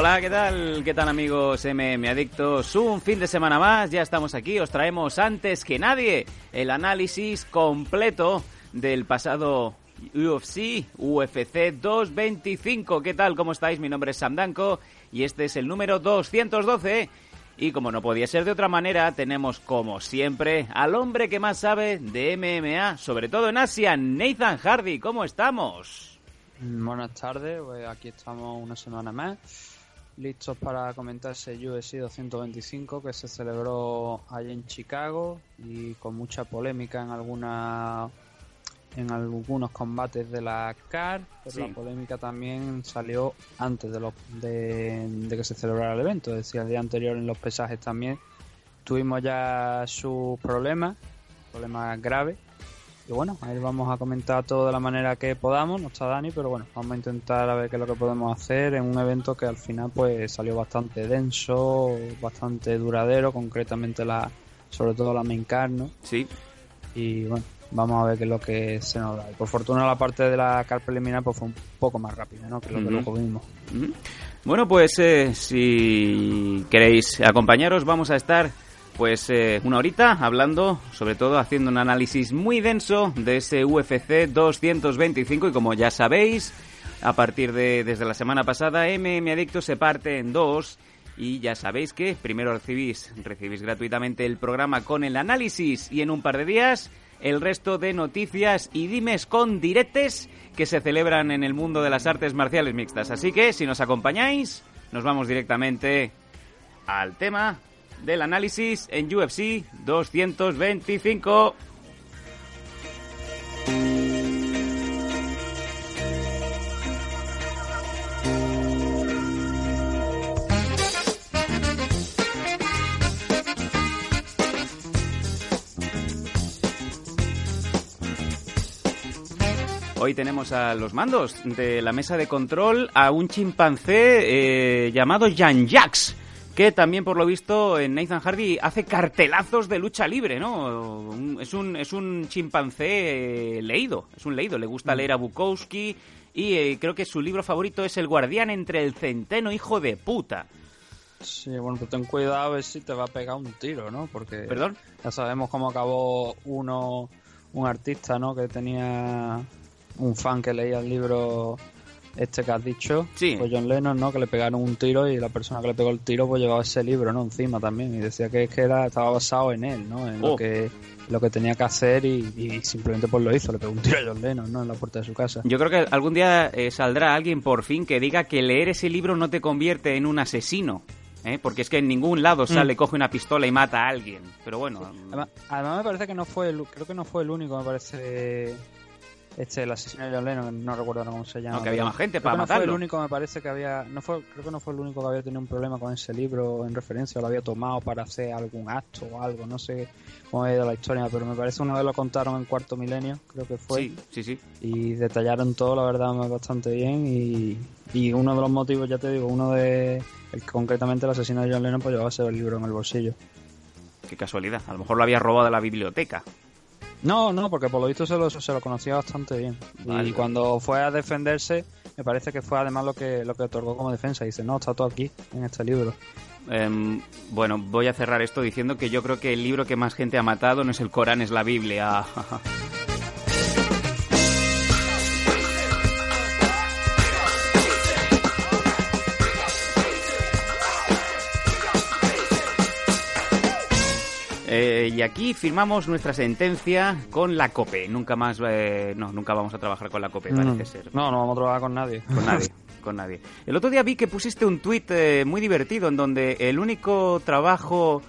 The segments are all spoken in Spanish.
Hola, ¿qué tal? ¿Qué tal amigos MM Adictos? Un fin de semana más, ya estamos aquí, os traemos antes que nadie el análisis completo del pasado UFC, UFC 225. ¿Qué tal? ¿Cómo estáis? Mi nombre es Sam Danko y este es el número 212. Y como no podía ser de otra manera, tenemos como siempre al hombre que más sabe de MMA, sobre todo en Asia, Nathan Hardy. ¿Cómo estamos? Buenas tardes, pues aquí estamos una semana más, listos para comentar ese UFC 225 que se celebró allí en Chicago y con mucha polémica en alguna en algunos combates de la CAR, pero Sí. la polémica también salió antes de, los, de, de que se celebrara el evento, es decir, el día anterior en los pesajes también tuvimos ya sus problemas, problemas graves. Y bueno, ahí vamos a comentar todo de la manera que podamos, no está Dani, pero bueno, vamos a intentar a ver qué es lo que podemos hacer en un evento que al final pues salió bastante denso, bastante duradero, concretamente la, sobre todo la main card, ¿no? Sí, Y bueno, vamos a ver qué es lo que se nos da. Y por fortuna la parte de la car preliminar pues fue un poco más rápida, ¿no? Que lo que Ujú. luego vimos. Bueno, pues eh, si queréis acompañaros, vamos a estar pues eh, una horita hablando, sobre todo haciendo un análisis muy denso de ese UFC 225 y como ya sabéis, a partir de desde la semana pasada MM Adicto se parte en dos y ya sabéis que primero recibís recibís gratuitamente el programa con el análisis y en un par de días el resto de noticias y dimes con diretes que se celebran en el mundo de las artes marciales mixtas. Así que si nos acompañáis, nos vamos directamente al tema del análisis en UFC 225. Hoy tenemos a los mandos de la mesa de control a un chimpancé eh, llamado Jan Jax, que también por lo visto en Nathan Hardy hace cartelazos de lucha libre, ¿no? Es un, es un chimpancé eh, leído, es un leído, le gusta leer a Bukowski y eh, creo que su libro favorito es El guardián entre el centeno, hijo de puta. Sí, bueno, pues ten cuidado a ver si te va a pegar un tiro, ¿no? Porque ¿Perdón? ya sabemos cómo acabó uno, un artista, ¿no? Que tenía un fan que leía el libro este que has dicho, Sí. pues John Lennon, ¿no? Que le pegaron un tiro y la persona que le pegó el tiro pues llevaba ese libro, ¿no? Encima también y decía que, es que era, estaba basado en él, ¿no? En Oh. lo que lo que tenía que hacer y, y simplemente pues lo hizo, le pegó un tiro a John Lennon, ¿no? En la puerta de su casa. Yo creo que algún día eh, saldrá alguien por fin que diga que leer ese libro no te convierte en un asesino. ¿eh? Porque es que en ningún lado sale, coge una pistola y mata a alguien. Pero bueno, Además, además me parece que no fue el, creo que no fue el único, me parece este el asesino de John Lennon, no recuerdo cómo se llama. No, que había más gente para no fue el matarlo. único, me parece que había, no fue, creo que no fue el único que había tenido un problema con ese libro en referencia, o lo había tomado para hacer algún acto o algo, no sé cómo ha ido la historia, pero me parece una vez lo contaron en cuarto milenio, creo que fue, sí, sí, sí. y detallaron todo, la verdad, bastante bien y, y uno de los motivos, ya te digo, uno de, el, concretamente el asesino de John Lennon, pues llevaba ese libro en el bolsillo. Qué casualidad. A lo mejor lo había robado de la biblioteca. No, no, porque por lo visto se lo, se lo conocía bastante bien. Vale. Y cuando fue a defenderse, me parece que fue además lo que lo que otorgó como defensa. Dice, no, está todo aquí, en este libro. Em, bueno, voy a cerrar esto diciendo que yo creo que el libro que más gente ha matado no es el Corán, es la Biblia. Eh, y aquí firmamos nuestra sentencia con la COPE. Nunca más, eh, no, nunca vamos a trabajar con la COPE, parece Mm. ser. No, no vamos a trabajar con nadie. Con nadie, con nadie. El otro día vi que pusiste un tuit eh, muy divertido en donde el único trabajo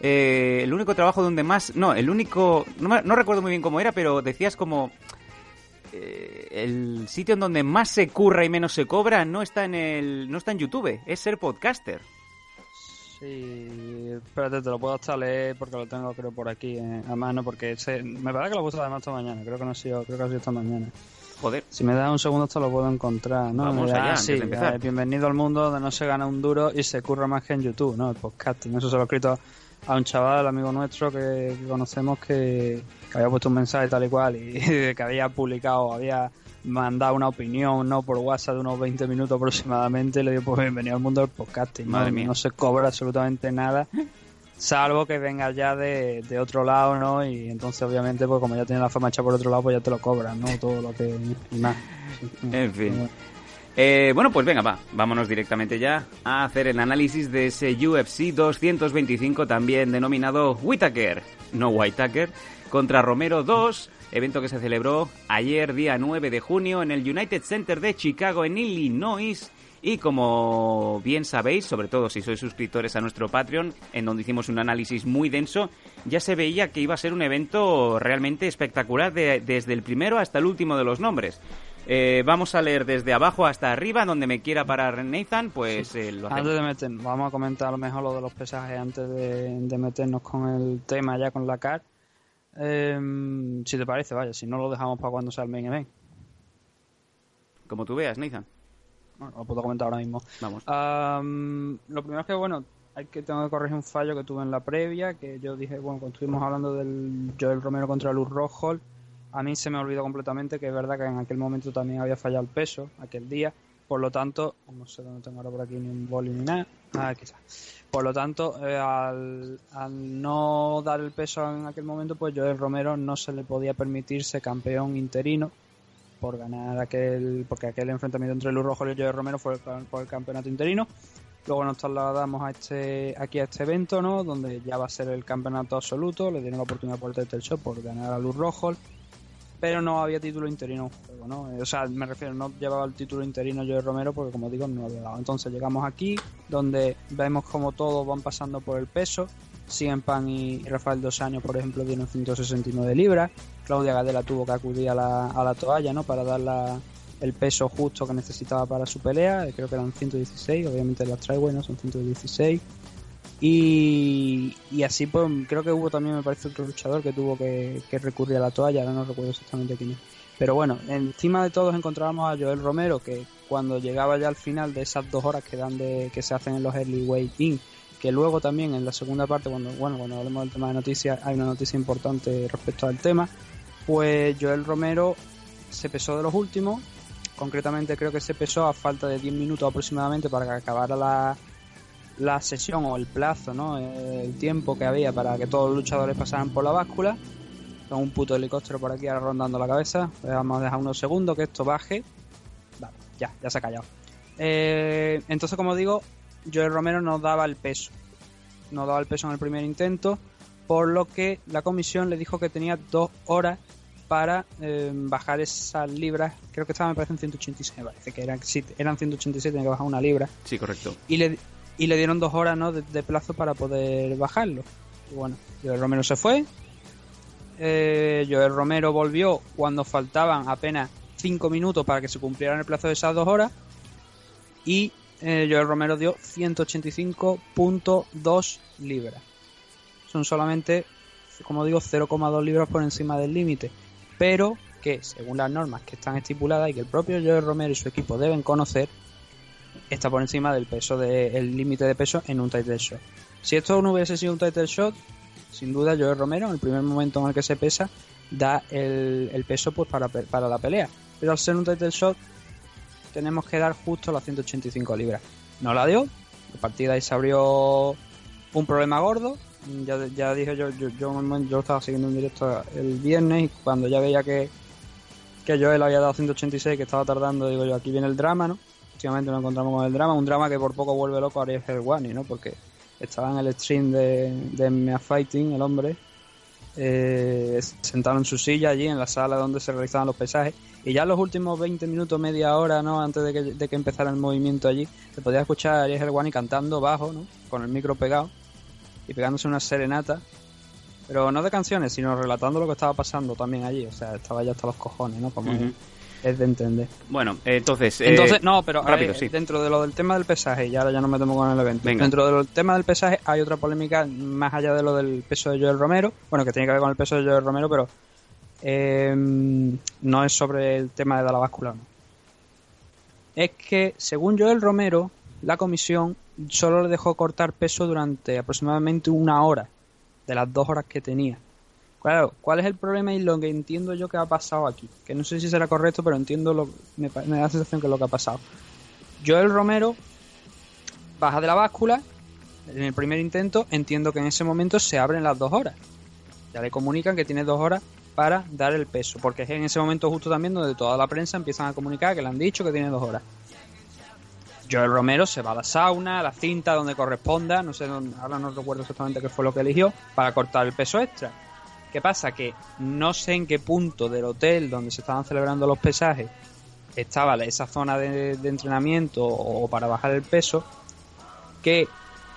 eh, el único trabajo donde más... No, el único... No, me- no recuerdo muy bien cómo era, pero decías como... eh, el sitio en donde más se curra y menos se cobra no está en el no está en YouTube, es ser podcaster. Sí, espérate, te lo puedo hasta leer porque lo tengo creo por aquí eh, a mano porque ese- me parece que lo puse además esta mañana, creo que no ha sido, creo que ha sido esta mañana. Joder. Si me das un segundo te lo puedo encontrar, ¿no? Vamos Ah, allá, sí, de eh, bienvenido al mundo donde no se gana un duro y se curra más que en YouTube, ¿no? El podcasting. Eso se lo he escrito a un chaval, amigo nuestro que, que conocemos que, que había puesto un mensaje tal y cual y que había publicado, había mandado una opinión, ¿no? Por WhatsApp de unos 20 minutos aproximadamente le digo, pues bienvenido al mundo del podcasting. ¿no? Madre mía. No se cobra absolutamente nada. Salvo que venga ya de, de otro lado, ¿no? Y entonces, obviamente, pues como ya tiene la fama hecha por otro lado, pues ya te lo cobran, ¿no? Todo lo que... y más. En fin. Bueno. Eh, bueno, pues venga, va, vámonos directamente ya a hacer el análisis de ese UFC 225, también denominado Whitaker, no Whitaker, contra Romero 2, evento que se celebró ayer, día 9 de junio, en el United Center de Chicago, en Illinois. Y como bien sabéis, sobre todo si sois suscriptores a nuestro Patreon, en donde hicimos un análisis muy denso, ya se veía que iba a ser un evento realmente espectacular de- desde el primero hasta el último de los nombres. Eh, vamos a leer desde abajo hasta arriba, donde me quiera parar Nathan, pues eh, lo hacemos. Antes de meternos, vamos a comentar a lo mejor lo de los pesajes antes de, de meternos con el tema ya con la CAR. Em, si te parece, vaya, si no lo dejamos para cuando sea el main event. Como tú veas, Nathan. Bueno, lo puedo comentar ahora mismo. Vamos. Am, lo primero es que, bueno, hay que tengo que corregir un fallo que tuve en la previa, que yo dije, bueno, cuando estuvimos hablando del Joel Romero contra Luz Rojo, a mí se me olvidó completamente que es verdad que en aquel momento también había fallado el peso, aquel día, por lo tanto, no sé dónde tengo ahora por aquí ni un boli ni nada, nada quizás. Por lo tanto, eh, al, no dar el peso en aquel momento, pues Joel Romero no se le podía permitirse campeón interino por ganar aquel, porque aquel enfrentamiento entre Luz Rojo y Joel Romero fue por el campeonato interino. Luego nos trasladamos a este, aquí a este evento, ¿no? Donde ya va a ser el campeonato absoluto. Le dieron la oportunidad por el Shot por ganar a Luz Rojo. Pero no había título interino en juego, ¿no? O sea, me refiero, no llevaba el título interino Joel Romero porque, como digo, no había dado. Entonces llegamos aquí, donde vemos como todos van pasando por el peso. Cien Pan y Rafael Dos Años, por ejemplo, dieron 169 libras. Claudia Gadela tuvo que acudir a la, a la toalla, ¿no? Para dar la- el peso justo que necesitaba para su pelea. eh, Creo que eran 116, obviamente las Tryway, ¿no? Son 116. Y, y así, pues, creo que hubo también, me parece, otro luchador que tuvo que, que recurrir a la toalla, ahora no recuerdo exactamente quién es. Pero bueno, encima de todos encontrábamos a Joel Romero, que cuando llegaba ya al final de esas dos horas que dan de, que se hacen en los early weight in, que luego también en la segunda parte, cuando bueno, cuando hablemos del tema de noticias, hay una noticia importante respecto al tema, pues Joel Romero se pesó de los últimos, concretamente creo que se pesó a falta de 10 minutos aproximadamente para que acabara la, la sesión o el plazo, ¿no? El tiempo que había para que todos los luchadores pasaran por la báscula. Con un puto helicóptero por aquí ahora rondando la cabeza. Vamos a dejar unos segundos que esto baje. Vale, ya, ya se ha callado. Eh, entonces, como digo, Joel Romero no daba el peso. No daba el peso en el primer intento, por lo que la comisión le dijo que tenía dos horas para eh, bajar esas libras. Creo que estaba, me parece, en 186. Me parece que eran, sí, eran 186, tenía que bajar una libra Sí, correcto. y le, y le dieron dos horas ¿no? de, plazo para poder bajarlo. Y bueno, Joel Romero se fue. Eh, Joel Romero volvió cuando faltaban apenas cinco minutos para que se cumplieran el plazo de esas dos horas. Y eh, Joel Romero dio 185.2 libras. Son solamente, como digo, 0,2 libras por encima del límite. Pero que, según las normas que están estipuladas y que el propio Joel Romero y su equipo deben conocer, está por encima del peso del límite de peso en un title shot. Si esto no hubiese sido un title shot, sin duda Joel Romero, en el primer momento en el que se pesa, da el, peso pues para, para la pelea. Pero al ser un title shot, tenemos que dar justo las 185 libras. No la dio, a partir de ahí se abrió un problema gordo. Ya, ya dije yo, yo, yo, yo estaba siguiendo un directo el viernes y cuando ya veía que, que Joel había dado 186, que estaba tardando, digo yo, aquí viene el drama, ¿no? Últimamente nos encontramos con el drama, un drama que por poco vuelve loco a Ariel Helwani, ¿no? Porque estaba en el stream de, de MMA Fighting, el hombre, eh, sentado en su silla allí en la sala donde se realizaban los pesajes, y ya en los últimos 20 minutos, media hora, ¿no? Antes de que, de que empezara el movimiento allí, se podía escuchar a Ariel Helwani cantando bajo, ¿no? Con el micro pegado. y pegándose una serenata. Pero no de canciones, sino relatando lo que estaba pasando también allí. O sea, estaba ya hasta los cojones, ¿no? Como. Es de entender. Bueno, eh, entonces... eh, Entonces, no, pero rápido, ver, sí. dentro de lo del tema del pesaje, y ahora ya no me temo con el evento. Venga. Dentro del tema del pesaje hay otra polémica más allá de lo del peso de Joel Romero. Bueno, que tiene que ver con el peso de Joel Romero, pero eh, no es sobre el tema de la báscula. no. Es que, según Joel Romero, la comisión solo le dejó cortar peso durante aproximadamente una hora de las dos horas que tenía. Claro, ¿cuál es el problema y lo que entiendo yo que ha pasado aquí? Que no sé si será correcto, pero entiendo lo me, me da la sensación que es lo que ha pasado. Joel Romero baja de la báscula en el primer intento, entiendo que en ese momento se abren las dos horas. Ya le comunican que tiene dos horas para dar el peso, porque es en ese momento justo también donde toda la prensa empiezan a comunicar que le han dicho que tiene dos horas. Joel Romero se va a la sauna, a la cinta donde corresponda, no sé, ahora no recuerdo exactamente qué fue lo que eligió, para cortar el peso extra. ¿Qué pasa? Que no sé en qué punto del hotel donde se estaban celebrando los pesajes estaba esa zona de, entrenamiento o para bajar el peso, que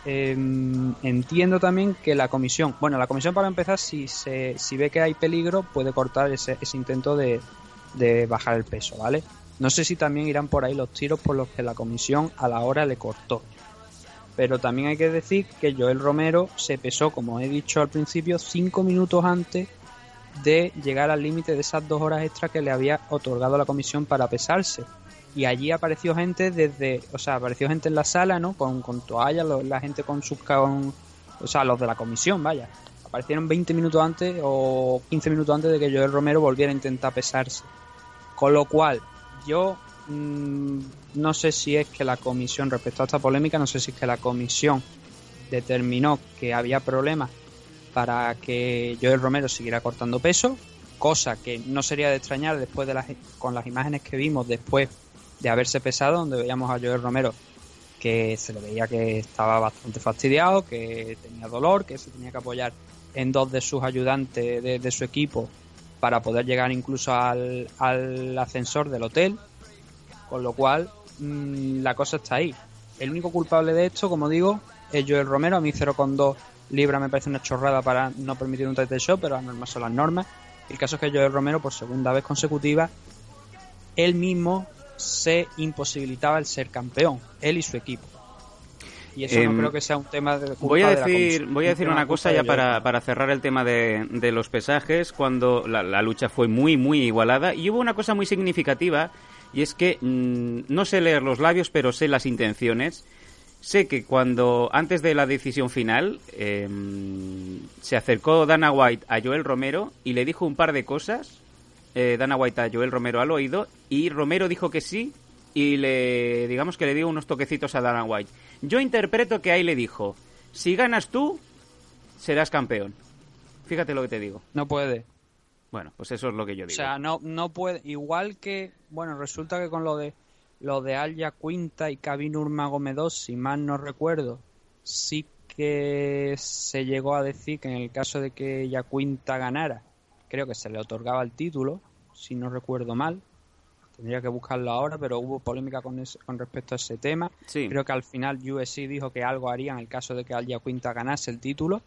eh, entiendo también que la comisión, bueno, la comisión para empezar, si, se, si ve que hay peligro, puede cortar ese, ese intento de, de bajar el peso, ¿vale? No sé si también irán por ahí los tiros por los que la comisión a la hora le cortó. Pero también hay que decir que Joel Romero se pesó, como he dicho al principio, cinco minutos antes de llegar al límite de esas dos horas extra que le había otorgado la comisión para pesarse. Y allí apareció gente desde, o sea, apareció gente en la sala, ¿no? Con, con toallas, la gente con sus, con, o sea, los de la comisión, vaya. Aparecieron 20 minutos antes o 15 minutos antes de que Joel Romero volviera a intentar pesarse. Con lo cual, yo no sé si es que la comisión, respecto a esta polémica, no sé si es que la comisión determinó que había problemas para que Joel Romero siguiera cortando peso, cosa que no sería de extrañar después de las, con las imágenes que vimos después de haberse pesado, donde veíamos a Joel Romero que se le veía que estaba bastante fastidiado, que tenía dolor, que se tenía que apoyar en dos de sus ayudantes de, su equipo para poder llegar incluso al ascensor del hotel, con lo cual mm, la cosa está ahí. El único culpable de esto, como digo, es Joel Romero. A mí 0,2 libras me parece una chorrada para no permitir un title shot, pero las normas son las normas. El caso es que Joel Romero, por segunda vez consecutiva, él mismo se imposibilitaba el ser campeón, él y su equipo. Y eso Em, no creo que sea un tema de culpa Voy a de la decir, voy a decir una cosa ya para, para cerrar el tema de, de los pesajes, cuando la, la lucha fue muy, muy igualada. Y hubo una cosa muy significativa, y es que mm, no sé leer los labios, pero sé las intenciones. Sé que cuando, antes de la decisión final, eh, se acercó Dana White a Joel Romero y le dijo un par de cosas. eh, Dana White a Joel Romero al oído, y Romero dijo que sí, y le, digamos que le dio unos toquecitos a Dana White. Yo interpreto que ahí le dijo, si ganas tú, serás campeón. Fíjate lo que te digo. No puede. Bueno, pues eso es lo que yo O digo. sea, no, no puede. Igual que, bueno, resulta que con lo de lo de Alya Quinta y Kevin Nurmagomedov, si mal no recuerdo, sí que se llegó a decir que en el caso de que Quinta ganara, creo que se le otorgaba el título, si no recuerdo mal. Tendría que buscarlo ahora, pero hubo polémica con, ese- con respecto a ese tema. Sí. Creo que al final USC dijo que algo haría en el caso de que Alya Quinta ganase el título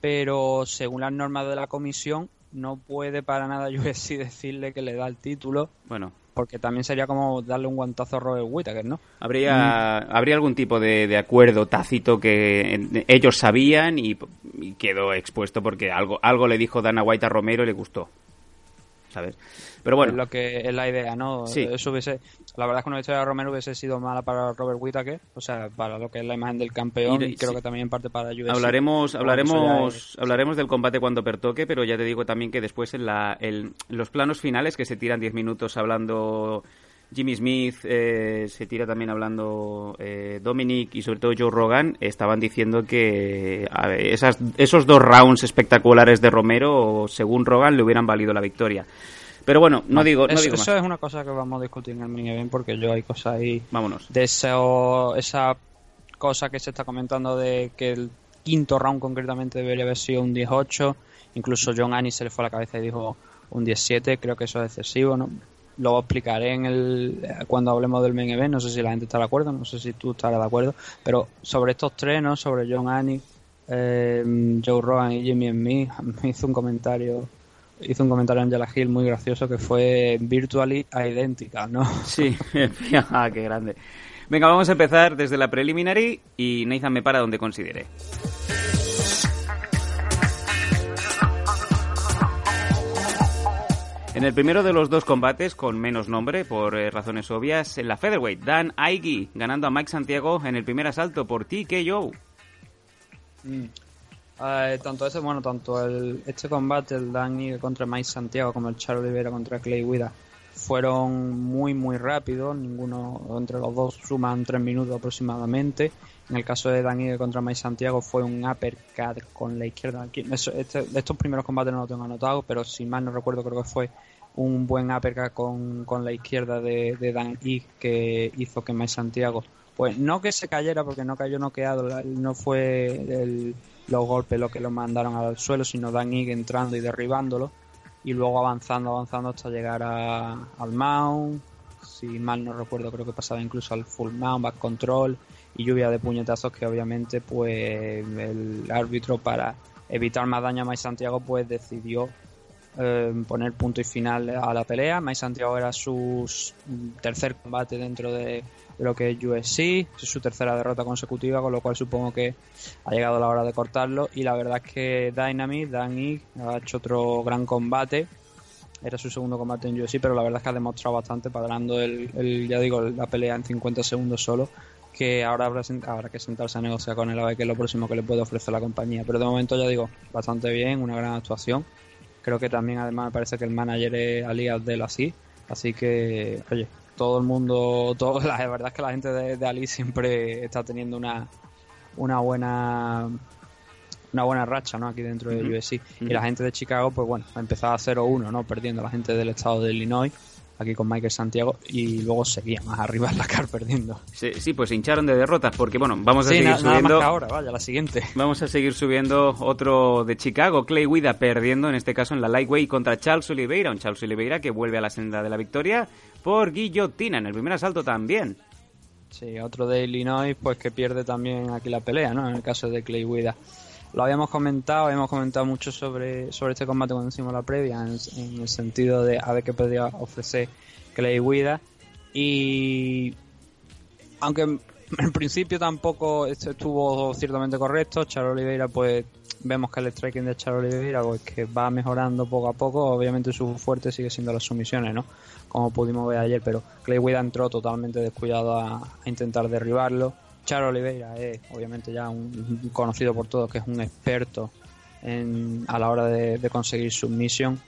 pero según las normas de la comisión no puede para nada USC decirle que le da el título Bueno, porque también sería como darle un guantazo a Robert Whittaker, ¿no? habría, habría algún tipo de, de acuerdo tácito que ellos sabían y, y quedó expuesto porque algo, algo le dijo Dana White a Romero y le gustó. ¿Sabes? Pero Es bueno, lo que es la idea, ¿no? Sí. Eso hubiese, la verdad es que una victoria de Romero hubiese sido mala para Robert Whittaker, o sea, para lo que es la imagen del campeón Y- y, creo sí. que también en parte para USC. Hablaremos, hablaremos, es- hablaremos del combate cuando pertoque, pero ya te digo también que después en la, el- los planos finales que se tiran 10 minutos hablando Jimmy Smith, eh, se tira también hablando eh, Dominic y sobre todo Joe Rogan, estaban diciendo que a ver, esas, esos dos rounds espectaculares de Romero, según Rogan, le hubieran valido la victoria. Pero bueno, no digo, no eso, digo eso más. es una cosa que vamos a discutir en el mini event porque yo hay cosas ahí Vámonos. de eso, esa cosa que se está comentando de que el quinto round concretamente debería haber sido un 18 incluso John Annie se le fue a la cabeza y dijo un 17 creo que eso es excesivo no lo explicaré en el cuando hablemos del main event no sé si la gente está de acuerdo no sé si tú estarás de acuerdo pero sobre estos tres no sobre John Annie eh, Joe Rogan y Jimmy en me hizo un comentario hizo un comentario Angela Hill muy gracioso que fue virtually idéntica, ¿no? Sí, ah, qué grande. Venga, vamos a empezar desde la preliminary y Nathan me para donde considere. En el primero de los dos combates, con menos nombre, por eh, razones obvias, en la featherweight, Dan Aigi ganando a Mike Santiago en el primer asalto por TKO. Mm. Eh, tanto ese, bueno, tanto el, este combate, el Dan Aigi contra Mike Santiago, como el Charlie Oliveira contra Clay Guida, fueron muy, muy rápidos. Ninguno entre los dos suman tres minutos aproximadamente. En el caso de Dan Aigi contra Mike Santiago fue un uppercut con la izquierda. Este, estos primeros combates no lo tengo anotado, pero si mal no recuerdo creo que fue un buen uppercut con, con la izquierda de, de Dan Ig que hizo que Mike Santiago, pues no que se cayera porque no cayó noqueado, no fue los golpes lo que lo mandaron al suelo, sino Dan Ig entrando y derribándolo y luego avanzando, avanzando hasta llegar al mount, si mal no recuerdo creo que pasaba incluso al full mount, back control y lluvia de puñetazos que obviamente pues el árbitro para evitar más daño a Mike Santiago pues decidió eh, poner punto y final a la pelea. Mike Santiago era su tercer combate dentro de, lo que es es su tercera derrota consecutiva, con lo cual supongo que ha llegado la hora de cortarlo. Y la verdad es que Dynamite, Dan Ig, ha hecho otro gran combate. Era su segundo combate en UFC, pero la verdad es que ha demostrado bastante, parando el, ya digo, la pelea en 50 segundos solo que ahora habrá, habrá, que sentarse a negociar con él a ver qué es lo próximo que le puede ofrecer la compañía. Pero de momento ya digo, bastante bien, una gran actuación. Creo que también además me parece que el manager es alias de él así. Así que, oye, todo el mundo, todo, la, verdad es que la gente de, Ali siempre está teniendo una, una buena una buena racha ¿no? aquí dentro de USC. Y la gente de Chicago, pues bueno, ha empezado a 0-1, ¿no? perdiendo la gente del estado de Illinois aquí con Michael Santiago y luego seguía más arriba en la car perdiendo. Sí, sí, pues se hincharon de derrotas porque bueno, vamos a seguir subiendo. ahora, vaya, la siguiente. Vamos a seguir subiendo otro de Chicago, Clay Guida perdiendo en este caso en la lightweight contra Charles Oliveira, un Charles Oliveira que vuelve a la senda de la victoria por guillotina en el primer asalto también. Sí, otro de Illinois pues que pierde también aquí la pelea, ¿no? En el caso de Clay Guida lo habíamos comentado, habíamos comentado mucho sobre, sobre este combate cuando hicimos la previa, en, el sentido de a ver qué podría ofrecer Clay Guida. Y aunque en principio tampoco estuvo ciertamente correcto, Charo Oliveira pues vemos que el striking de Charo Oliveira pues que va mejorando poco a poco, obviamente su fuerte sigue siendo las sumisiones, ¿no? Como pudimos ver ayer, pero Clay Guida entró totalmente descuidado a intentar derribarlo Charo Oliveira es obviamente ya un conocido por todos que es un experto en, a la hora de, conseguir su misión.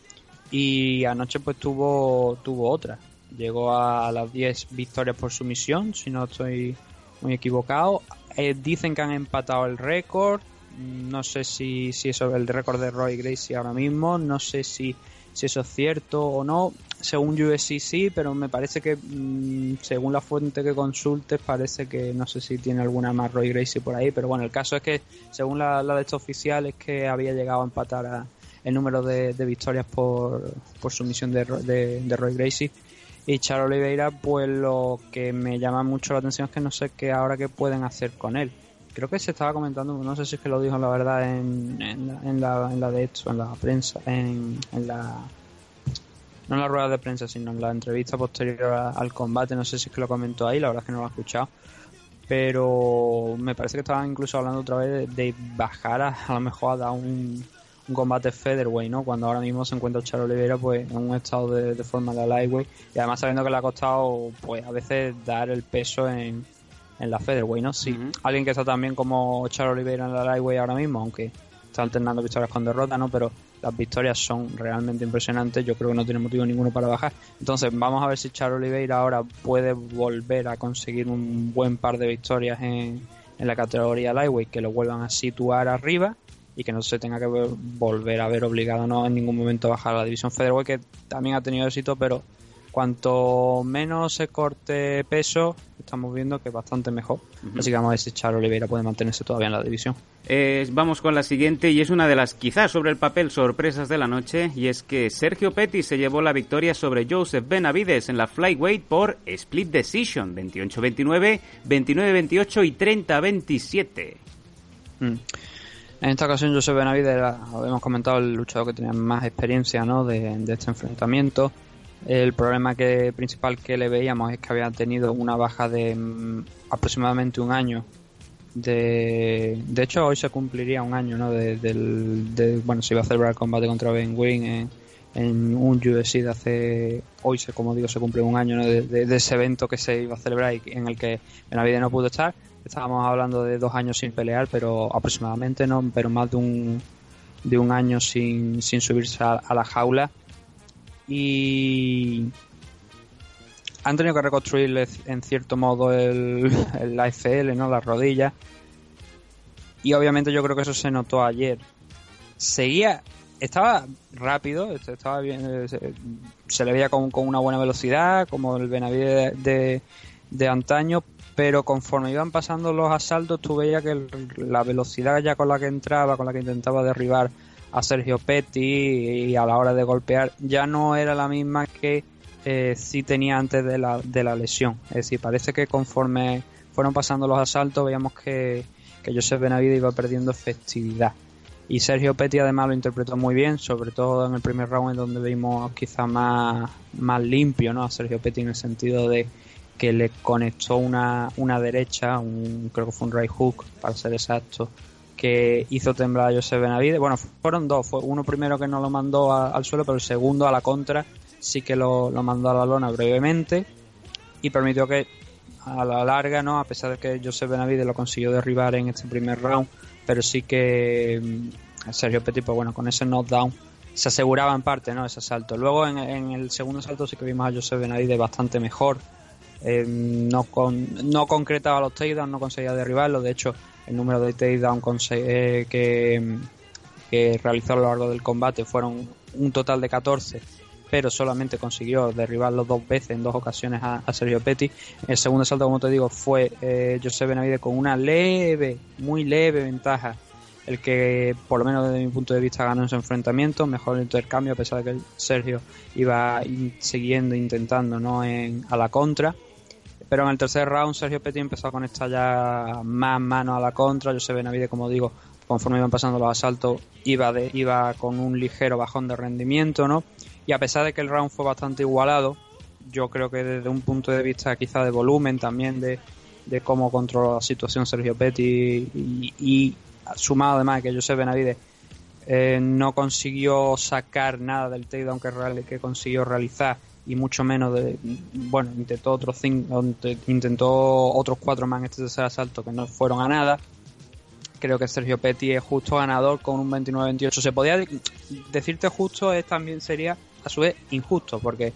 Y anoche pues tuvo tuvo otra. Llegó a las 10 victorias por sumisión si no estoy muy equivocado. Eh, dicen que han empatado el récord. No sé si, si eso es el récord de Roy Gracie ahora mismo. No sé si si eso es cierto o no. Según USC sí, pero me parece que mm, según la fuente que consultes parece que no sé si tiene alguna más Roy Gracie por ahí, pero bueno, el caso es que según la, de estos oficial es que había llegado a empatar el número de, victorias por, por sumisión de, de, Roy Gracie. Y Charo Oliveira, pues lo que me llama mucho la atención es que no sé qué ahora qué pueden hacer con él creo que se estaba comentando, no sé si es que lo dijo la verdad en, en, la, en la de hecho, en la prensa, en, en la no en la rueda de prensa, sino en la entrevista posterior al combate, no sé si es que lo comentó ahí, la verdad es que no lo he escuchado, pero me parece que estaban incluso hablando otra vez de, bajar a, a lo mejor a dar un, un combate featherweight, ¿no? Cuando ahora mismo se encuentra Charo Oliveira pues en un estado de, de forma de lightweight y además sabiendo que le ha costado pues a veces dar el peso en, en la Featherweight, ¿no? Sí, alguien que está también como Charo Oliveira en la Lightweight ahora mismo, aunque está alternando victorias con derrota, ¿no? Pero las victorias son realmente impresionantes, yo creo que no tiene motivo ninguno para bajar. Entonces, vamos a ver si Charo Oliveira ahora puede volver a conseguir un buen par de victorias en, en la categoría Lightweight, que lo vuelvan a situar arriba y que no se tenga que volver a ver obligado ¿no? en ningún momento a bajar a la división Featherweight, que también ha tenido éxito, pero Cuanto menos se corte peso, estamos viendo que es bastante mejor. Así que vamos a ver si Charo Oliveira puede mantenerse todavía en la división. Eh, vamos con la siguiente y es una de las quizás sobre el papel sorpresas de la noche y es que Sergio Petty se llevó la victoria sobre Joseph Benavides en la flyweight por split decision 28-29, 29-28 y 30-27. En esta ocasión Joseph Benavides era, habíamos comentado, el luchador que tenía más experiencia ¿no? de, de este enfrentamiento. El problema que principal que le veíamos es que había tenido una baja de mm, aproximadamente un año. De, de hecho, hoy se cumpliría un año, ¿no? De, del, de- bueno, se iba a celebrar el combate contra Ben Green en, un UFC de hace. Hoy, se, como digo, se cumple un año ¿no? de, ese evento que se iba a celebrar y en el que Benavides no pudo estar. Estábamos hablando de dos años sin pelear, pero aproximadamente, ¿no? Pero más de un, de un año sin, sin subirse a la jaula y han tenido que reconstruir en cierto modo el, el AFL, ¿no? Las rodillas. Y obviamente yo creo que eso se notó ayer. Seguía, estaba rápido, estaba bien, eh, se, le veía con, con una buena velocidad, como el Benavides de, de, antaño, pero conforme iban pasando los asaltos, tú veías que la velocidad ya con la que entraba, con la que intentaba derribar a Sergio Petty y a la hora de golpear, ya no era la misma que eh, sí tenía antes de la, de la lesión. Es decir, parece que conforme fueron pasando los asaltos, veíamos que, que Joseph Benavides iba perdiendo efectividad. Y Sergio Petty además lo interpretó muy bien, sobre todo en el primer round en donde vimos quizá más, más limpio ¿no? a Sergio Petty en el sentido de que le conectó una, una derecha, un, creo que fue un right hook para ser exacto, que hizo temblar a Joseph Benavides. Bueno, fueron dos, fue uno primero que no lo mandó al suelo, pero el segundo a la contra sí que lo, lo mandó a la lona brevemente y permitió que a la larga, ¿no? A pesar de que Joseph Benavides lo consiguió derribar en este primer round, pero sí que mm, Sergio Petit, pues bueno, con ese knockdown se aseguraba en parte, ¿no? Ese salto. Luego en, en el segundo salto sí que vimos a Joseph Benavides bastante mejor. Eh, no, con, no concretaba los takedowns, no conseguía derribarlo. De hecho, el número de takedowns conse- eh, que, que realizó a lo largo del combate fueron un total de 14 pero solamente consiguió derribarlo dos veces en dos ocasiones a, Sergio Petty. El segundo salto, como te digo, fue eh, José Benavides con una leve, muy leve ventaja. El que, por lo menos desde mi punto de vista, ganó ese enfrentamiento. Mejor intercambio, a pesar de que Sergio iba siguiendo, intentando ¿no? en, a la contra. Pero en el tercer round, Sergio Petty empezó a conectar ya más manos a la contra. José Benavides, como digo, conforme iban pasando los asaltos, iba, de, iba con un ligero bajón de rendimiento, ¿no? Y a pesar de que el round fue bastante igualado, yo creo que desde un punto de vista quizá de volumen también, de, de cómo controló la situación Sergio Petty y, sumado además que José Benavides eh, no consiguió sacar nada del takedown que, que consiguió realizar y mucho menos de bueno intentó otros cinco, intentó otros cuatro más en este tercer asalto que no fueron a nada. Creo que Sergio Petty es justo ganador con un 29-28 se podía de- decirte justo es también sería a su vez injusto porque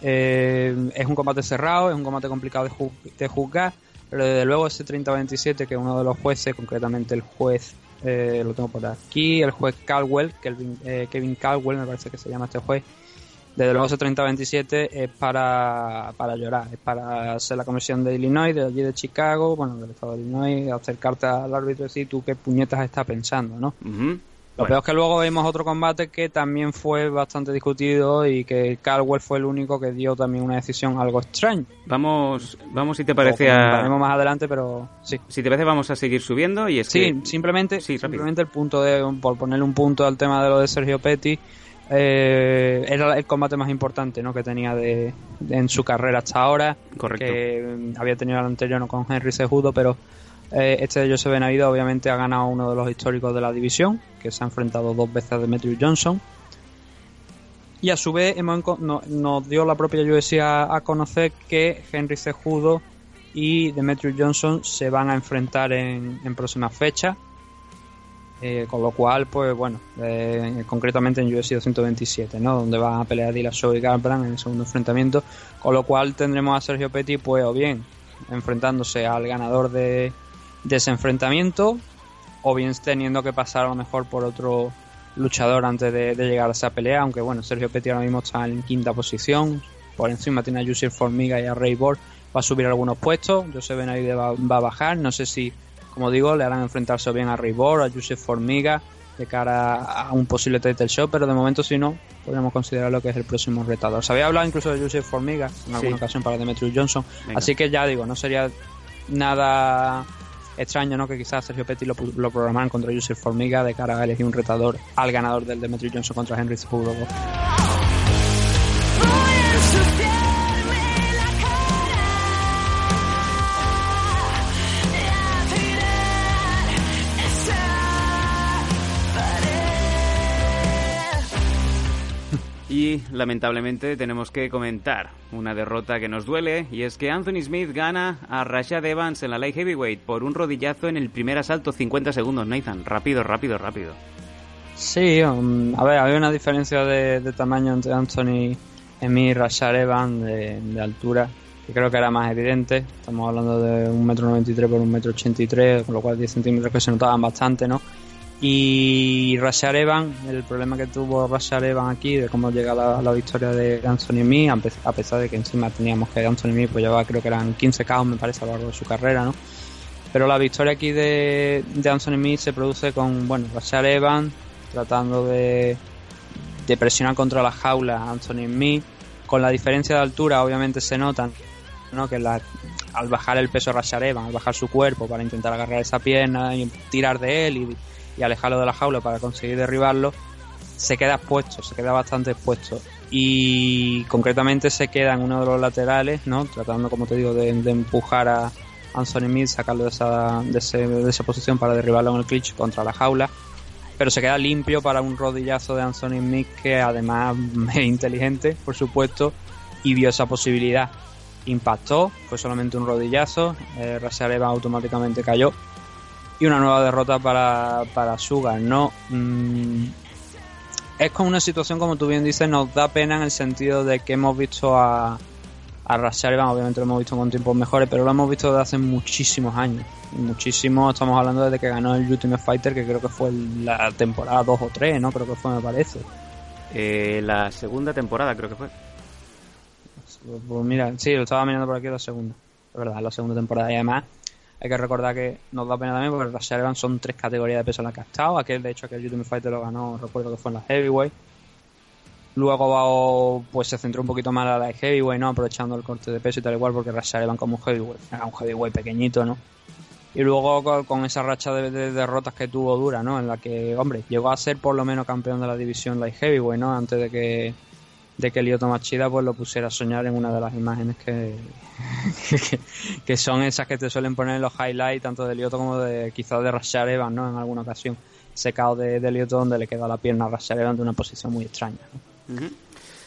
eh, es un combate cerrado es un combate complicado de, de juzgar pero desde luego ese 30-27 que uno de los jueces concretamente el juez eh, lo tengo por aquí el juez Caldwell Kelvin, eh, Kevin Caldwell me parece que se llama este juez desde luego ese 30-27 es para, para llorar, es para ser la comisión de Illinois, de allí de Chicago, bueno, del estado de Illinois, acercarte al árbitro y decir tú qué puñetas estás pensando, ¿no? Ujú. Lo peor es que luego vimos otro combate que también fue bastante discutido y que Caldwell fue el único que dio también una decisión algo extraña. Vamos, vamos si te parece a... más adelante, pero sí. Si te parece vamos a seguir subiendo y es Sí, que... simplemente, Sí, simplemente el punto de, por ponerle un punto al tema de lo de Sergio Petty, eh, era el combate más importante ¿no? que tenía de, de- en su carrera hasta ahora. Correcto. Que mm, había tenido el anterior con Henry Sejudo, pero eh, este de Joseph Benavides obviamente ha ganado uno de los históricos de la división, que se ha enfrentado dos veces a Demetrius Johnson. Y a su vez hemos no- nos dio la propia UFC a, a conocer que Henry Cejudo y Demetrius Johnson se van a enfrentar en, en próximas fechas. Eh, con lo cual, pues bueno, eh, concretamente en UFC 227, ¿no? Donde van a pelear Dillashaw y Garbrandt en el segundo enfrentamiento. Con lo cual tendremos a Sergio Petty, pues o bien enfrentándose al ganador de, de ese enfrentamiento, o bien teniendo que pasar a lo mejor por otro luchador antes de, llegar a esa pelea, aunque bueno, Sergio Petty ahora mismo está en quinta posición, por encima tiene a Yusir Formiga y a Ray Borg, va a subir algunos puestos, José Benavides va, va a bajar, no sé si, como digo, le harán enfrentarse bien a Ray Borg, a Yusir Formiga, de cara a un posible title show, pero de momento si no, podríamos considerarlo que es el próximo retador. Se había hablado incluso de Yusir Formiga en alguna Sí. ocasión para Demetrius Johnson, Venga. así que ya digo, no sería nada extraño, ¿no? Que quizás Sergio Petty lo, lo programaran contra Yusuf Formiga de cara a elegir un retador al ganador del Demetri Johnson contra Henry Cejudo. Y lamentablemente tenemos que comentar una derrota que nos duele y es que Anthony Smith gana a Rashad Evans en la light heavyweight por un rodillazo en el primer asalto 50 segundos, Nathan. Rápido, rápido, rápido. Sí, um, a ver, había una diferencia de, de tamaño entre Anthony Smith y Rashad Evans de, de altura, que creo que era más evidente. Estamos hablando de 1,93m por 1,83m, con lo cual 10 centímetros que se notaban bastante, ¿no? Y Rashad Evans, el problema que tuvo Rashad Evans aquí, de cómo llega la, la victoria de Anthony Smith, a pe- a pesar de que encima teníamos que Anthony Smith pues llevaba creo que eran 15 KO me parece a lo largo de su carrera, ¿no? Pero la victoria aquí de, de Anthony Smith se produce con, bueno, Rashad Evans tratando de, de presionar contra la jaula a Anthony Smith. Con la diferencia de altura, obviamente se notan, ¿no? Que la, al bajar el peso Rashad Evans, al bajar su cuerpo para intentar agarrar esa pierna y tirar de él y, y alejarlo de la jaula para conseguir derribarlo, se queda expuesto, se queda bastante expuesto. Y concretamente se queda en uno de los laterales, ¿no? Tratando, como te digo, de, empujar a Anthony Smith, sacarlo de esa, de, ese- de esa posición para derribarlo en el clinch contra la jaula. Pero se queda limpio para un rodillazo de Anthony Smith que además es inteligente, por supuesto, y vio esa posibilidad. Impactó, fue solamente un rodillazo, eh, automáticamente cayó y una nueva derrota para, para Sugar, ¿no? Mm, es como una situación, como tú bien dices, nos da pena en el sentido de que hemos visto a, a obviamente lo hemos visto con tiempos mejores, pero lo hemos visto desde hace muchísimos años. Muchísimos, estamos hablando desde que ganó el Ultimate Fighter, que creo que fue la temporada 2 o 3, ¿no? Creo que fue, me parece. Eh, la segunda temporada creo que fue. Pues mira, sí, lo estaba mirando por aquí la segunda. Es verdad, la segunda temporada. Y además, hay que recordar que nos da pena también porque Rashad Evans son tres categorías de peso en las que ha estado. Aquel, de hecho, aquel Ultimate Fighter lo ganó, recuerdo que fue en la Heavyweight. Luego pues se centró un poquito más a la Heavyweight, ¿no? Aprovechando el corte de peso y tal igual, porque Evans como Heavyweight, era un Heavyweight pequeñito, ¿no? Y luego con, con esa racha de, de derrotas que tuvo dura, ¿no? En la que, hombre, llegó a ser por lo menos campeón de la división Light Heavyweight, ¿no? Antes de que de que Lyoto Machida pues lo pusiera a soñar en una de las imágenes que, que, que son esas que te suelen poner en los highlights tanto de Lyoto como de quizás de Rashad Evans, ¿no? En alguna ocasión secado de, de Lyoto donde le queda la pierna a Rashad Evans de una posición muy extraña.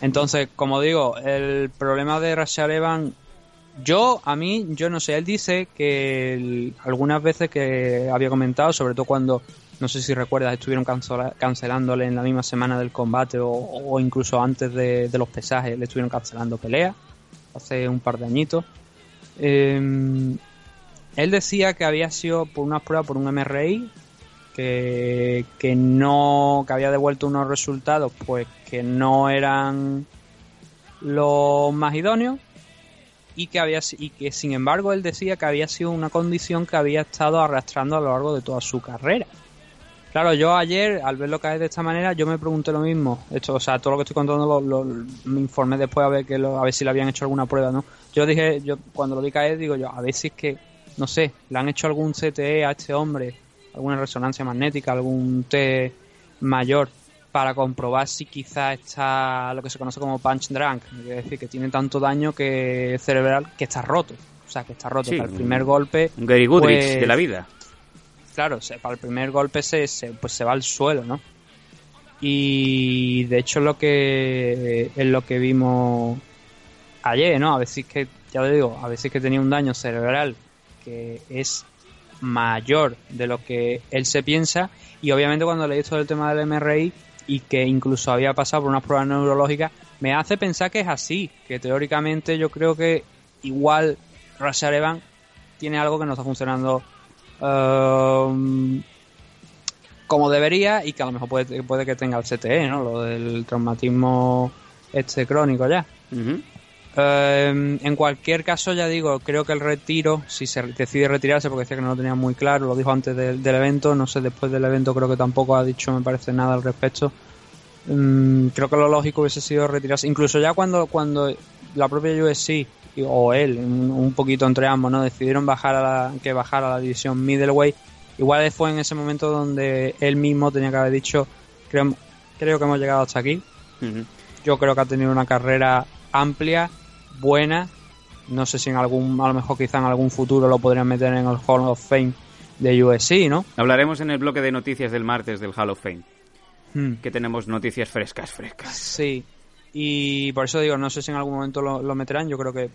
Entonces, como digo, el problema de Rashad Evans, yo, a mí, yo no sé, él dice que algunas veces que había comentado, sobre todo cuando, no sé si recuerdas, estuvieron cancelándole en la misma semana del combate o, incluso antes de, de los pesajes, le estuvieron cancelando peleas, hace un par de añitos. Eh, él decía que había sido por una prueba por un MRI que, que no que había devuelto unos resultados pues que no eran los más idóneos y que había y que sin embargo él decía que había sido una condición que había estado arrastrando a lo largo de toda su carrera claro yo ayer al verlo caer de esta manera yo me pregunté lo mismo esto o sea todo lo que estoy contando lo, lo- me informé después a ver que lo- a ver si le habían hecho alguna prueba no yo dije yo cuando lo vi caer digo yo a ver si es que no sé le han hecho algún CTE a este hombre alguna resonancia magnética algún T mayor para comprobar si quizá está lo que se conoce como punch drunk, es decir, que tiene tanto daño que cerebral que está roto. O sea, que está roto. Sí, el primer golpe, Un Gary Goodrich Pues- de la vida. Claro, se- para el primer golpe se, se- pues se va al suelo, ¿no? Y de hecho lo que es lo que vimos ayer, ¿no? A veces que, ya lo digo, a veces que tenía un daño cerebral que es mayor de lo que él se piensa y obviamente cuando leí todo el tema del MRI y que incluso había pasado por unas pruebas neurológicas me hace pensar que es así que teóricamente yo creo que igual Rashad Evans tiene algo que no está funcionando um, como debería y que a lo mejor puede, puede que tenga el CTE, ¿no? Lo del traumatismo este crónico ya. Eh, en cualquier caso, ya digo, creo que el retiro, si se decide retirarse, porque decía que no lo tenía muy claro, lo dijo antes del, del evento, no sé, después del evento creo que tampoco ha dicho, me parece, nada al respecto. Mm, creo que lo lógico hubiese sido retirarse. Incluso ya cuando, cuando la propia USC o él, un, poquito entre ambos, ¿no? Decidieron bajar a la, que bajara a la división middleweight. Igual fue en ese momento donde él mismo tenía que haber dicho, creo, creo que hemos llegado hasta aquí. Yo creo que ha tenido una carrera amplia, buena. No sé si en algún, a lo mejor quizá en algún futuro lo podrían meter en el Hall of Fame de USC, ¿no? Hablaremos en el bloque de noticias del martes del Hall of Fame, Hmm. que tenemos noticias frescas, frescas. Sí, y por eso digo, no sé si en algún momento lo, meterán. Yo creo que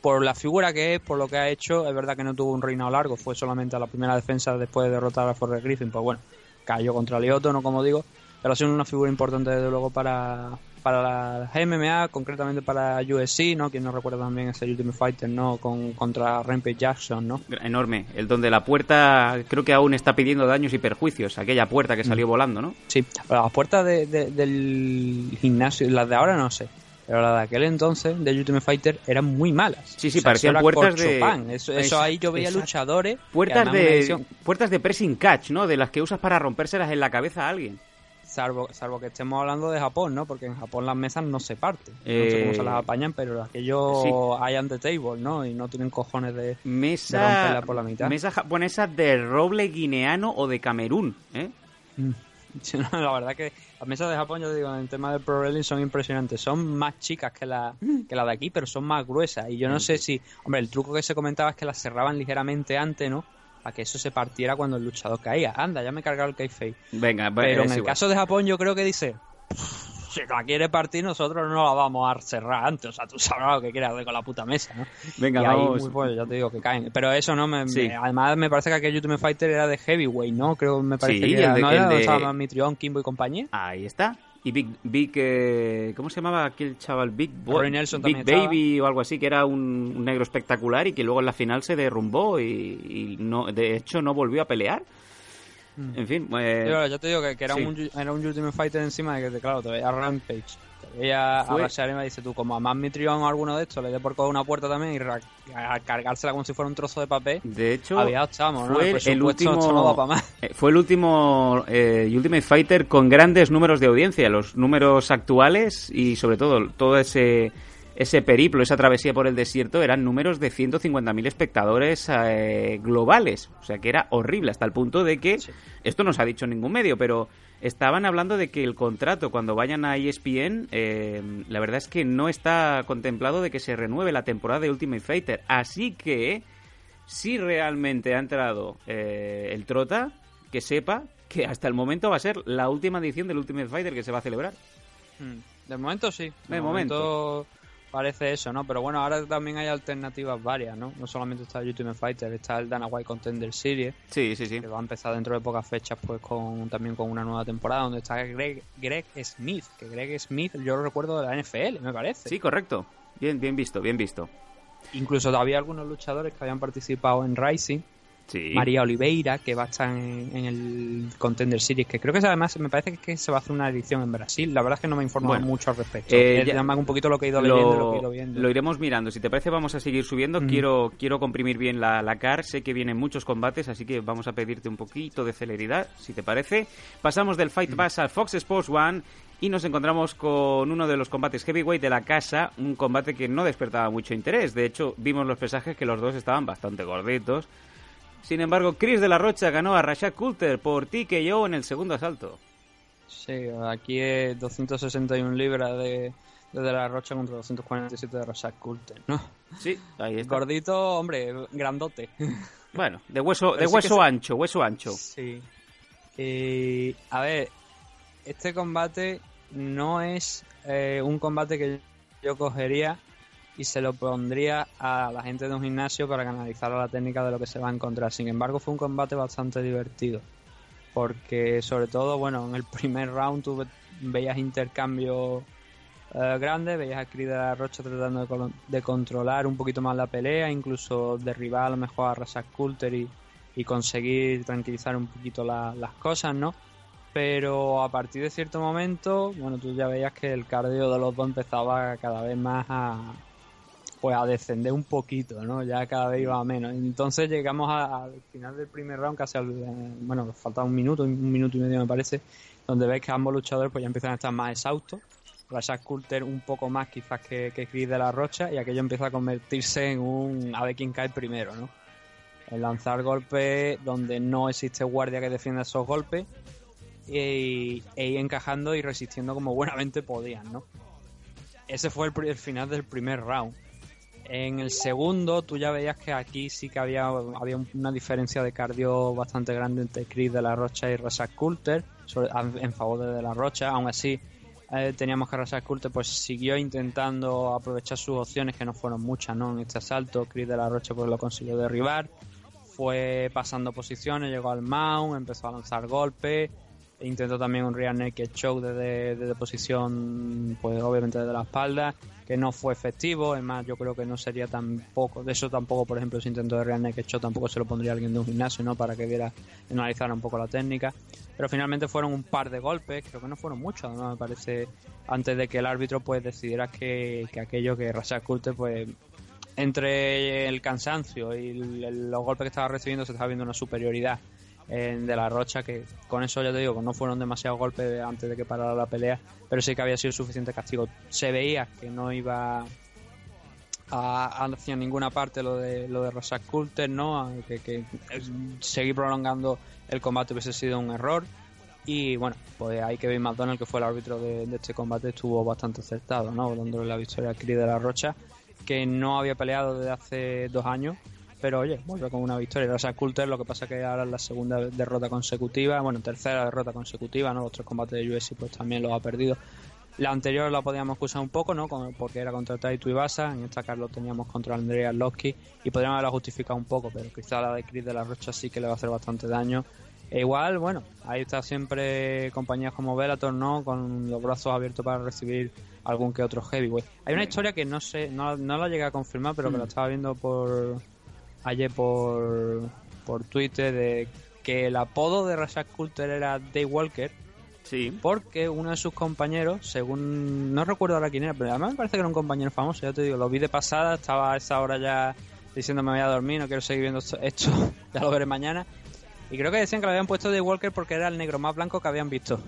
por la figura que es, por lo que ha hecho, es verdad que no tuvo un reinado largo, fue solamente a la primera defensa después de derrotar a Forrest Griffin. Pues bueno, cayó contra Lioto, no como digo, pero ha sido una figura importante desde luego para, para la MMA, concretamente para USC, ¿no? Quien no recuerda también ese Ultimate Fighter, ¿no? Con, contra Rampage Jackson, ¿no? Enorme. El donde la puerta creo que aún está pidiendo daños y perjuicios. Aquella puerta que Mm. salió volando, ¿no? Sí, las puertas de- de- del gimnasio, las de ahora no sé, pero las de aquel entonces, de Ultimate Fighter, eran muy malas. Sí, sí, O sea, parecían puertas de-. Eso, eso ahí yo veía exacto. luchadores. Puertas de puertas de pressing catch, ¿no? De las que usas para rompérselas en la cabeza a alguien. Salvo, salvo que estemos hablando de Japón, ¿no? Porque en Japón las mesas no se parten. No Eh, sé cómo se las apañan, pero aquellos sí. hay on the table, ¿no? Y no tienen cojones de. Mesa, De romperla por la mitad. mesa japonesa de roble guineano o de Camerún, ¿eh? Mm. La verdad que las mesas de Japón, yo digo, en el tema del pro wrestling son impresionantes. Son más chicas que la, que la de aquí, pero son más gruesas. Y yo no sé si, hombre, el truco que se comentaba es que las cerraban ligeramente antes, ¿no? Para que eso se partiera cuando el luchador caía. Anda, ya me he cargado el kayfabe. Venga, pues, Pero en el igual. caso de Japón, yo creo que dice. Si la quiere partir, nosotros no la vamos a cerrar antes. O sea, tú sabrás lo que quieres hacer con la puta mesa, ¿no? Venga, y ahí, vamos. muy, pues, ya te digo que caen. Pero eso no me, Sí. me- Además, me parece que aquel Ultimate Fighter era de Heavyweight, ¿no? Creo me parece Sí, que era. el de- ¿no el era de- Mitrión, Kimbo y compañía? Ahí está. Y Big, Big eh, ¿cómo se llamaba aquel chaval? Big Boy, Big también Baby o algo así, que era un, un negro espectacular y que luego en la final se derrumbó y, y no, de hecho no volvió a pelear. En fin, eh, Yo, ya te digo que, que era, sí. un, era un Ultimate Fighter encima de que, claro, te veía Rampage. Fue- a Bashar y me dice tú, como a más Mitrión o alguno de estos, le dé por coger una puerta también y a cargársela como si fuera un trozo de papel. de hecho Había estamos, ¿no? fue El el último no da pa' más. eh, fue el último eh, Ultimate Fighter con grandes números de audiencia, los números actuales y sobre todo todo ese ese periplo, esa travesía por el desierto eran números de 150.000 espectadores eh, globales, o sea que era horrible hasta el punto de que esto no se ha dicho en ningún medio, pero estaban hablando de que el contrato cuando vayan a ESPN, eh, la verdad es que no está contemplado de que se renueve la temporada de Ultimate Fighter, así que si realmente ha entrado eh, el Trota, que sepa que hasta el momento va a ser la última edición del Ultimate Fighter que se va a celebrar. Mm, De momento sí. De, De momento, parece eso, ¿no? Pero bueno, ahora también hay alternativas varias, ¿no? No solamente está el Ultimate Fighter, está el Dana White Contender Series, Sí, sí, sí. que va a empezar dentro de pocas fechas, pues con también con una nueva temporada, donde está Greg, Greg Smith, que Greg Smith yo lo recuerdo de la NFL, me parece. Sí, correcto. Bien, bien visto, bien visto. Incluso había algunos luchadores que habían participado en Rising, Sí. María Oliveira, que va a estar en, en el Contender Series, que creo que además me parece que se va a hacer una edición en Brasil. La verdad es que no me he informado Bueno, mucho al respecto. eh, ya- un poquito lo que he ido leyendo lo que he ido lo, viendo. lo iremos mirando. Si te parece, vamos a seguir subiendo. Mm. Quiero, quiero comprimir bien la, la car. Sé que vienen muchos combates, así que vamos a pedirte un poquito de celeridad, si te parece. Pasamos del. Fight Pass al Fox Sports One y nos encontramos con uno de los combates heavyweight de la casa. Un combate que no despertaba mucho interés. De hecho, vimos los pesajes que los dos estaban bastante gorditos. Sin embargo, Chris de la Rocha ganó a Rashad Coulter por TKO en el segundo asalto. Sí, aquí es 261 libras de, de, De la Rocha contra 247 de Rashad Coulter, ¿no? Sí, ahí está. Gordito, hombre, grandote. Bueno, de hueso, de sí hueso se- ancho, hueso ancho. Sí. Y, a ver, este combate no es eh, un combate que yo cogería y se lo pondría a la gente de un gimnasio para que analizara la técnica de lo que se va a encontrar. Sin embargo, fue un combate bastante divertido. Porque, sobre todo, bueno, en el primer round tú ve- veías intercambios eh, grandes, veías a la Rocha tratando de, controlar un poquito más la pelea, incluso derribar a lo mejor a Rashad Coulter y, y conseguir tranquilizar un poquito la- las cosas, ¿no? Pero a partir de cierto momento, bueno, tú ya veías que el cardio de los dos empezaba cada vez más a pues a descender un poquito, ¿no? Ya cada vez iba menos. Entonces llegamos al final del primer round, casi al, eh, bueno, faltaba un minuto, un minuto y medio me parece, donde ves que ambos luchadores pues ya empiezan a estar más exhaustos Rashad Coulter un poco más quizás que, que Chris de la Rocha y aquello empieza a convertirse en un a ver quién cae primero, ¿no? El lanzar golpes donde no existe guardia que defienda esos golpes e ir encajando y resistiendo como buenamente podían, ¿no? Ese fue el final del primer round. En el segundo, tú ya veías que aquí sí que había, había una diferencia de cardio bastante grande entre Chris de la Rocha y Rashad Coulter en favor de de la Rocha. Aún así, eh, teníamos que Rashad Coulter pues siguió intentando aprovechar sus opciones, que no fueron muchas, ¿no? En este asalto, Chris de la Rocha pues lo consiguió derribar. Fue pasando posiciones, llegó al mount, empezó a lanzar golpes. Intentó también un rear naked choke desde, desde posición, pues obviamente desde la espalda, que no fue efectivo. Es más, yo creo que no sería tampoco, de eso tampoco, por ejemplo, ese intento de rear naked choke tampoco se lo pondría alguien de un gimnasio, ¿no? Para que viera, analizara un poco la técnica. Pero finalmente fueron un par de golpes, creo que no fueron muchos, además me parece, antes de que el árbitro pues decidiera que, que aquello que Rashad Coulter pues entre el cansancio y los golpes que estaba recibiendo se estaba viendo una superioridad de la Rocha que con eso ya te digo no fueron demasiados golpes antes de que parara la pelea pero sí que había sido suficiente castigo. Se veía que no iba a, hacia ninguna parte lo de lo de Rashad Coulter no que, que es- seguir prolongando el combate hubiese sido un error. Y bueno, pues hay que ver McDonald, que fue el árbitro de, este combate, estuvo bastante acertado, ¿no? Dándole la victoria a Chris de la Rocha, que no había peleado desde hace dos años, pero oye, vuelve con una victoria. Rashad Coulter, lo que pasa que ahora es la segunda derrota consecutiva, bueno, tercera derrota consecutiva, ¿no? Los tres combates de UFC pues también los ha perdido. La anterior la podíamos acusar un poco, ¿no? Porque era contra Taito Ibasa, en esta Carlos teníamos contra Andrea Arlovski y podríamos haberla justificado un poco, pero quizá la de Chris de la Rocha sí que le va a hacer bastante daño. E igual, bueno, ahí está siempre compañías como Bellator, ¿no? Con los brazos abiertos para recibir algún que otro heavyweight. Hay una historia que no sé, no, no la llegué a confirmar, pero que la estaba viendo por ayer por, por Twitter de que el apodo de Rashad Coulter era Day Walker Sí. porque uno de sus compañeros, según no recuerdo ahora quién era, pero además me parece que era un compañero famoso, ya te digo, lo vi de pasada, estaba a esa hora ya diciendo me voy a dormir, no quiero seguir viendo esto, ya lo veré mañana. Y creo que decían que lo habían puesto de Walker porque era el negro más blanco que habían visto.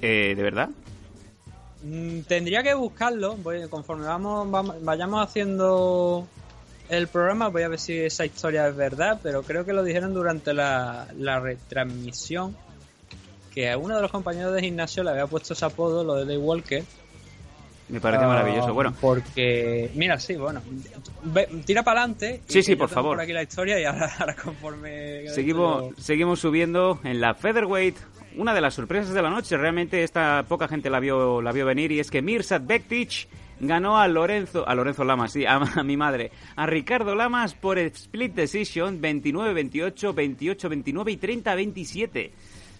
Eh, ¿De verdad? Mm, tendría que buscarlo, voy, conforme vamos, vamos- vayamos haciendo el programa, voy a ver si esa historia es verdad, pero creo que lo dijeron durante la, la retransmisión, que a uno de los compañeros de gimnasio le había puesto ese apodo, lo de Day Walker. Me parece Ah, maravilloso. Bueno, Porque, mira, sí, bueno, ve- tira para adelante. Sí, sí, por favor. Por aquí la historia y ahora, ahora conforme... seguimos, seguimos subiendo en la featherweight. Una de las sorpresas de la noche, realmente esta poca gente la vio, la vio venir y es que Mirsad Bektic ganó a Lorenzo, a Lorenzo Lamas, sí, a, a mi madre, a Ricardo Lamas por split decision 29-28, 28-29 y 30-27.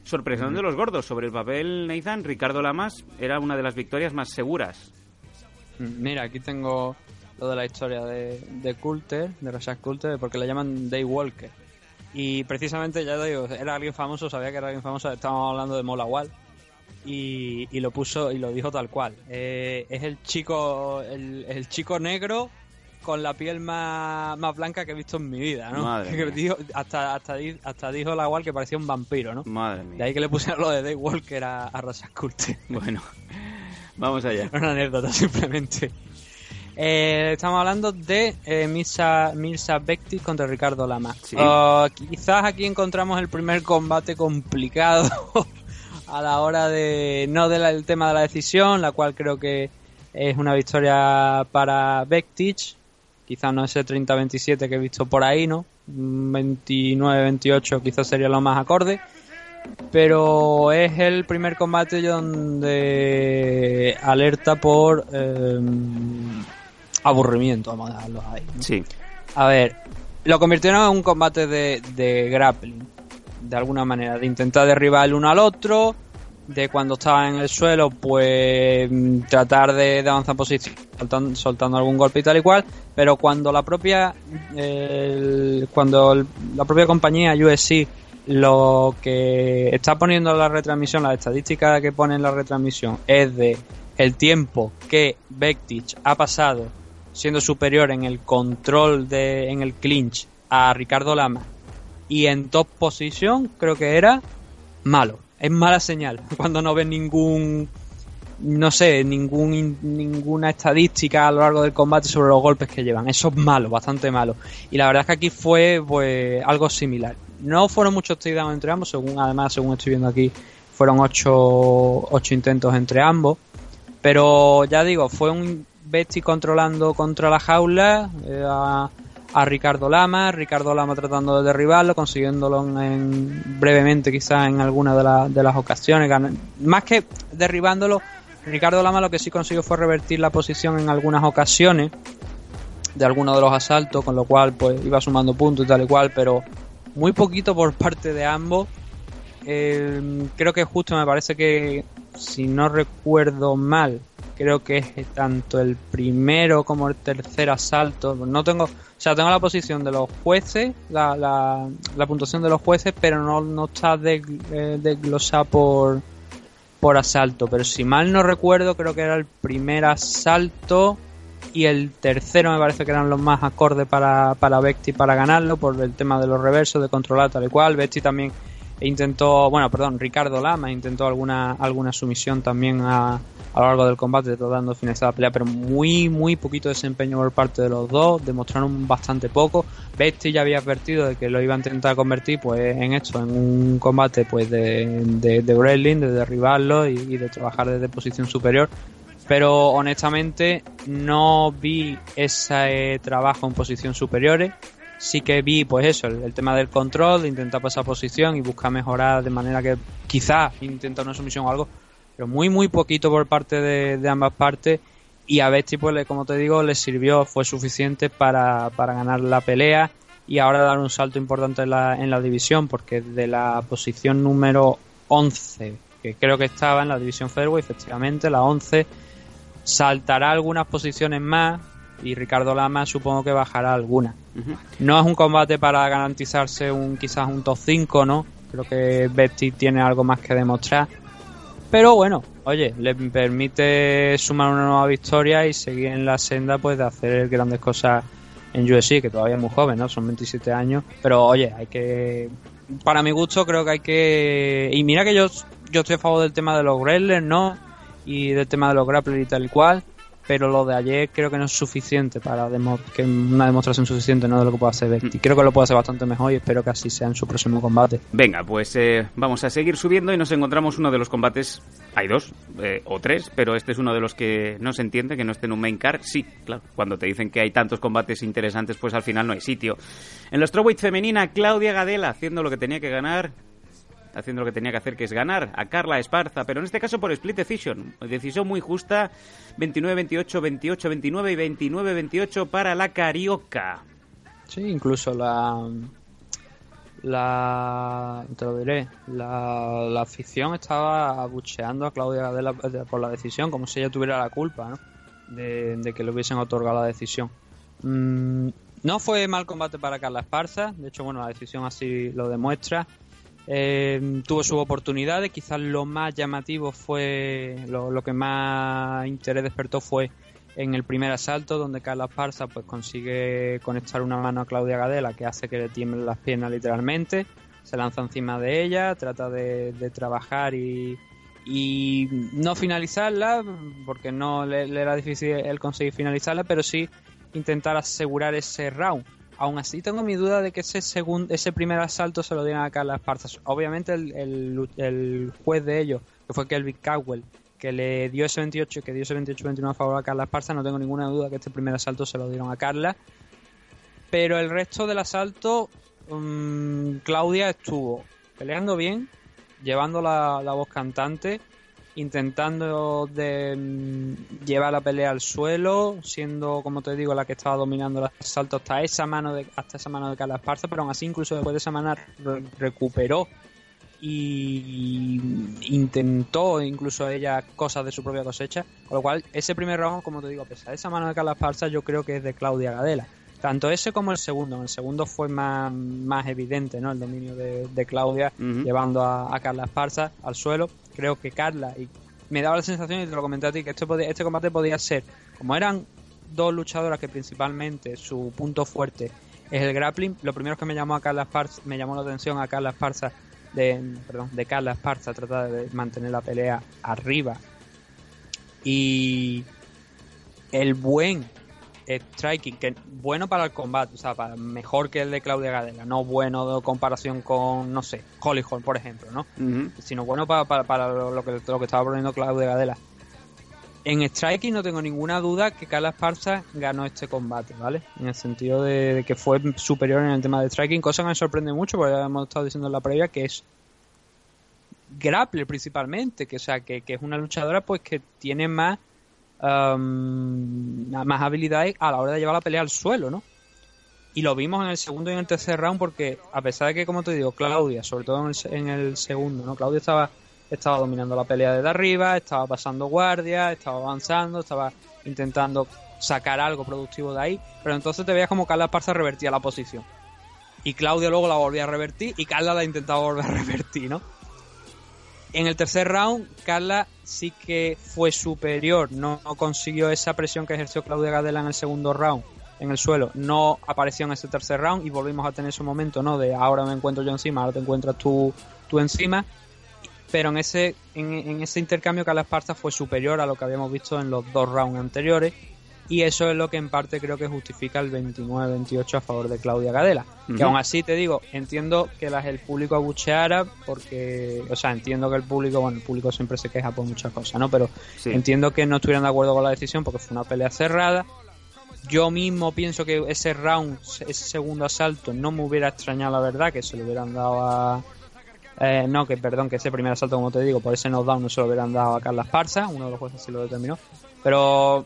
Sorpresón de los gordos. Sobre el papel, Nathan, Ricardo Lamas era una de las victorias más seguras. Mm, Mira, aquí tengo lo de la historia de, de Coulter, de Rashad Coulter, porque le llaman Day Walker. Y precisamente, ya digo, era alguien famoso, sabía que era alguien famoso, estábamos hablando de Mola Wall. Y, y lo puso y lo dijo tal cual. Eh, es el chico el, el chico negro con la piel más, más blanca que he visto en mi vida, ¿no? Madre Que mía. dijo- hasta, hasta, hasta dijo la Wall que parecía un vampiro, ¿no? Madre De mía. ahí que le pusieron lo de Day Walker a, a Coulter. Bueno, vamos allá. Una anécdota simplemente. Eh, estamos hablando de eh, Mirza, Mirza contra Ricardo Lama. Sí. Ah, quizás aquí encontramos el primer combate complicado a la hora de no del tema de la decisión, la cual creo que es una victoria para Bektic. Quizás no ese 30-27 que he visto por ahí, ¿no? 29-28 quizás sería lo más acorde pero es el primer combate donde alerta por eh, aburrimiento, vamos a dejarlo ahí. ¿no? Sí. A ver, lo convirtieron en un combate de, de grappling, de alguna manera, de intentar derribar el uno al otro, de cuando estaba en el suelo, pues tratar de, avanzar posición, soltando, algún golpe y tal y cual, pero cuando la propia, el- cuando la propia compañía USC lo que está poniendo en la retransmisión, la estadística que pone en la retransmisión es de el tiempo que Bektic ha pasado siendo superior en el control de en el clinch a Ricardo Lama y en top position creo que era malo es mala señal cuando no ves ningún no sé, ningún, ninguna estadística a lo largo del combate sobre los golpes que llevan. Eso es malo, bastante malo. Y la verdad es que aquí fue pues algo similar. No fueron muchos takedowns entre ambos, según además, según estoy viendo aquí, fueron ocho, ocho intentos entre ambos. Pero ya digo, fue un Betty controlando contra la jaula eh, a, Ricardo Lama, Ricardo Lama tratando de derribarlo, consiguiéndolo en, brevemente quizás en alguna de, la- de las ocasiones. Más que derribándolo, Ricardo Lama lo que sí consiguió fue revertir la posición en algunas ocasiones de algunos de los asaltos, con lo cual pues iba sumando puntos y tal y cual, pero muy poquito por parte de ambos. Eh, creo que justo me parece que, si no recuerdo mal, creo que es tanto el primero como el tercer asalto. No tengo, o sea, tengo la posición de los jueces, la, la, la puntuación de los jueces, pero no, no está de- eh, desglosada por, por asalto. Pero si mal no recuerdo, creo que era el primer asalto y el tercero me parece que eran los más acordes para, para Vecti para ganarlo por el tema de los reversos, de controlar tal y cual. Vecti también intentó, bueno, perdón, Ricardo Lama intentó alguna, alguna sumisión también a, a lo largo del combate, tratando de finalizar la pelea, pero muy, muy poquito desempeño por parte de los dos, demostraron bastante poco. Vecti ya había advertido de que lo iba a intentar convertir pues en esto, en un combate pues de, de, de wrestling, de derribarlo y, de trabajar desde posición superior pero honestamente no vi ese trabajo en posiciones superiores. Sí que vi, pues eso, el, el tema del control, de intentar pasar posición y buscar mejorar de manera que quizás intentar una sumisión o algo, pero muy, muy poquito por parte de, de ambas partes. Y a Betty, pues, le- como te digo, le sirvió, fue suficiente para, para ganar la pelea y ahora dar un salto importante en la, en la división, porque de la posición número 11, que creo que estaba en la división Fairway, efectivamente, la 11 saltará algunas posiciones más y Ricardo Lama supongo que bajará algunas. Ujú. No es un combate para garantizarse un quizás un top 5, ¿no? Creo que Betty tiene algo más que demostrar. Pero bueno, oye, le permite sumar una nueva victoria y seguir en la senda pues de hacer grandes cosas en UFC, que todavía es muy joven, ¿no? Son 27 años. Pero oye, hay que... Para mi gusto creo que hay que... Y mira que yo, yo estoy a favor del tema de los wrestlers, ¿no? Y del tema de los grapplers y tal cual. Pero lo de ayer creo que no es suficiente para demo- que una demostración suficiente ¿no? de lo que puede hacer Betty. Creo que lo puede hacer bastante mejor y espero que así sea en su próximo combate. Venga, pues eh, vamos a seguir subiendo y nos encontramos uno de los combates. Hay dos eh, o tres, pero este es uno de los que no se entiende, que no esté en un main card. Sí, claro, cuando te dicen que hay tantos combates interesantes, pues al final no hay sitio. En la strawweight femenina, Claudia Gadela haciendo lo que tenía que ganar. Haciendo lo que tenía que hacer, que es ganar a Carla Esparza, pero en este caso por split decision. Decisión muy justa: 29-28, 28-29 y 29-28 para la Carioca. Sí, incluso la. La. Te lo diré. La, la afición estaba abucheando a Claudia por la decisión, como si ella tuviera la culpa, ¿no? De, de que le hubiesen otorgado la decisión. Mm, no fue mal combate para Carla Esparza, de hecho, bueno, la decisión así lo demuestra. Eh, tuvo sus oportunidades, quizás lo más llamativo fue, lo, que más interés despertó fue en el primer asalto, donde Carla Esparza pues consigue conectar una mano a Claudia Gadela, que hace que le tiemblen las piernas literalmente, se lanza encima de ella, trata de, de trabajar y, y no finalizarla, porque no le, le era difícil el conseguir finalizarla, pero sí intentar asegurar ese round. Aún así tengo mi duda de que ese segundo, ese primer asalto se lo dieran a Carla Esparza. Obviamente el, juez de ellos, que fue Kelvin Cowell, que le dio ese 28, que dio ese 28-21 a favor a Carla Esparza, no tengo ninguna duda que este primer asalto se lo dieron a Carla. Pero el resto del asalto, um, Claudia estuvo peleando bien, llevando la voz cantante, intentando de mm, llevar la pelea al suelo, siendo, como te digo, la que estaba dominando el asalto hasta esa mano de, hasta esa mano de Carla Esparza, pero aún así, incluso después de esa mano, re- recuperó y intentó incluso ella cosas de su propia cosecha, con lo cual ese primer round, como te digo, a pesar de esa mano de Carla Esparza, yo creo que es de Claudia Gadela. Tanto ese como el segundo. El segundo fue más, más evidente ¿no? el dominio de, de Claudia llevando a, a Carla Esparza al suelo. Creo que Carla, y me daba la sensación, y te lo comenté a ti, que este, este combate podía ser, como eran dos luchadoras que principalmente su punto fuerte es el grappling, lo primero que me llamó a Carla Esparza, me llamó la atención a Carla Esparza, de, perdón, de Carla Esparza, tratar de mantener la pelea arriba. Y el buen striking, que bueno para el combate, o sea, para, mejor que el de Claudia Gadela, no bueno de comparación con, no sé, Hollyhorn, por ejemplo, ¿no? Sino bueno para, para, para lo, que, lo que estaba poniendo Claudia Gadela. En striking no tengo ninguna duda que Carla Esparza ganó este combate, ¿vale? En el sentido de, de que fue superior en el tema de striking, cosa que me sorprende mucho, porque ya hemos estado diciendo en la previa que es grappler principalmente, que o sea, que, que es una luchadora pues que tiene más um, más habilidades a la hora de llevar la pelea al suelo, ¿no? Y lo vimos en el segundo y en el tercer round porque a pesar de que, como te digo, Claudia, sobre todo en el, segundo, ¿no? Claudia estaba, estaba dominando la pelea desde arriba, estaba pasando guardia, estaba avanzando, estaba intentando sacar algo productivo de ahí, pero entonces te veías como Carla Esparza revertía la posición. Y Claudia luego la volvía a revertir y Carla la intentaba volver a revertir, ¿no? En el tercer round, Carla sí que fue superior, no, consiguió esa presión que ejerció Claudia Gadela en el segundo round en el suelo, no apareció en ese tercer round y volvimos a tener ese momento, ¿no? De ahora me encuentro yo encima, ahora te encuentras tú, tú encima. Pero en ese, en, en ese intercambio Carla Esparza fue superior a lo que habíamos visto en los dos rounds anteriores y eso es lo que en parte creo que justifica el 29-28 a favor de Claudia Gadela. Que aún así te digo, entiendo que las, el público abucheara porque, o sea, entiendo que el público, bueno, el público siempre se queja por muchas cosas, ¿no? Pero Sí. entiendo que no estuvieran de acuerdo con la decisión porque fue una pelea cerrada. Yo mismo pienso que ese round, ese segundo asalto, no me hubiera extrañado la verdad que se lo hubieran dado a. eh, no, que perdón, que ese primer asalto, como te digo, por ese knockdown no se lo hubieran dado a Carla Esparza, uno de los jueces sí lo determinó. Pero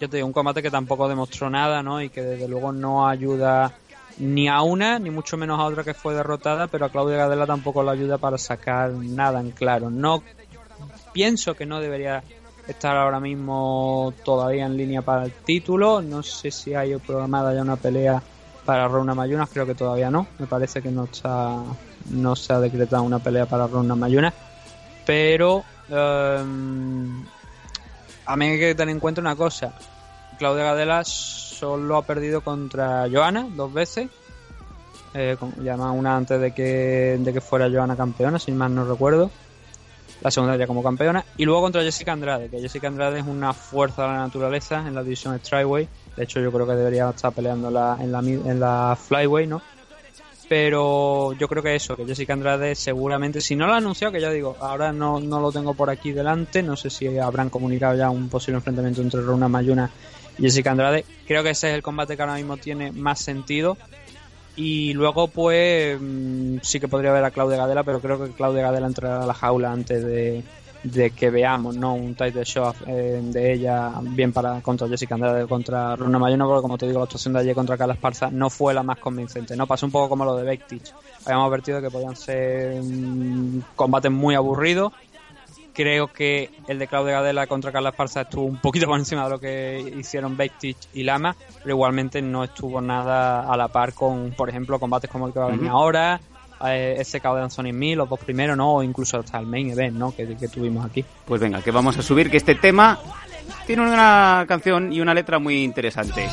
yo te digo, un combate que tampoco demostró nada, ¿no? Y que desde luego no ayuda ni a una, ni mucho menos a otra que fue derrotada, pero a Claudia Gadela tampoco la ayuda para sacar nada en claro. No pienso que no debería estar ahora mismo todavía en línea para el título. No sé si hay programada ya una pelea para Rona Mayunas, creo que todavía no. Me parece que no está no se ha decretado una pelea para Rona Mayunas, pero em, a mí hay que tener en cuenta una cosa. Claudia Gadela solo ha perdido contra Joana dos veces. Eh, con- y además una antes de que, de que fuera Joana campeona, si mal no recuerdo. La segunda ya como campeona. Y luego contra Jessica Andrade, que Jessica Andrade es una fuerza de la naturaleza en la división Strikeway. De hecho, yo creo que debería estar peleando la- en, la, en la Flyway, ¿no? Pero yo creo que eso, que Jessica Andrade seguramente, si no lo ha anunciado, que ya digo, ahora no, no lo tengo por aquí delante, no sé si habrán comunicado ya un posible enfrentamiento entre Rona Mayuna y Jessica Andrade. Creo que ese es el combate que ahora mismo tiene más sentido. Y luego, pues, mm, sí que podría ver a Claudia Gadela, pero creo que Claudia Gadela entrará a la jaula antes de, de que veamos, ¿no? Un title show eh, de ella bien para contra Jessica Andrade contra Runa Mayuna, porque como te digo, la actuación de ayer contra Carla Esparza no fue la más convincente, ¿no? Pasó un poco como lo de Bektic. Habíamos advertido que podían ser mm, combates muy aburridos. Creo que el de Claudia Gadela contra Carla Esparza estuvo un poquito por encima de lo que hicieron Bektic y Lama, pero igualmente no estuvo nada a la par con, por ejemplo, combates como el que va a venir ahora, eh, ese KO de Anthony Me, los dos primeros, ¿no? O incluso hasta el main event, ¿no? Que, que tuvimos aquí. Pues venga, que vamos a subir, que este tema tiene una canción y una letra muy interesante.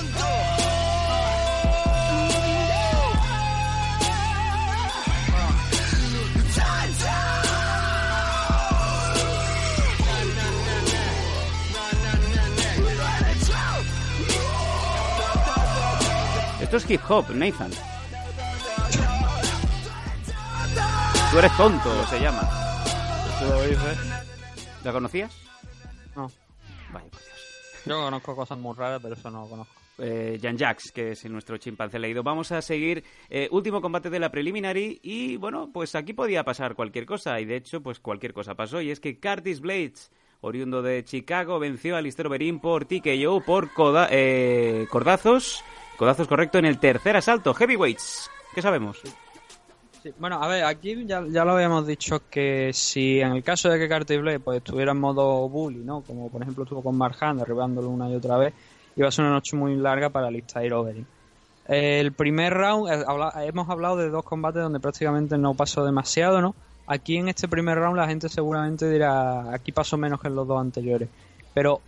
Esto es hip hop, Nathan. Tú eres tonto, se llama. ¿La conocías? No. Vaya por Dios. Yo conozco cosas muy raras, pero eso no lo conozco. eh, Jan Jax, que es nuestro chimpancé leído. Vamos a seguir eh, último combate de la preliminary y bueno, pues aquí podía pasar cualquier cosa y de hecho pues cualquier cosa pasó y es que Curtis Blades, oriundo de Chicago, venció a Lister Berín por TKO por coda- eh, cordazos, codazos correcto en el tercer asalto. Heavyweights, ¿qué sabemos? Bueno, a ver, aquí ya, lo habíamos dicho que si en el caso de que Blade pues, estuviera en modo bully, ¿no? Como por ejemplo estuvo con Mark Hunt, derribándolo una y otra vez, iba a ser una noche muy larga para Listair Overeem. El primer round, eh, hemos hablado de dos combates donde prácticamente no pasó demasiado, ¿no? Aquí en este primer round la gente seguramente dirá, aquí pasó menos que en los dos anteriores. Pero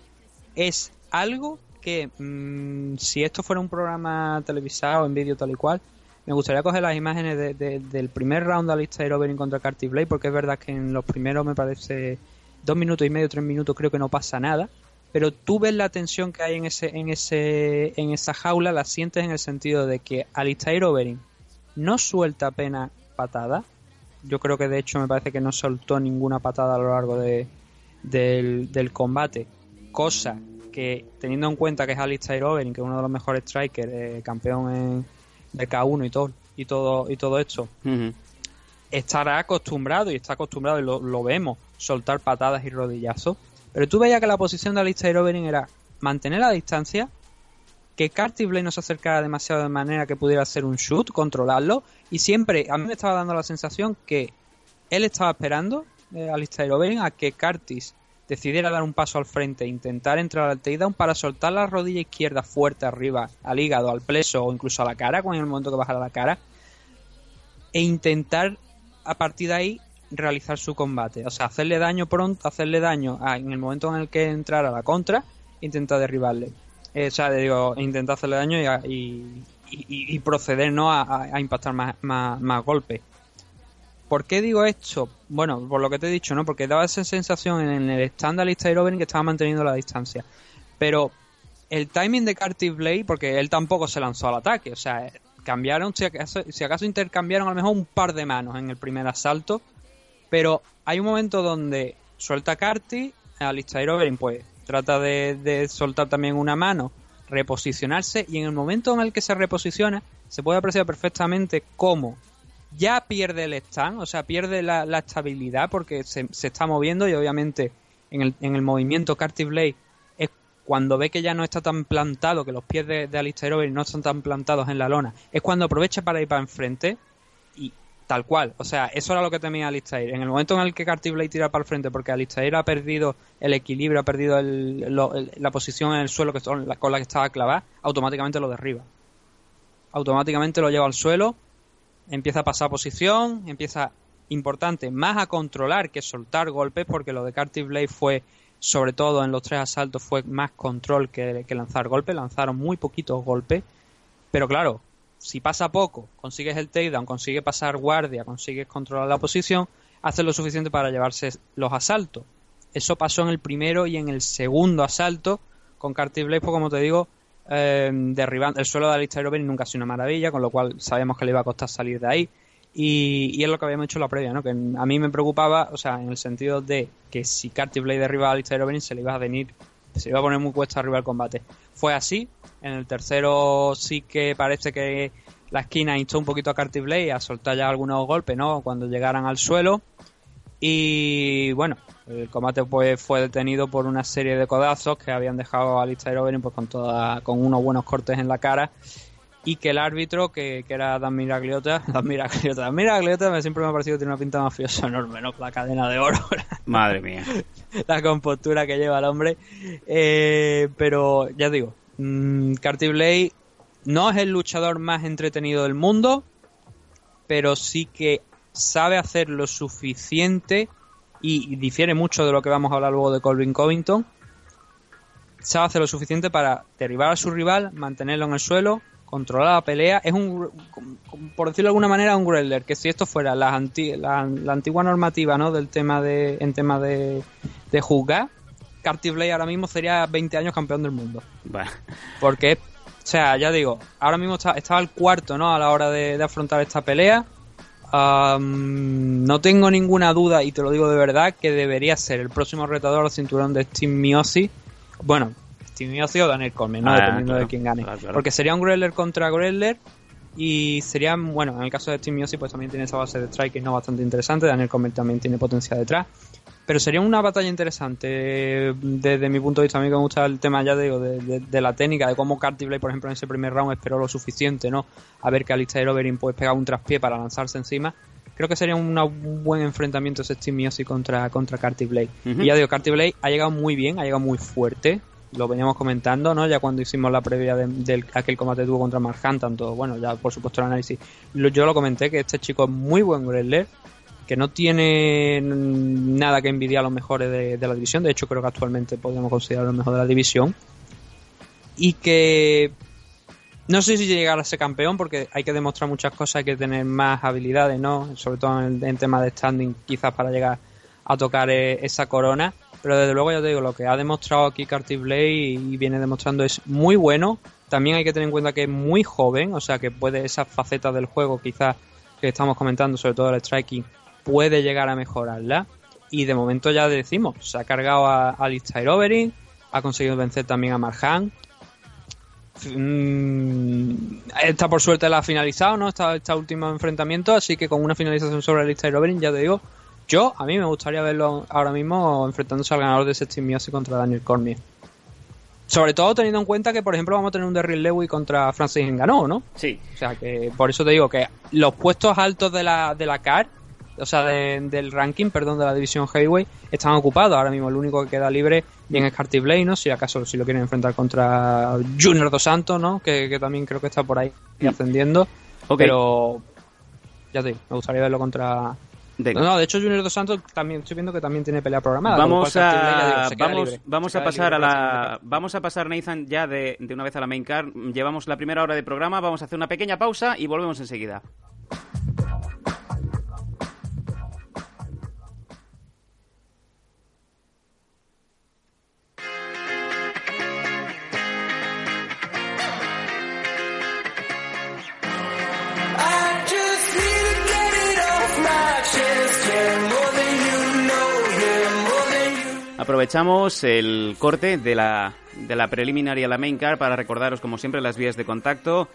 es algo que, mm, si esto fuera un programa televisado, en vídeo tal y cual, me gustaría coger las imágenes de- de- del primer round de Alistair Overeem contra Carty Blade, porque es verdad que en los primeros me parece dos minutos y medio, tres minutos creo que no pasa nada. pero tú ves la tensión que hay en ese en ese en esa jaula, la sientes en el sentido de que Alistair Overeem no suelta apenas patada. Yo creo que de hecho me parece que no soltó ninguna patada a lo largo de, del, del combate, cosa que teniendo en cuenta que es Alistair Overeem, que es uno de los mejores strikers, eh, campeón en, de K1 y todo y todo y todo esto, estará acostumbrado y está acostumbrado y lo, lo vemos soltar patadas y rodillazos. Pero tú veías que la posición de Alistair Overeem era mantener la distancia que Curtis Blade no se acercara demasiado de manera que pudiera hacer un shoot, controlarlo y siempre a mí me estaba dando la sensación que él estaba esperando eh, Alistair Overeem a que Curtis decidiera dar un paso al frente e intentar entrar al takedown para soltar la rodilla izquierda fuerte arriba, al hígado, al pleso o incluso a la cara, con el momento que bajara la cara, e intentar a partir de ahí realizar su combate. O sea, hacerle daño pronto, hacerle daño a- en el momento en el que entrara la contra, intentar derribarle. Eh, o sea, digo, intentar hacerle daño y, proceder ¿no? a, impactar más, más golpes. ¿Por qué digo esto? Bueno, por lo que te he dicho, ¿no? Porque daba esa sensación en el Alistair Overeem que estaba manteniendo la distancia. Pero el timing de Curtis Blade, porque él tampoco se lanzó al ataque, o sea, cambiaron, si acaso, si acaso intercambiaron a lo mejor un par de manos en el primer asalto, pero hay un momento donde suelta Curtis, Alistair Overeem pues trata de soltar también una mano, reposicionarse y en el momento en el que se reposiciona se puede apreciar perfectamente cómo ya pierde el stand, o sea, pierde la, estabilidad porque se, está moviendo y obviamente en el, en el movimiento Curtis Blade es cuando ve que ya no está tan plantado, que los pies de, Alistair Overeem no están tan plantados en la lona, es cuando aprovecha para ir para enfrente y tal cual, o sea, eso era lo que temía Alistair. En el momento en el que Curtis Blade tira para el frente porque Alistair ha perdido el equilibrio, ha perdido el- la posición en el suelo que con la que estaba clavada, automáticamente lo derriba. Automáticamente lo lleva al suelo empieza a pasar posición, empieza, importante, más a controlar que soltar golpes, porque lo de Curtis Blade fue, sobre todo en los tres asaltos, fue más control que, lanzar golpes, lanzaron muy poquitos golpes, pero claro, si pasa poco, consigues el takedown, consigues pasar guardia, consigues controlar la posición, haces lo suficiente para llevarse los asaltos. Eso pasó en el primero y en el segundo asalto con Curtis Blade, pues como te digo, eh, derribando el suelo de Alistair Overeem nunca ha sido una maravilla, con lo cual sabíamos que le iba a costar salir de ahí. Y, y es lo que habíamos hecho en la previa, ¿no? Que a mí me preocupaba, o sea, en el sentido de que si Curtis Blade derriba a Alistair Overeem se le iba a venir, se iba a poner muy cuesta arriba el combate. Fue así, en el tercero sí que parece que la esquina instó un poquito a Curtis Blade a soltar ya algunos golpes, ¿no? Cuando llegaran al suelo. Y bueno, el combate pues fue detenido por una serie de codazos que habían dejado a Alistair Overeem pues, con, toda, con unos buenos cortes en la cara y que el árbitro, que, que era Dan Miragliota, Dan Miragliota, Dan Miragliota me, siempre me ha parecido que tiene una pinta mafiosa enorme, ¿no? La cadena de oro, Madre mía. la compostura que lleva el hombre. Eh, pero ya digo, mm, Curtis Blade no es el luchador más entretenido del mundo, pero sí que sabe hacer lo suficiente y, difiere mucho de lo que vamos a hablar luego de Colvin Covington. Sabe hacer lo suficiente para derribar a su rival, mantenerlo en el suelo, controlar la pelea. Es un, por decirlo de alguna manera, un Greller. Que si esto fuera la, anti- la, la antigua normativa, ¿no? Del tema de, en tema de, de juzgar, Curtis Blade ahora mismo sería 20 años campeón del mundo. Porque, o sea, ya digo, ahora mismo está, estaba el cuarto, ¿no? A la hora de, de afrontar esta pelea. Am, no tengo ninguna duda, y te lo digo de verdad, que debería ser el próximo retador al cinturón de Steve Miosi. Bueno, Steve Miosi o Daniel Cormier, ¿no? Ah, Dependiendo claro, de quién gane. claro, claro. Porque sería un Greller contra Greller. Y sería, bueno, en el caso de Steve Miosi, pues también tiene esa base de striking, ¿no? Bastante interesante. Daniel Cormier también tiene potencia detrás. Pero sería una batalla interesante desde mi punto de vista. A mí me gusta el tema, ya digo, de, de- de la técnica, de cómo Curtis Blade, por ejemplo, en ese primer round esperó lo suficiente, ¿no? A ver que Alistair Overeem pues pega un traspié para lanzarse encima. Creo que sería una- un buen enfrentamiento ese Steve Miosi contra, contra Curtis Blade. Ujú. Y ya digo, Curtis Blade ha llegado muy bien, ha llegado muy fuerte. Lo veníamos comentando, ¿no? Ya cuando hicimos la previa de, del aquel combate tuvo contra Mark Hunt, tanto, bueno, ya por supuesto el análisis. Lo- yo lo comenté que este chico es muy buen wrestler, que no tiene nada que envidiar a los mejores de, la división. De hecho, creo que actualmente podemos considerarlo el mejor de la división. Y que no sé si llegar a ser campeón porque hay que demostrar muchas cosas, hay que tener más habilidades, ¿no? Sobre todo en, en tema de standing, quizás para llegar a tocar eh, esa corona. pero desde luego ya te digo, lo que ha demostrado aquí Curtis Blade y viene demostrando es muy bueno. También hay que tener en cuenta que es muy joven, o sea que puede esas facetas del juego quizás que estamos comentando, sobre todo el striking, puede llegar a mejorarla. Y de momento ya decimos, se ha cargado a Alistair Overeem, ha conseguido vencer también a Marjan. Mm, esta por suerte la ha finalizado, ¿no? Esta, este último enfrentamiento, así que con una finalización sobre Alistair Overeem, ya te digo, yo, a mí me gustaría verlo ahora mismo enfrentándose al ganador de Sextin Music contra Daniel Cormier. Sobre todo teniendo en cuenta que, por ejemplo, vamos a tener un Derrick Lewis contra Francis Ngannou, ¿no? Sí. O sea, que por eso te digo que los puestos altos de la, de la CAR, o sea, de- del ranking, perdón, de la división Heavyweight, están ocupados. Ahora mismo el único que queda libre bien es Carty Blade, ¿no? Si acaso si lo quieren enfrentar contra Junior Dos Santos, ¿no? Que, que también creo que está por ahí ascendiendo. Ok. Pero, ya te digo, me gustaría verlo contra... No, de hecho Junior Dos Santos también estoy viendo que también tiene pelea programada. Vamos cual Curtis a digo, vamos libre. vamos Se a pasar a libre la vamos a pasar Nathan ya de, de una vez a la main card. Llevamos la primera hora de programa, vamos a hacer una pequeña pausa y volvemos enseguida. Aprovechamos el corte de la, de la preliminar y a la main card para recordaros, como siempre, las vías de contacto.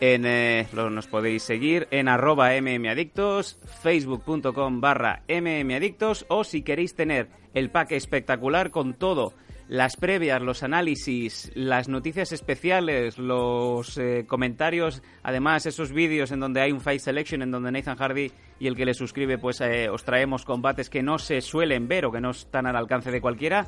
En, eh, lo- nos podéis seguir en arroba mmadictos, facebook.com barra mmadictos o si queréis tener el pack espectacular con todo, las previas, los análisis, las noticias especiales, los eh, comentarios, además esos vídeos en donde hay un Fight Selection, en donde Nathan Hardy y el que le suscribe pues eh, os traemos combates que no se suelen ver o que no están al alcance de cualquiera,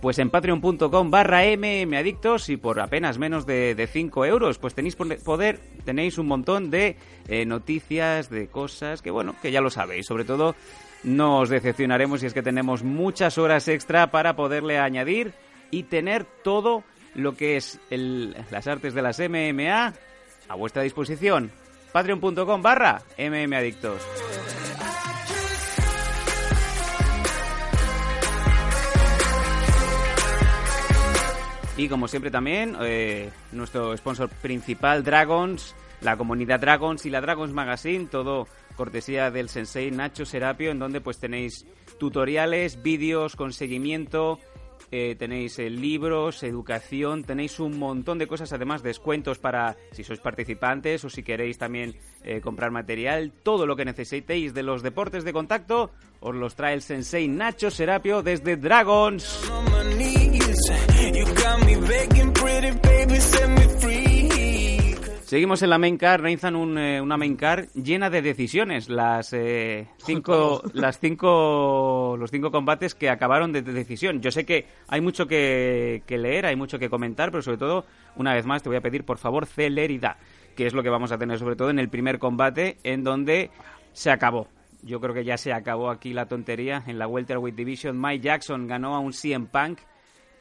pues en patreon.com barra mmadictos y por apenas menos de 5 euros pues tenéis poder, tenéis un montón de eh, noticias, de cosas que bueno, que ya lo sabéis, sobre todo no os decepcionaremos si es que tenemos muchas horas extra para poderle añadir y tener todo lo que es las artes de las MMA a vuestra disposición. Patreon.com barra MMAdictos. Y como siempre también, eh, nuestro sponsor principal, Dragons, la comunidad Dragons y la Dragons Magazine, todo cortesía del sensei Nacho Serapio, en donde pues tenéis tutoriales, vídeos con seguimiento, eh, tenéis eh, libros, educación, tenéis un montón de cosas, además descuentos para si sois participantes o si queréis también eh, comprar material, todo lo que necesitéis de los deportes de contacto, os los trae el sensei Nacho Serapio desde Dragons. Seguimos en la main card, Nathan, un, eh, una main card llena de decisiones. Las eh, cinco, las cinco, los cinco combates que acabaron de, de decisión. Yo sé que hay mucho que, que leer, hay mucho que comentar, pero sobre todo, una vez más, te voy a pedir, por favor, celeridad, que es lo que vamos a tener sobre todo en el primer combate, en donde se acabó. Yo creo que ya se acabó aquí la tontería en la Welterweight Division. Mike Jackson ganó a un CM Punk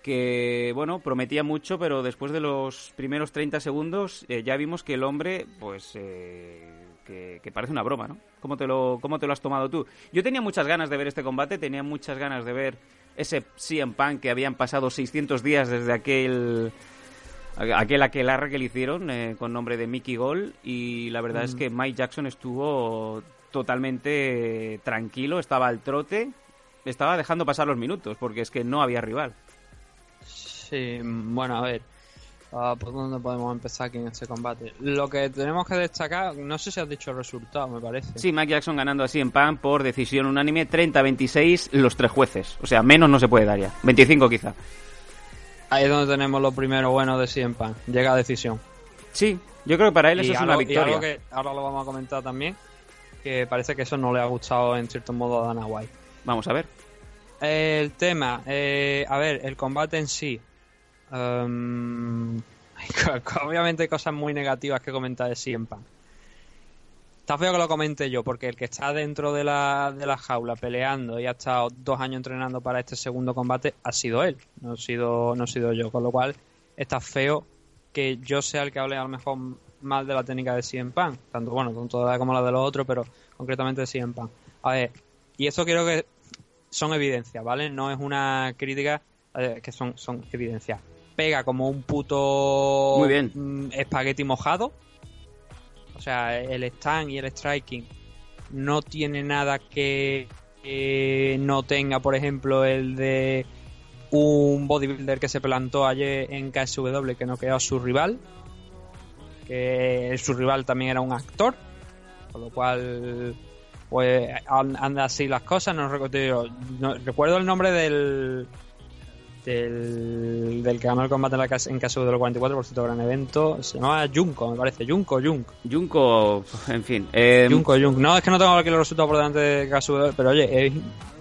que bueno, prometía mucho, pero después de los primeros 30 segundos eh, ya vimos que el hombre, pues, eh, que, que parece una broma, ¿no? ¿Cómo te, lo, ¿Cómo te lo has tomado tú? Yo tenía muchas ganas de ver este combate, tenía muchas ganas de ver ese CM Punk que habían pasado 600 días desde aquel aquel aquelarre que le hicieron eh, con nombre de Mickey Gol y la verdad es que Mike Jackson estuvo totalmente tranquilo, estaba al trote, estaba dejando pasar los minutos porque es que no había rival. Sí, bueno, a ver. ¿Por dónde podemos empezar aquí en este combate? Lo que tenemos que destacar, no sé si has dicho el resultado, me parece. Sí, Mike Jackson ganando así en pan por decisión unánime 30-26 los tres jueces. O sea, menos no se puede dar ya. 25 quizá. Ahí es donde tenemos lo primero bueno de CM Punk. Llega a decisión. Sí, yo creo que para él eso es una y victoria. algo que ahora lo vamos a comentar también, que parece que eso no le ha gustado en cierto modo a Dana White. Vamos a ver. El tema, eh, a ver, el combate en sí. Co- obviamente hay cosas muy negativas que comentar de CM Punk. Está feo que lo comente yo, porque el que está dentro de la, de la jaula peleando y ha estado dos años entrenando para este segundo combate ha sido él, no he sido, no he sido yo. Con lo cual, está feo que yo sea el que hable a lo mejor mal de la técnica de CM Punk, tanto bueno, tanto la como la de los otros, pero concretamente de CM Punk. A ver, y esto quiero que son evidencias, ¿vale? No es una crítica eh, que son, son evidencias. Pega como un puto Muy bien. mm, espagueti mojado. O sea, el stand y el striking no tiene nada que eh, no tenga, por ejemplo, el de un bodybuilder que se plantó ayer en KSW que no quedó a su rival. Que su rival también era un actor. Con lo cual, pues an- anda así las cosas. No, recuerdo, no- recuerdo el nombre del, del, del que ganó el combate en, la, KS en KSW 44, por cierto, gran evento. Se llamaba Junko, me parece. Junko, Junk. Junko, en fin. eh, Junko, Junk. No, es que no tengo aquí los resultados por delante de KSW, pero oye, eh,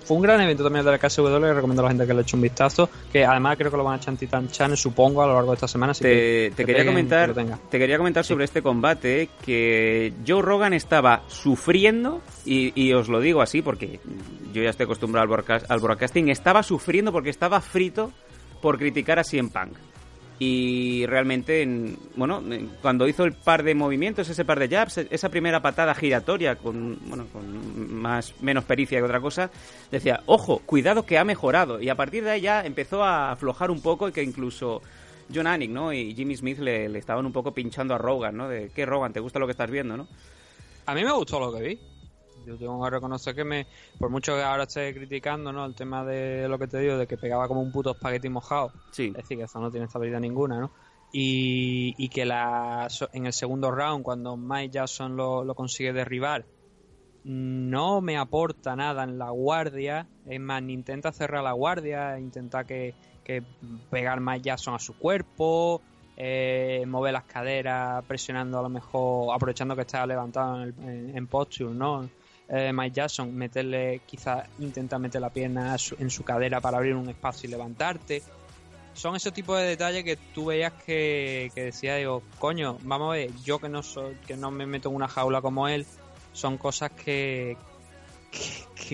fue un gran evento también del KSW. Le recomiendo a la gente que le eche un vistazo. Que además creo que lo van a echar en Titan Channel, supongo, a lo largo de esta semana. así te, que te que quería peguen, comentar que te quería comentar sobre este combate que Joe Rogan estaba sufriendo y, y os lo digo así porque yo ya estoy acostumbrado al broadcasting estaba sufriendo porque estaba frito por criticar a CM Punk y realmente en- bueno en- cuando hizo el par de movimientos ese par de jabs esa primera patada giratoria con bueno con más menos pericia que otra cosa decía ojo cuidado que ha mejorado y a partir de ahí ya empezó a aflojar un poco y que incluso John Anik ¿no? y Jimmy Smith le, le estaban un poco pinchando a Rogan ¿no? de qué Rogan te gusta lo que estás viendo ¿no? A mí me gustó lo que vi. Yo tengo que reconocer que me, por mucho que ahora esté criticando, ¿no? El tema de lo que te digo, de que pegaba como un puto espagueti mojado. sí Es decir, que eso no tiene estabilidad ninguna, ¿no? Y, y que la, en el segundo round, cuando Mike Jackson lo, lo consigue derribar, no me aporta nada en la guardia. Es más, ni intenta cerrar la guardia, intenta que, que pegar Mike Jackson a su cuerpo, eh, mover las caderas, presionando a lo mejor, aprovechando que está levantado en, el- en- en posture, ¿no? Eh, Mike Jackson, meterle, quizás intenta meter la pierna en su cadera para abrir un espacio y levantarte son ese tipo de detalles que tú veías que, decía, digo, coño, vamos a ver, yo que no soy, que no me meto en una jaula como él, son cosas que,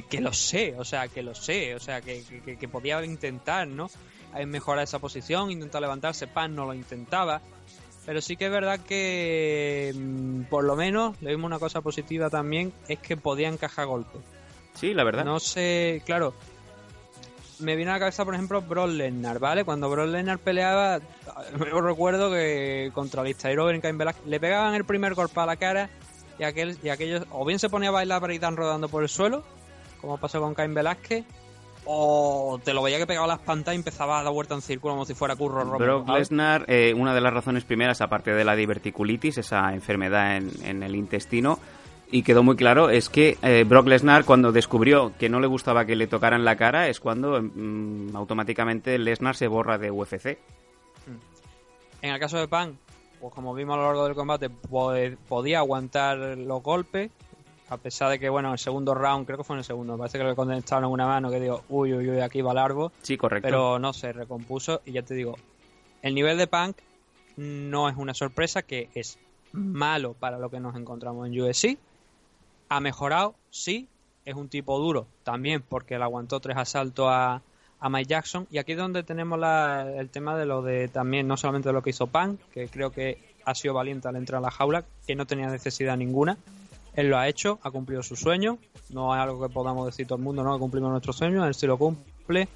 que, lo sé, o sea, que lo sé, o sea, que, que, podía intentar, ¿no? Mejorar esa posición, intentar levantarse, Pan no lo intentaba. Pero sí que es verdad que, mm, por lo menos, le vimos una cosa positiva también, es que podía encajar golpes. sí la verdad No sé, claro. Me viene a la cabeza, por ejemplo, Brock Lesnar, ¿vale? Cuando Brock Lesnar peleaba, yo recuerdo que contra Alistair Overeem, Cain Velasquez, le pegaban el primer golpe a la cara y, aquel, y aquellos o bien se ponía a bailar para ir rodando por el suelo, como pasó con Cain Velázquez, o te lo veía que pegaba las pantas y empezaba a dar vuelta en círculo como si fuera Curro Romero. Brock. Lesnar, eh, una de las razones primeras, aparte de la diverticulitis, esa enfermedad en, en el intestino, y quedó muy claro, es que eh, Brock Lesnar, cuando descubrió que no le gustaba que le tocaran la cara, es cuando mm, automáticamente Lesnar se borra de UFC. En el caso de Pan, pues como vimos a lo largo del combate, podía aguantar los golpes, a pesar de que, bueno, en el segundo round, creo que fue en el segundo, parece que le conectaron una mano que digo, uy, uy, uy, aquí va largo, Sí, correcto. pero no se recompuso y ya te digo, el nivel de Punk no es una sorpresa, que es malo para lo que nos encontramos en UFC, ha mejorado, sí, es un tipo duro también porque le aguantó tres asaltos a, a Mike Jackson. Y aquí es donde tenemos la- el tema de lo de también no solamente de lo que hizo Punk que creo que ha sido valiente al entrar a la jaula que no tenía necesidad ninguna él lo ha hecho, ha cumplido su sueño no es algo que podamos decir todo el mundo no que cumplimos nuestro sueño, él sí lo cumple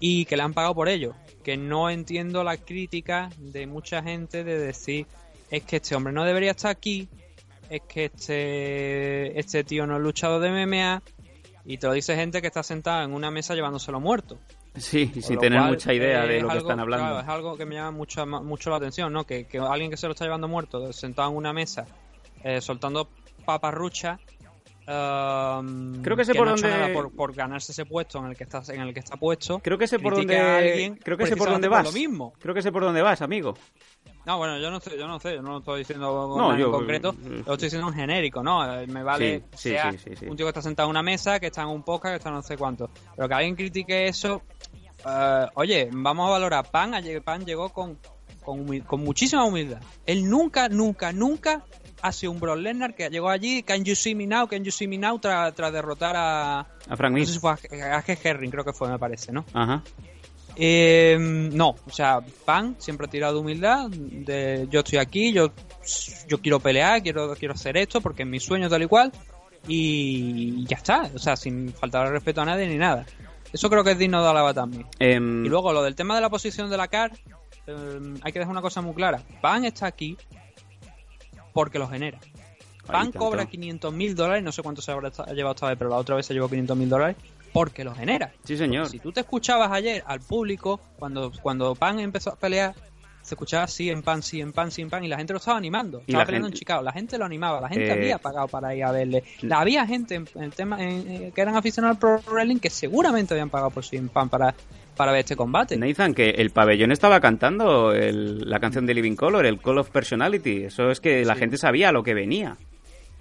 y que le han pagado por ello que no entiendo la crítica de mucha gente de decir es que este hombre no debería estar aquí es que este, este tío no es luchador de MMA y te lo dice gente que está sentada en una mesa llevándoselo muerto. sí, sin tener cual, mucha idea de lo que algo- están hablando. claro, es algo que me llama mucho, mucho la atención, ¿no? Que, que alguien que se lo está llevando muerto, sentado en una mesa, eh, soltando paparrucha. um, Creo que sé no por ha hecho dónde- nada por, por ganarse ese puesto en el que está en el que está puesto Creo que sé por dónde alguien creo que sé por dónde por vas. lo mismo Creo que sé por dónde vas, amigo. no, bueno, yo no sé, yo no sé, yo no lo estoy diciendo No, en yo- concreto, eh, lo estoy diciendo en genérico, ¿no? Eh, Me vale Sí, sí, sea sí, sí, sí. un tío que está sentado en una mesa, que está en un podcast, que está no sé cuánto. Pero que alguien critique eso, eh, oye, vamos a valorar. Pan, ayer Pan llegó con, con muchísima humildad. Él nunca, nunca, nunca ha sido un Brock Lesnar que llegó allí, can you see me now, can you see me now, tras tras derrotar a... A Frank No Mir. sé si fue a, a G. Herring, creo que fue, me parece, ¿no? Ajá. Eh, no, o sea, Pan siempre ha tirado de humildad, de yo estoy aquí, yo, yo quiero pelear, quiero, quiero hacer esto porque es mi sueño tal y cual. y ya está, o sea, sin faltar el respeto a nadie ni nada. Eso creo que es digno de alabar también. Em, Y luego lo del tema de la posición de la CAR, eh, hay que dejar una cosa muy clara. Pan está aquí porque lo genera. Pan cobra 500 mil dólares, no sé cuánto se habrá llevado esta vez, pero la otra vez se llevó 500 mil dólares porque lo genera. Sí, señor. Si tú te escuchabas ayer al público, cuando, cuando Pan empezó a pelear, se escuchaba sí en Pan, sí en Pan, sí en Pan, y la gente lo estaba animando. Estaba peleando gente- en Chicago, la gente lo animaba, la gente Eh, había pagado para ir a verle. La- había gente en, en el tema en- eh, que eran aficionados al Pro Wrestling que seguramente habían pagado por sí en Pan para, para ver este combate. Nathan, que el pabellón estaba cantando el- la canción de Living Color, el Call of Personality. Eso es que la Sí. gente sabía lo que venía.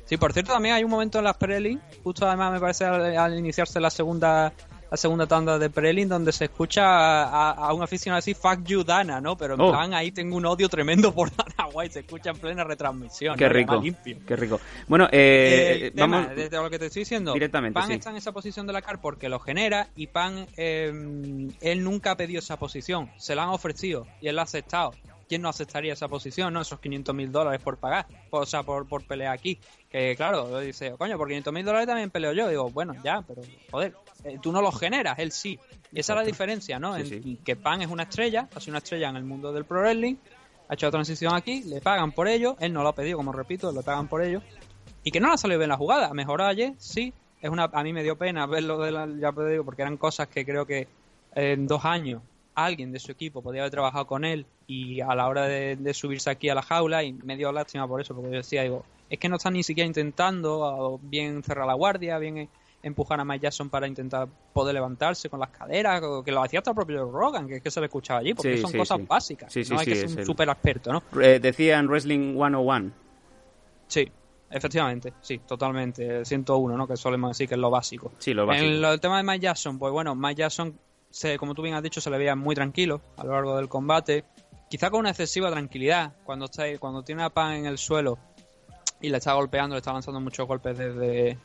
Sí, por cierto, también hay un momento en las prelin, justo además me parece al, al iniciarse la segunda la segunda tanda de prelin, donde se escucha a, a un aficionado así, fuck you Dana, ¿no? Pero en Oh. plan, ahí tengo un odio tremendo por Dana White, se escucha en plena retransmisión. Qué rico. Qué rico. Bueno, eh, Eh, tema, vamos. de, lo que te estoy diciendo, Directamente, Pan sí. está en esa posición de la CAR porque lo genera y Pan, eh, él nunca ha pedido esa posición, se la han ofrecido y él la ha aceptado. ¿Quién no aceptaría esa posición, no? Esos 500 mil dólares por pagar, por- o sea, por, por pelear aquí. Que claro, lo dice, coño, por 500 mil dólares también peleo yo. Digo, bueno, ya, pero joder, eh, tú no los generas, él sí. Y esa es la diferencia, ¿no? Sí, en sí. que Pan es una estrella, ha sido una estrella en el mundo del pro wrestling, ha hecho la transición aquí, le pagan por ello, él no lo ha pedido, como repito, le pagan por ello y que no le ha salido bien la jugada. Mejoró ayer, sí. Es una, a mí me dio pena verlo de la, ya te digo, porque eran cosas que creo que en dos años alguien de su equipo podía haber trabajado con él y a la hora de, de subirse aquí a la jaula y me dio lástima por eso, porque yo decía, digo, es que no están ni siquiera intentando bien cerrar la guardia, bien eh, empujar a Mike Jackson para intentar poder levantarse con las caderas, que lo hacía hasta el propio Rogan, que es que se le escuchaba allí, porque Sí, son sí, cosas sí. básicas, no hay que ser un el- super experto, ¿no? Eh, decían Wrestling 101. Sí, efectivamente, sí, totalmente. El 101, ¿no? Que solemos decir que es lo básico. Sí, lo básico. En lo- el tema de Mike Jackson, pues bueno, Mike Jackson, se, como tú bien has dicho, se le veía muy tranquilo a lo largo del combate. Quizá con una excesiva tranquilidad. Cuando está cuando tiene a Pan en el suelo y le está golpeando, le está lanzando muchos golpes desde.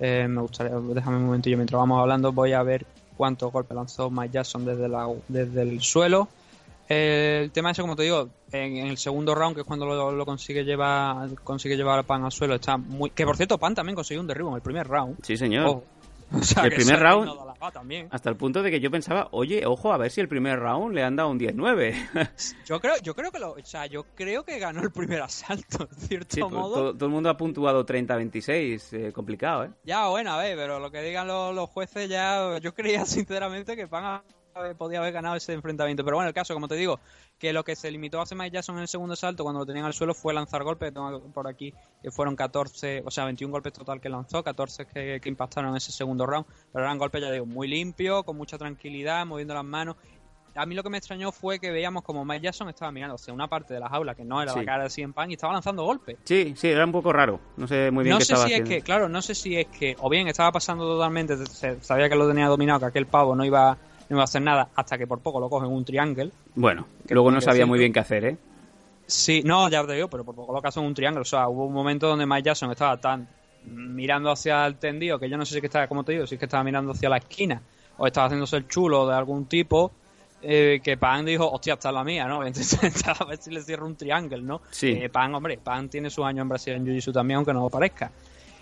Eh, me gustaría, déjame un momentillo mientras vamos hablando, voy a ver cuántos golpes lanzó Mike Jackson desde, la, desde el suelo. Eh, el tema ese, como te digo, en, en el segundo round, que es cuando lo, lo consigue llevar consigue llevar a Pan al suelo, está muy... Que por cierto, Pan también consiguió un derribo en el primer round. Sí, señor. O sea, El primer round- la gana también. Hasta el punto de que yo pensaba, oye, ojo, a ver si el primer round le han dado un 10-9. Yo creo, yo creo que lo, o sea, yo creo que ganó el primer asalto, en cierto Sí, modo. todo, todo el mundo ha puntuado 30-26. eh, complicado, ¿eh? Ya, bueno, a ver, pero lo que digan los, los jueces ya, yo creía sinceramente que Pan a- podía haber ganado ese enfrentamiento. Pero bueno, el caso, como te digo, que lo que se limitó a hacer Mike Jackson en el segundo salto cuando lo tenían al suelo fue lanzar golpes. Tengo por aquí que fueron 14, o sea, 21 golpes total que lanzó, 14 que, que impactaron en ese segundo round. Pero eran golpes, ya digo, muy limpios, con mucha tranquilidad, moviendo las manos. A mí lo que me extrañó fue que veíamos como Mike Jackson estaba mirando hacia una parte de la jaula que no era Sí. la cara de Cien Pan y estaba lanzando golpes. Sí, sí, era un poco raro. No sé muy bien no qué sé estaba si haciendo. es que, claro, no sé si es que, o bien estaba pasando totalmente, se- sabía que lo tenía dominado, que aquel pavo no iba, no iba a hacer nada, hasta que por poco lo cogen un triángulo. Bueno, que luego no sabía muy bien qué hacer, ¿eh? Sí, no, ya te digo, pero por poco lo caso en un triángulo. O sea, hubo un momento donde Mike Jackson estaba tan mirando hacia el tendido que yo no sé si es que estaba, como te digo, si es que estaba mirando hacia la esquina o estaba haciéndose el chulo de algún tipo. eh, que Pan dijo, hostia, esta es la mía, ¿no? Entonces, a ver si le cierro un triángulo, ¿no? Sí. Eh, Pan, hombre, Pan tiene sus años en Brasil en Jiu-Jitsu también, aunque no lo parezca.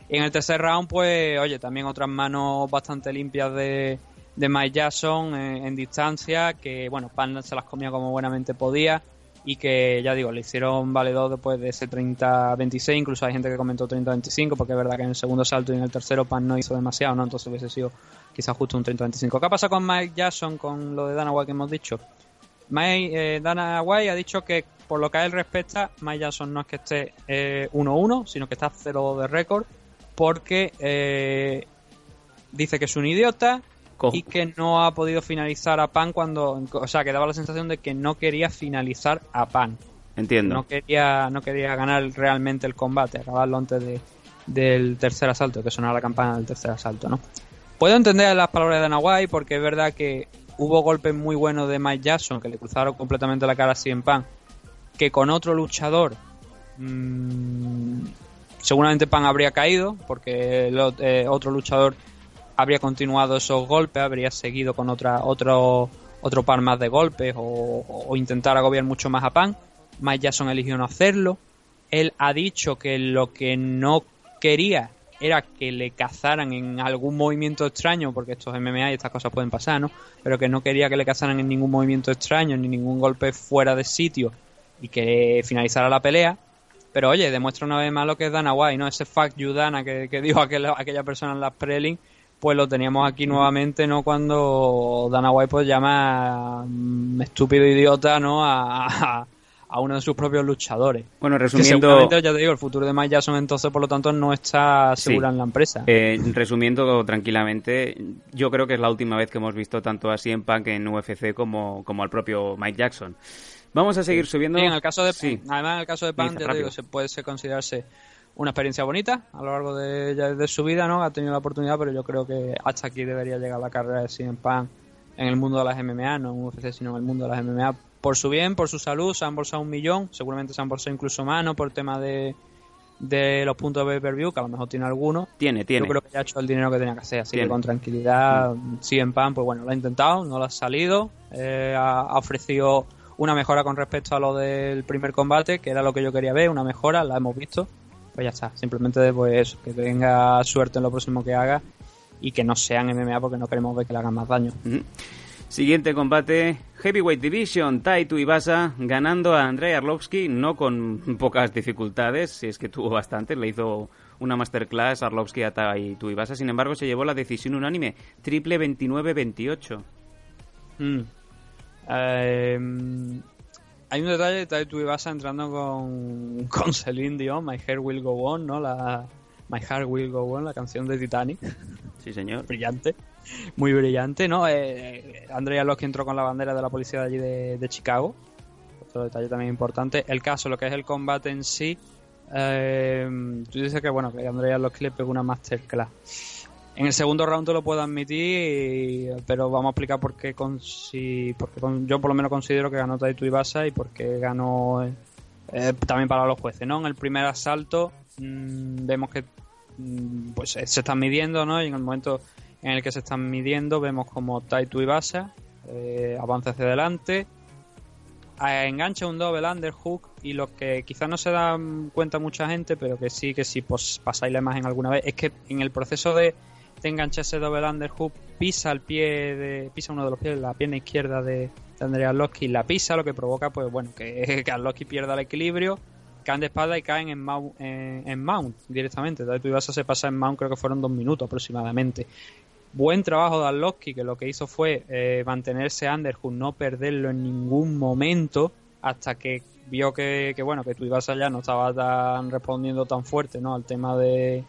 Y en el tercer round, pues, oye, también otras manos bastante limpias de, de Mike Jackson en, en distancia, que, bueno, Pan se las comía como buenamente podía y que, ya digo, le hicieron valedor después de ese 30-26, incluso hay gente que comentó 30-25, porque es verdad que en el segundo salto y en el tercero Pan no hizo demasiado, ¿no? Entonces hubiese sido quizás justo un 30-25. ¿Qué pasa con Mike Jackson, con lo de Dana White que hemos dicho? Mike, eh, Dana White ha dicho que por lo que a él respecta, Mike Jackson no es que esté eh, 1-1, sino que está 0 de récord, porque eh, dice que es un idiota Co- y que no ha podido finalizar a Pan cuando, o sea, que daba la sensación de que no quería finalizar a Pan, Entiendo. no quería, no quería ganar realmente el combate, acabarlo antes de, del tercer asalto, que sonaba la campana del tercer asalto, ¿no? Puedo entender las palabras de White porque es verdad que hubo golpes muy buenos de Mike Jackson que le cruzaron completamente la cara a Cien Pan, que con otro luchador mm, seguramente Pan habría caído porque el eh, otro luchador habría continuado esos golpes, habría seguido con otra otro otro par más de golpes o, o intentar agobiar mucho más a Pan. Mike Jackson eligió no hacerlo. Él ha dicho que lo que no quería era que le cazaran en algún movimiento extraño, porque estos MMA y estas cosas pueden pasar, ¿no? Pero que no quería que le cazaran en ningún movimiento extraño, ni ningún golpe fuera de sitio y que finalizara la pelea. Pero oye, demuestra una vez más lo que es Dana White, ¿no? Ese fuck you Dana que, que dijo aquel- aquella persona en las prelin, pues lo teníamos aquí nuevamente, ¿no? Cuando Dana White pues llama estúpido idiota, ¿no? A, a- a uno de sus propios luchadores. Bueno, Que resumiendo, seguramente, ya te digo, el futuro de Mike Jackson entonces, por lo tanto, no está segura Sí. en la empresa. eh, resumiendo tranquilamente, yo creo que es la última vez que hemos visto tanto a CM Punk en UFC como, como al propio Mike Jackson. Vamos a seguir subiendo. Sí, en el caso de Sí. además en el caso de Punk, Dice, ya digo, se puede se considerarse una experiencia bonita a lo largo de, de su vida, ¿no? Ha tenido la oportunidad, pero yo creo que hasta aquí debería llegar la carrera de CM Punk en el mundo de las MMA, no en UFC, sino en el mundo de las MMA. Por su bien, por su salud, se han embolsado un millón, seguramente se han embolsado incluso más, ¿no? Por el tema de, de los puntos de pay-per-view, que a lo mejor tiene alguno. Tiene, tiene. Yo creo que ya ha hecho el dinero que tenía que hacer, así Tiene. que con tranquilidad, CM Punk, pues bueno, lo ha intentado, no lo ha salido, eh, ha, ha ofrecido una mejora con respecto a lo del primer combate, que era lo que yo quería ver, una mejora, la hemos visto, pues ya está, simplemente pues que tenga suerte en lo próximo que haga y que no sean MMA porque no queremos ver que le hagan más daño. Siguiente combate, Heavyweight Division, Taito Ibasa ganando a Andrei Arlovsky, no con pocas dificultades, si es que tuvo bastantes, le hizo una masterclass Arlovsky a Taito Ibasa, sin embargo se llevó la decisión unánime, triple 29-28. Mm. Eh, hay un detalle, Taito Ibasa entrando con, con Celine Dion, My Hair Will Go On, ¿no? La, My Heart Will Go On, la canción de Titanic. Sí, señor. brillante, muy brillante, ¿no? Eh, eh, Andrea Locke entró con la bandera de la policía de allí de, de Chicago, otro detalle también importante. El caso, lo que es el combate en sí, eh, tú dices que bueno, que Andrea Locke le pegó una masterclass. En el segundo round te lo puedo admitir, pero vamos a explicar por qué, con, si, porque con- yo por lo menos considero que ganó Taito Ibasa y por qué ganó eh, también para los jueces, ¿no? En el primer asalto mm, vemos que mm, pues eh, se están midiendo, ¿no? Y en el momento en el que se están midiendo vemos como Taito Ibasa eh, avanza hacia adelante, eh, engancha un double underhook y lo que quizás no se da cuenta mucha gente, pero que sí, que si pues, pasáis la imagen alguna vez, es que en el proceso de, de enganchar ese double underhook pisa el pie de, pisa uno de los pies, la pierna izquierda de, de Andrea Arlovsky, la pisa, lo que provoca pues bueno que, que pierda el equilibrio, caen de espalda y caen en mount, en, en mount directamente. Taito Ibasa se pasa en mount creo que fueron dos minutos aproximadamente. Buen trabajo de Arlovsky, que lo que hizo fue eh, mantenerse underhook, no perderlo en ningún momento, hasta que vio que, que bueno, que Tuivasa ya no estaba tan respondiendo tan fuerte, ¿no? Al tema de,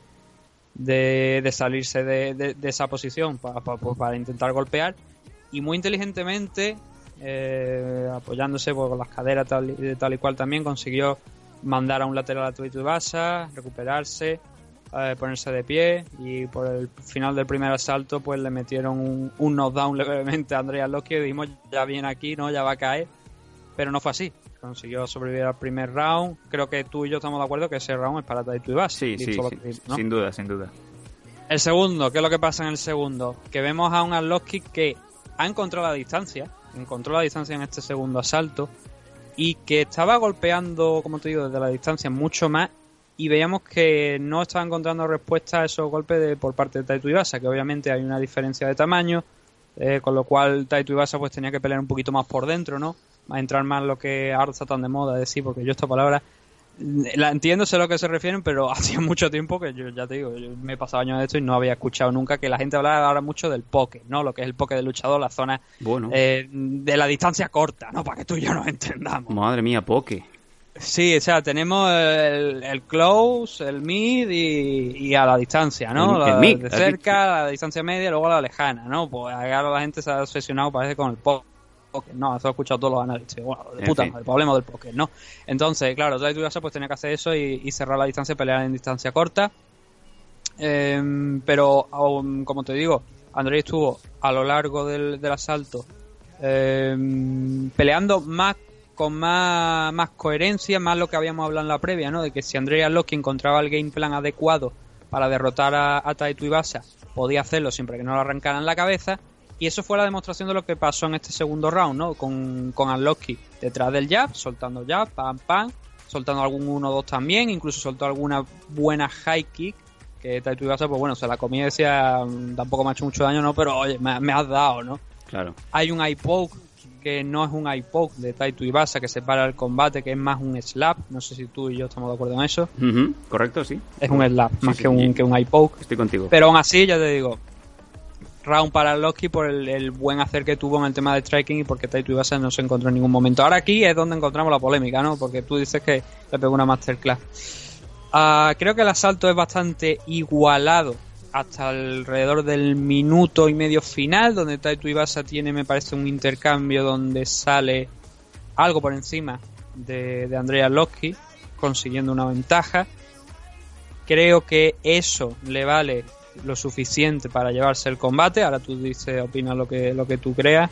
de, de salirse de, de- esa posición para, para, pues, para intentar golpear. Y muy inteligentemente, eh, apoyándose pues, con las caderas tal, tal y cual también, consiguió mandar a un lateral a Tuivasa, recuperarse, eh, ponerse de pie y por el final del primer asalto pues le metieron un, un knockdown levemente a Andrea Loki y dijimos ya viene aquí, no, ya va a caer, pero no fue así. Consiguió sobrevivir al primer round. Creo que tú y yo estamos de acuerdo que ese round es para Taito Ibasa. Sí, sí, sí, sin duda, sin duda. El segundo, ¿qué es lo que pasa en el segundo? Que vemos a un Arlovsky que ha encontrado la distancia, encontró la distancia en este segundo asalto y que estaba golpeando, como te digo, desde la distancia mucho más y veíamos que no estaba encontrando respuesta a esos golpes de, por parte de Taito Ibasa, que obviamente hay una diferencia de tamaño, eh, con lo cual Taito Ibasa pues tenía que pelear un poquito más por dentro, ¿no? A entrar más lo que ahora está tan de moda decir, porque yo esta palabra la entiendo, sé a lo que se refieren, pero hacía mucho tiempo que yo ya te digo, yo me he pasado años de esto y no había escuchado nunca que la gente hablara ahora mucho del poke, ¿no? Lo que es el poke del luchador, la zona Bueno, eh, de la distancia corta, ¿no? Para que tú y yo nos entendamos. madre mía, Poke. Sí, o sea, tenemos el, el close, el mid y, y a la distancia, ¿no? El- el La- mid, de cerca, la distancia media y luego la lejana, ¿no? Pues ahora la gente se ha obsesionado, parece, con el poke. No, eso he escuchado todos los análisis. Bueno, de puta madre, pues hablemos del poke, ¿no? Entonces, claro, Taito Ibasa pues tenía que hacer eso y, y cerrar la distancia, pelear en distancia corta. Em, pero, aún, como te digo, Andrés estuvo a lo largo del, del asalto em, peleando más con más, más coherencia, más lo que habíamos hablado en la previa, ¿no? De que si Andrea Locke encontraba el game plan adecuado para derrotar a, a Taito Ibasa, podía hacerlo siempre que no lo arrancaran la cabeza. Y eso fue la demostración de lo que pasó en este segundo round, ¿no? Con, con Unlucky detrás del jab, soltando jab, pam, pam, soltando algún 1-2 también, incluso soltó alguna buena high kick que Taito Ibasa, pues bueno, se la comía y decía, "Mm, tampoco me ha hecho mucho daño, no, pero oye, me, me has dado, ¿no? Claro. Hay un eye poke que no es un eye poke de Taito Ibasa que separa el combate, que es más un slap. No sé si tú y yo estamos de acuerdo en eso. Correcto, sí. Es un slap, más sí, que, un, que un eye poke. Estoy contigo. Pero aún así, ya te digo, round para Loki por el, buen hacer que tuvo en el tema de striking y porque Taito Ibasa no se encontró en ningún momento. Ahora aquí es donde encontramos la polémica, ¿no? Porque tú dices que le pegó una masterclass. Ah, creo que el asalto es bastante igualado hasta alrededor del minuto y medio final, donde Taito Ibasa tiene, me parece, un intercambio donde sale algo por encima de, de Andrea Loki, consiguiendo una ventaja. Creo que eso le vale lo suficiente para llevarse el combate. Ahora tú dices, opinas lo que, lo que tú creas.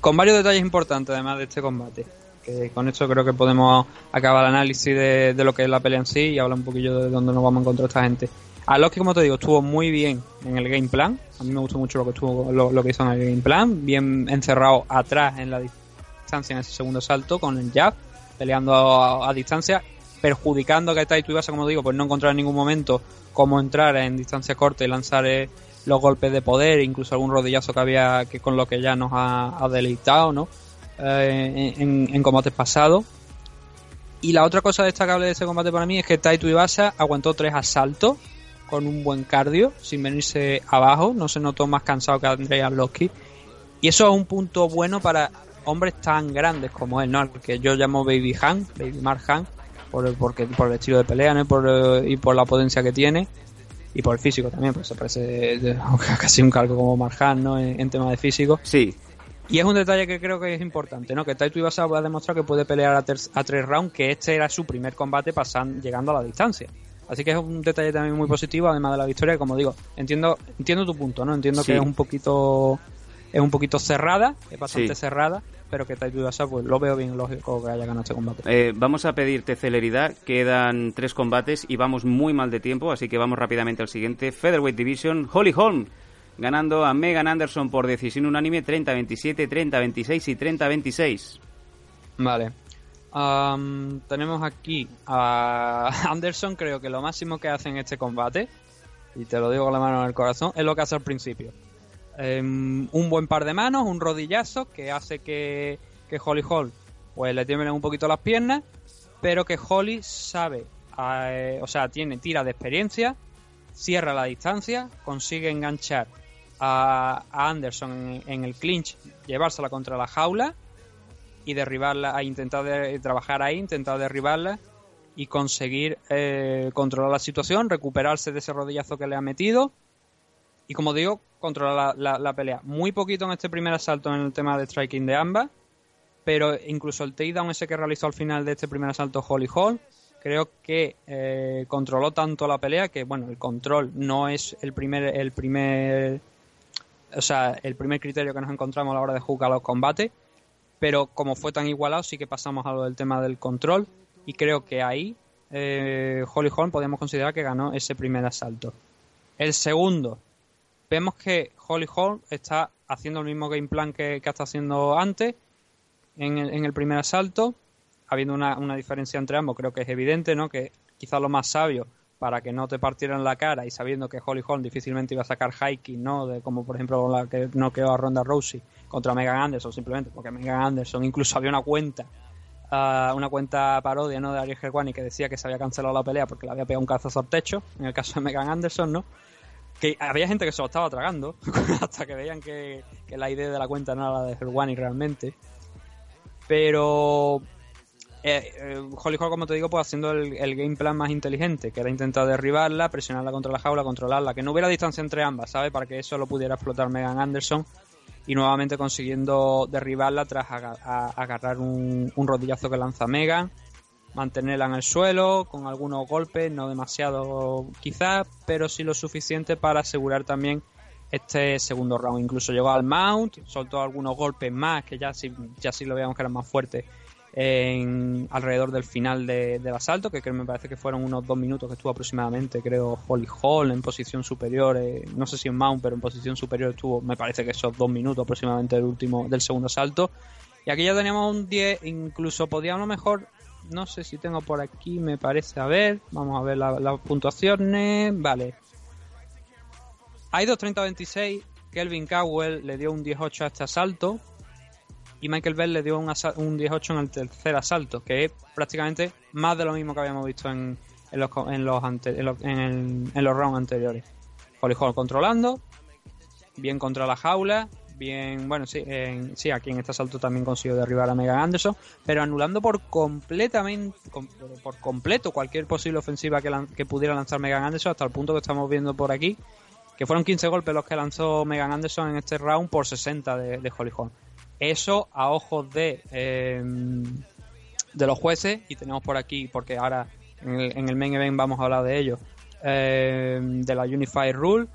Con varios detalles importantes además de este combate. Que con esto creo que podemos acabar el análisis de, de lo que es la pelea en sí y hablar un poquillo de dónde nos vamos a encontrar esta gente. A Loki, como te digo, estuvo muy bien en el game plan. A mí me gustó mucho lo que estuvo lo, lo que hizo en el game plan. Bien encerrado atrás en la distancia en ese segundo salto con el jab, peleando a distancia, perjudicando a que Taito Ibasa, como digo, pues no encontrar en ningún momento cómo entrar en distancia corta y lanzar eh, los golpes de poder, incluso algún rodillazo que había que con lo que ya nos ha, ha deleitado, ¿no? Eh, en, combates pasados. Y la otra cosa destacable de ese combate para mí es que Taito Ibasa aguantó tres asaltos con un buen cardio, sin venirse abajo, no se notó más cansado que Andrei Arlovski. Y eso es un punto bueno para hombres tan grandes como él, ¿no? Que yo llamo Baby Han, Baby Mark Han, por el, porque, por el estilo de pelea, ¿no? Y por, eh, y por la potencia que tiene. Y por el físico también, pues se parece casi un cargo como Mark Han, ¿no? En, en tema de físico. Sí, Y es un detalle que creo que es importante, ¿no? Que Taito Ibasa va a demostrar que puede pelear a, ter- a tres rounds, que este era su primer combate pasan, llegando a la distancia. Así que es un detalle también muy positivo, además de la victoria, que como digo, entiendo, entiendo tu punto, ¿no? Entiendo Sí. que es un poquito, es un poquito cerrada, es bastante Sí. cerrada, pero que Taito Ibasa, pues lo veo bien lógico que haya ganado este combate. Eh, vamos a pedirte celeridad. Quedan tres combates y vamos muy mal de tiempo, así que vamos rápidamente al siguiente. Featherweight Division, Holly Holm ganando a Megan Anderson por decisión unánime 30-27, 30-26 y 30-26. Vale. Am, tenemos aquí a Anderson, creo que lo máximo que hace en este combate, y te lo digo con la mano en el corazón, es lo que hace al principio. Em, un buen par de manos, un rodillazo que hace que, que Holly Hall pues le tiemblen un poquito las piernas, pero que Holly sabe, eh, o sea, tiene tira de experiencia, cierra la distancia, consigue enganchar a, a Anderson en, el clinch, llevársela contra la jaula y derribarla, a intentar de- trabajar ahí, intentar derribarla y conseguir eh, controlar la situación, recuperarse de ese rodillazo que le ha metido y como digo, controlar la, pelea. Muy poquito en este primer asalto en el tema de striking de ambas, pero incluso el takedown ese que realizó al final de este primer asalto Holly Hall, creo que eh, controló tanto la pelea que, bueno, el control no es el primer, el primer, o sea, el primer criterio que nos encontramos a la hora de jugar los combates, pero como fue tan igualado, sí que pasamos a lo del tema del control y creo que ahí eh, Holly Holm podemos considerar que ganó ese primer asalto. El segundo, vemos que Holly Holm está haciendo el mismo game plan que, que está haciendo antes en el, en el primer asalto, habiendo una, una diferencia entre ambos, creo que es evidente, ¿no? Que quizás lo más sabio para que no te partieran la cara y sabiendo que Holly Holm difícilmente iba a sacar hiking, ¿no? De, como por ejemplo la que no quedó a Ronda Rousey contra Megan Anderson, simplemente porque Megan Anderson incluso había una cuenta, ah, una cuenta parodia, ¿no? De Ariel Helwani que decía que se había cancelado la pelea porque le había pegado un cazazo al techo, en el caso de Megan Anderson, ¿no? Que había gente que se lo estaba tragando hasta que veían que, la idea de la cuenta no era la de Helwani realmente. Pero eh, eh, Holly Hall, como te digo, pues haciendo el, game plan más inteligente, que era intentar derribarla, presionarla contra la jaula, controlarla, que no hubiera distancia entre ambas, ¿sabes? Para que eso lo pudiera explotar Megan Anderson y nuevamente consiguiendo derribarla tras agarrar un, un rodillazo que lanza Megan, mantenerla en el suelo con algunos golpes, no demasiado quizás, pero sí lo suficiente para asegurar también este segundo round. Incluso llegó al mount, soltó algunos golpes más que ya sí, ya sí lo veíamos que eran más fuertes en alrededor del final de- del asalto, que creo me parece que fueron unos dos minutos que estuvo aproximadamente, creo, Holly Hall en posición superior, eh, no sé si en mount, pero en posición superior estuvo, me parece que esos dos minutos aproximadamente del último, del segundo asalto. Y aquí ya teníamos un 10, incluso podíamos a lo mejor no sé si tengo por aquí, me parece, a ver, vamos a ver la- las puntuaciones, vale. Hay 2.30-26, Kelvin Cowell le dio un 18 a este asalto. Y Michael Bell le dio un, un 18 en el tercer asalto, que es prácticamente más de lo mismo que habíamos visto en, en los, en los, en los rounds anteriores. Holly Hall controlando, bien contra la jaula, bien, bueno, sí, en- sí, aquí en este asalto también consiguió derribar a Megan Anderson, pero anulando por completamente, com- por completo cualquier posible ofensiva que, pudiera lanzar Megan Anderson, hasta el punto que estamos viendo por aquí, que fueron 15 golpes los que lanzó Megan Anderson en este round por 60 de, de. Eso a ojos de, eh, de los jueces, y tenemos por aquí, porque ahora en el, en el main event vamos a hablar de ello, eh, de la Unified Rule.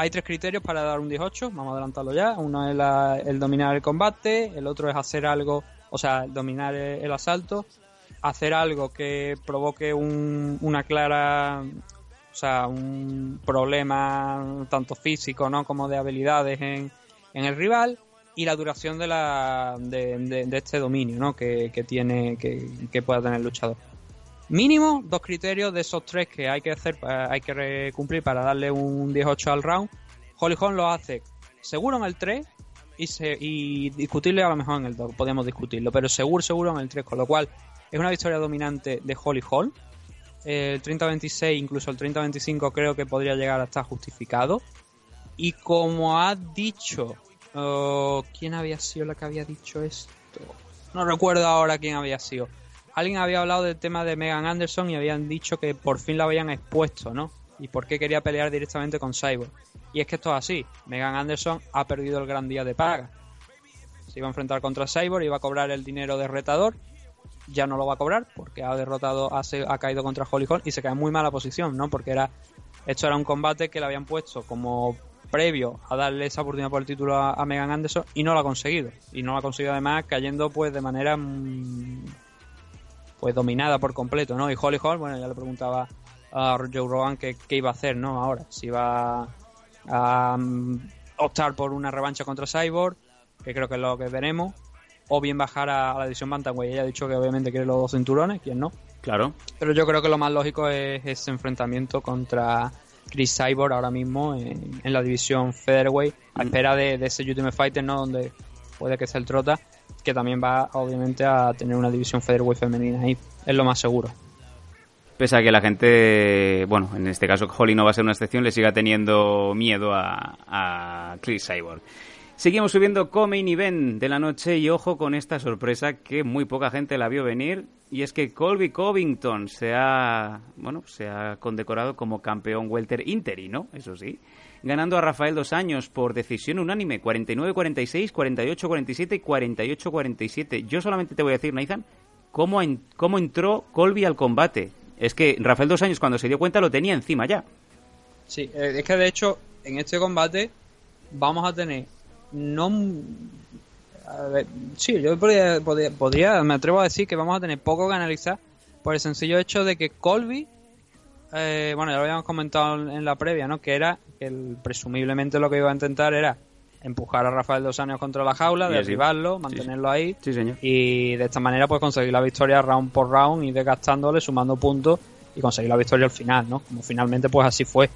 Hay tres criterios para dar un 18, vamos a adelantarlo ya. Uno es la- el dominar el combate, el otro es hacer algo, o sea, dominar el, asalto, hacer algo que provoque un- una clara, o sea, un problema tanto físico ¿no? como de habilidades en, el rival y la duración de, la, de este dominio ¿no? que, que tiene que, que pueda tener el luchador. Mínimo dos criterios de esos tres que hay que hacer, eh, hay que cumplir para darle un 18 al round. Holly Holm lo hace seguro en el 3 y, se, y discutible a lo mejor en el 2, podemos discutirlo, pero seguro, seguro en el 3, con lo cual es una victoria dominante de Holly Holm. El 30-26, incluso el 30-25 creo que podría llegar a estar justificado. Y como ha dicho, oh, ¿quién había sido la que había dicho esto? No recuerdo ahora quién había sido. Alguien había hablado del tema de Megan Anderson y habían dicho que por fin la habían expuesto, ¿no? Y por qué quería pelear directamente con Cyborg. Y es que esto es así. Megan Anderson ha perdido el gran día de paga. Se iba a enfrentar contra Cyborg, iba a cobrar el dinero de retador. Ya no lo va a cobrar porque ha derrotado, ha, ha caído contra Holly Holm y se cae en muy mala posición, ¿no? Porque era esto era un combate que le habían puesto como previo a darle esa oportunidad por el título a, a Megan Anderson y no lo ha conseguido. Y no lo ha conseguido además cayendo pues de manera mm, pues dominada por completo, ¿no? Y Holly Holm, bueno, ya le preguntaba a Joe Rogan qué, qué iba a hacer, ¿no? Ahora, si iba a mm, optar por una revancha contra Cyborg, que creo que es lo que veremos, o bien bajar a, a la división Bantamweight. Ella ha dicho que obviamente quiere los dos cinturones, ¿quién no? Claro. Pero yo creo que lo más lógico es ese enfrentamiento contra Chris Cyborg ahora mismo en, en la división Featherweight, a espera de, de ese Ultimate Fighter, ¿no? Donde puede que sea el Trota, que también va obviamente a tener una división Featherweight femenina ahí. Es lo más seguro. Pese a que la gente, bueno, en este caso Holly no va a ser una excepción, le siga teniendo miedo a, Chris Cyborg. Seguimos subiendo co-main event de la noche y ojo con esta sorpresa que muy poca gente la vio venir y es que Colby Covington se ha, bueno, se ha condecorado como campeón welter interino, eso sí, ganando a Rafael Dos Años por decisión unánime, 49-46, 48-47 y 48-47. Yo solamente te voy a decir, Nathan, cómo, en- cómo entró Colby al combate. Es que Rafael Dos Años cuando se dio cuenta lo tenía encima ya. Sí, eh, es que de hecho en este combate vamos a tener no a ver, sí, yo podría, podría, me atrevo a decir que vamos a tener poco que analizar por el sencillo hecho de que Colby eh, bueno, ya lo habíamos comentado en la previa, ¿no? Que era que el- presumiblemente lo que iba a intentar era empujar a Rafael Dos Años contra la jaula, Y derribarlo, mantenerlo ahí Sí, señor. y de esta manera pues conseguir la victoria round por round y desgastándole, sumando puntos y conseguir la victoria al final, ¿no? Como finalmente pues así fue.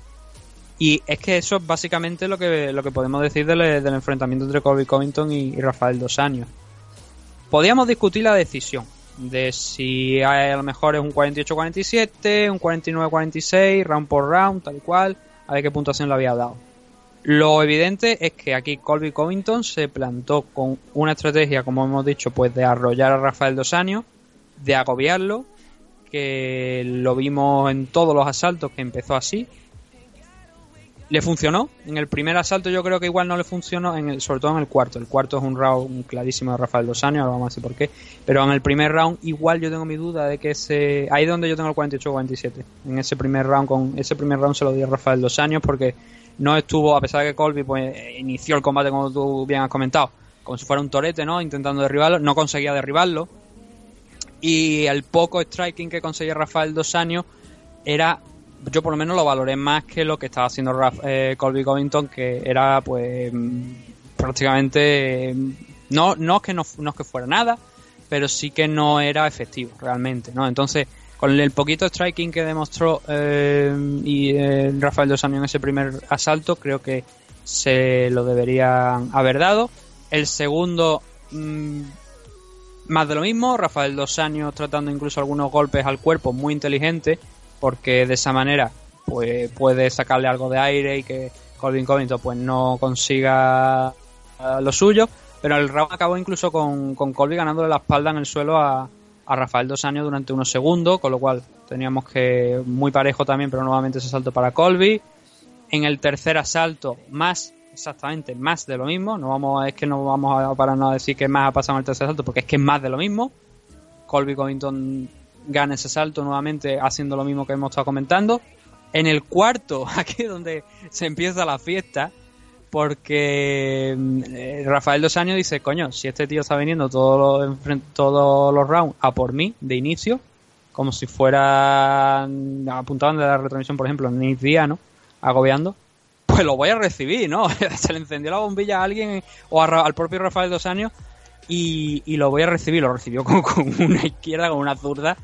Y es que eso es básicamente lo que, lo que podemos decir del, del enfrentamiento entre Colby Covington y, y Rafael Dos Años. Podríamos discutir la decisión de si a lo mejor es un 48-47, un 49-46, round por round, tal y cual, a ver qué puntuación le había dado. Lo evidente es que aquí Colby Covington se plantó con una estrategia, como hemos dicho, pues de arrollar a Rafael Dos Años, de agobiarlo, que lo vimos en todos los asaltos que empezó así. Le funcionó. En el primer asalto yo creo que igual no le funcionó, en el, sobre todo en el cuarto. El cuarto es un round clarísimo de Rafael Años, ahora vamos a decir por qué. Pero en el primer round igual yo tengo mi duda de que ese... Ahí es donde yo tengo el 48-47. En ese primer round, con ese primer round se lo di a Rafael Años porque no estuvo, a pesar de que Colby pues, inició el combate como tú bien has comentado, como si fuera un torete, ¿no? Intentando derribarlo, no conseguía derribarlo. Y el poco striking que conseguía Rafael Dos Años era, yo por lo menos lo valoré más que lo que estaba haciendo eh, Colby Covington, que era pues mm, prácticamente, mm, no, no, es que no, no es que fuera nada, pero sí que no era efectivo realmente, ¿no? Entonces, con el poquito striking que demostró eh, y eh, Rafael Dos en ese primer asalto, creo que se lo deberían haber dado. El segundo, mm, más de lo mismo, Rafael Dos Años tratando incluso algunos golpes al cuerpo muy inteligente, porque de esa manera pues puede sacarle algo de aire y que Colvin Covington pues no consiga lo suyo, pero el round acabó incluso con, con Colby ganándole la espalda en el suelo a, a Rafael Dos Años durante unos segundos, con lo cual teníamos que muy parejo también, pero nuevamente ese salto para Colby. En el tercer asalto, más, exactamente, más de lo mismo. No vamos, es que no vamos a para no decir que más ha pasado en el tercer asalto, porque es que es más de lo mismo. Colby Covington gana ese salto nuevamente haciendo lo mismo que hemos estado comentando. En el cuarto, aquí donde se empieza la fiesta, porque mm, eh, Rafael Dos Años dice, coño, si este tío está viniendo todos los, todos los rounds a por mí de inicio, como si fueran apuntaban de la retransmisión, por ejemplo, Nick Díaz, ¿no? Agobiando, pues lo voy a recibir, ¿no? Se le encendió la bombilla a alguien o al propio Rafael Dos Años y, y lo voy a recibir. Lo recibió con una izquierda, con una zurda,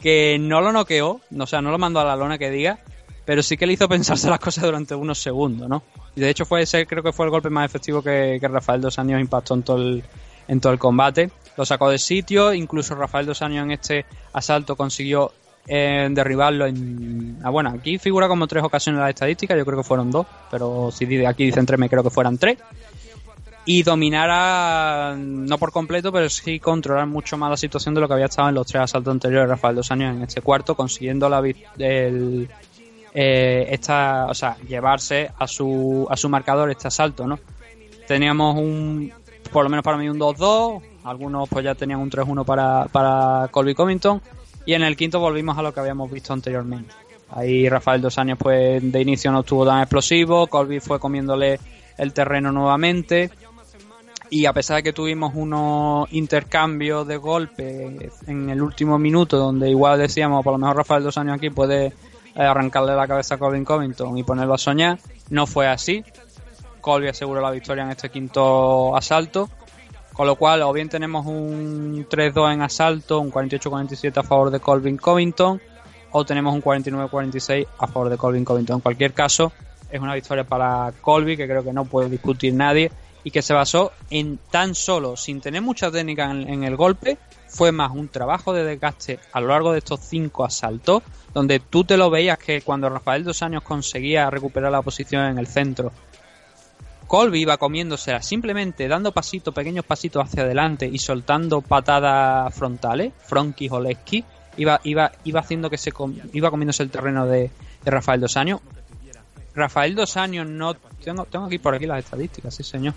que no lo noqueó, o sea, no lo mandó a la lona que diga, pero sí que le hizo pensarse las cosas durante unos segundos, ¿no? Y de hecho fue ese, creo que fue el golpe más efectivo que, que Rafael Dos Años impactó en todo el, en todo el combate. Lo sacó de sitio, incluso Rafael Dos Años en este asalto consiguió eh, derribarlo en... Ah, bueno, aquí figura como tres ocasiones la estadística, yo creo que fueron dos, pero si aquí dicen tres, me creo que fueran tres. Y dominara, no por completo, pero sí controlar mucho más la situación de lo que había estado en los tres asaltos anteriores de Rafael Dos Años en este cuarto, consiguiendo la, eh, esta, o sea, llevarse a su, a su marcador este asalto, ¿no? Teníamos un, por lo menos para mí un 2-2, algunos pues ya tenían un 3-1 para, para Colby Covington, y en el quinto volvimos a lo que habíamos visto anteriormente. Ahí Rafael Dos Años pues de inicio no estuvo tan explosivo, Colby fue comiéndole el terreno nuevamente, y a pesar de que tuvimos unos intercambios de golpes en el último minuto, donde igual decíamos, por lo mejor Rafael Dos Años aquí puede eh, arrancarle la cabeza a Colvin Covington y ponerlo a soñar, no fue así. Colby aseguró la victoria en este quinto asalto, con lo cual o bien tenemos un 3-2 en asalto, un 48-47 a favor de Colvin Covington, o tenemos un 49-46 a favor de Colvin Covington. En cualquier caso, es una victoria para Colby que creo que no puede discutir nadie y que se basó en tan solo, sin tener mucha técnica en, el golpe, fue más un trabajo de desgaste a lo largo de estos cinco asaltos, donde tú te lo veías que cuando Rafael Dos Años conseguía recuperar la posición en el centro, Colby iba comiéndosela simplemente dando pasitos, pequeños pasitos hacia adelante y soltando patadas frontales, Fronky o Lesky, iba, iba, iba haciendo que se com- iba comiéndose el terreno de, de Rafael Dos Años. Rafael Dos Años no tengo, tengo aquí por aquí las estadísticas, sí señor.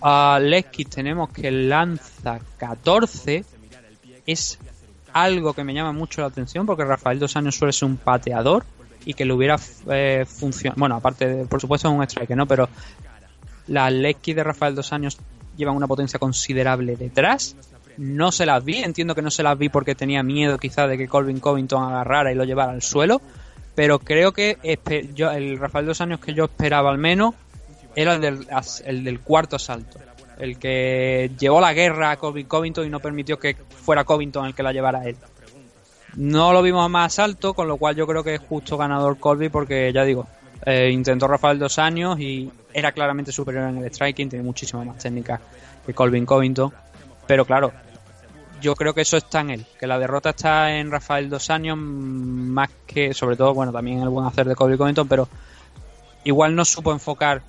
A Lesky tenemos que lanza 14 es algo que me llama mucho la atención porque Rafael Dos Años suele ser un pateador y que le hubiera eh, funcionado. Bueno, aparte, de- por supuesto, es un strike, ¿no? Pero las Lesky de Rafael Dos Años llevan una potencia considerable detrás. No se las vi, entiendo que no se las vi porque tenía miedo quizá de que Colvin Covington agarrara y lo llevara al suelo. Pero creo que espe- yo, el Rafael Dos Años que yo esperaba al menos era el del, el del cuarto asalto. El que llevó la guerra a Colvin Covington y no permitió que fuera Covington el que la llevara a él. No lo vimos más alto, con lo cual yo creo que es justo ganador Colby porque ya digo, eh, intentó Rafael dos años y era claramente superior en el striking, tiene muchísima más técnica que Colvin Covington. Pero claro, yo creo que eso está en él, que la derrota está en Rafael dos años más que, sobre todo, bueno, también en el buen hacer de Colby Covington, pero igual no supo enfocar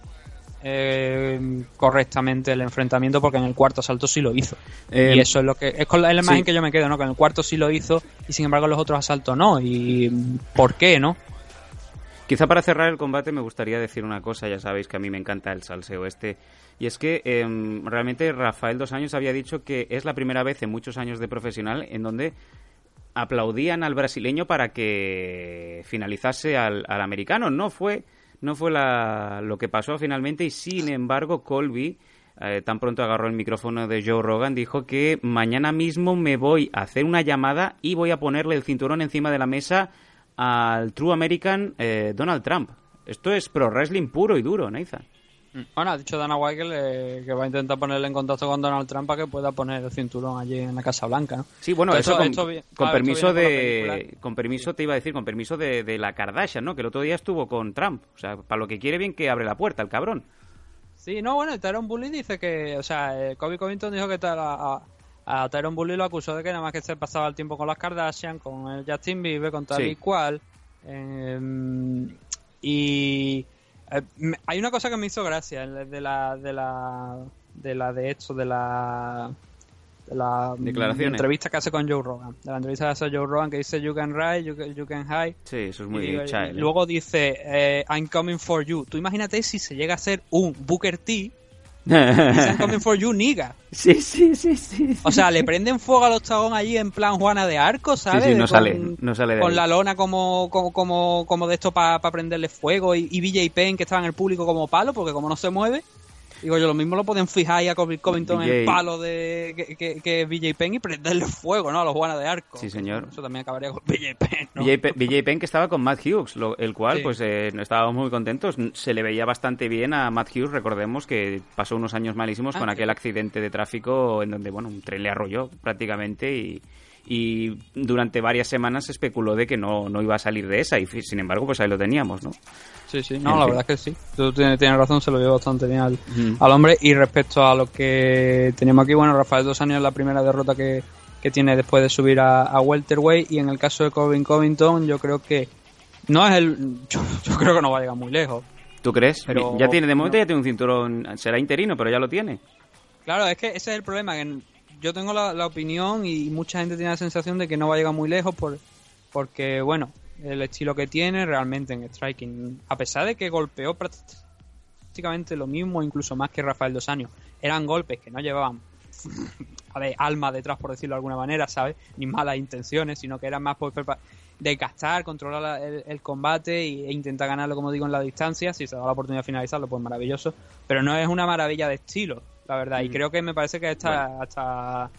eh, correctamente el enfrentamiento porque en el cuarto asalto sí lo hizo. Eh, y eso es lo que es con la la imagen sí. que yo me quedo, ¿no? Que en el cuarto sí lo hizo y sin embargo en los otros asaltos no. ¿Y por qué, no? Quizá para cerrar el combate me gustaría decir una cosa, ya sabéis que a mí me encanta el salseo este, y es que em, realmente Rafael Dos Años había dicho que es la primera vez en muchos años de profesional en donde aplaudían al brasileño para que finalizase al, americano. No fue, no fue la- lo que pasó finalmente y sin embargo Colby eh, tan pronto agarró el micrófono de Joe Rogan, dijo que mañana mismo me voy a hacer una llamada y voy a ponerle el cinturón encima de la mesa al True American eh, Donald Trump. Esto es pro wrestling puro y duro, Nathan. Bueno, ha dicho Dana White que, le- que va a intentar ponerle en contacto con Donald Trump para que pueda poner el cinturón allí en la Casa Blanca. ¿no? Sí, bueno, eso con, esto vi- con claro, permiso de... Con permiso, te iba a decir, con permiso de, de la Kardashian, ¿no? Que el otro día estuvo con Trump. O sea, para lo que quiere bien que abre la puerta, el cabrón. Sí, no, bueno, Tyron Bully dice que, o sea, eh, Kobe Covington dijo que tal- a, a, a Tyron Bully lo acusó de que nada más que se pasaba el tiempo con las Kardashian, con el Justin Bieber, con tal Sí. y cual. eh, y eh, hay una cosa que me hizo gracia de la de la de la de esto de la de la mm, Declaraciones. entrevista que hace con Joe Rogan, de la entrevista que hace Joe Rogan que dice you can ride, you can, you can hide Sí, eso es muy y, child, y luego dice eh, I'm coming for you. Tú imagínate si se llega a ser un Booker T y dice, I'm coming for you, nigga. sí, sí, sí, sí. O sea, le prenden fuego al octagón allí en plan Juana de Arco, ¿sabes? Sí, sí, no Con- sale, no sale de Con ahí. la lona como, como, como, como de esto para prenderle fuego y, y BJ Penn que estaba en el público como palo, porque como no se mueve, digo yo, lo mismo lo pueden fijar ahí a Kobe Covington en el palo de que, que, que BJ Penn y prenderle fuego, ¿no? A los Juana de Arco. Sí, señor. Eso también acabaría con BJ Penn, ¿no? BJ, Pe- BJ Penn que estaba con Matt Hughes, lo- el cual Sí. pues eh, estábamos muy contentos. Se le veía bastante bien a Matt Hughes, recordemos que pasó unos años malísimos Ah, con aquel accidente de tráfico en donde bueno un tren le arrolló prácticamente y, y durante varias semanas se especuló de que no, no iba a salir de esa y sin embargo pues ahí lo teníamos, ¿no? Sí, sí, En no, la fin. verdad es que sí. Tú tienes, tienes razón, se lo vio bastante bien al, hombre. Y respecto a lo que tenemos aquí, bueno, Rafael Dos Años es la primera derrota que, que tiene después de subir a, a Welterweight. Y en el caso de Covin Covington, yo creo que no es el. Yo, yo creo que no va a llegar muy lejos. ¿Tú crees? Pero- ya tiene, de momento no. ya tiene un cinturón, será interino, pero ya lo tiene. Claro, es que ese es el problema. que yo tengo la, la opinión y mucha gente tiene la sensación de que no va a llegar muy lejos por, porque, bueno, el estilo que tiene realmente en striking, a pesar de que golpeó prácticamente lo mismo, incluso más que Rafael Dos Años, eran golpes que no llevaban a ver, alma detrás, por decirlo de alguna manera, ¿sabes? Ni malas intenciones, sino que eran más por de gastar, controlar la- el, el combate e intentar ganarlo, como digo, en la distancia. Si se da la oportunidad de finalizarlo, pues maravilloso. Pero no es una maravilla de estilo, la verdad. Y creo que me parece que hasta, hasta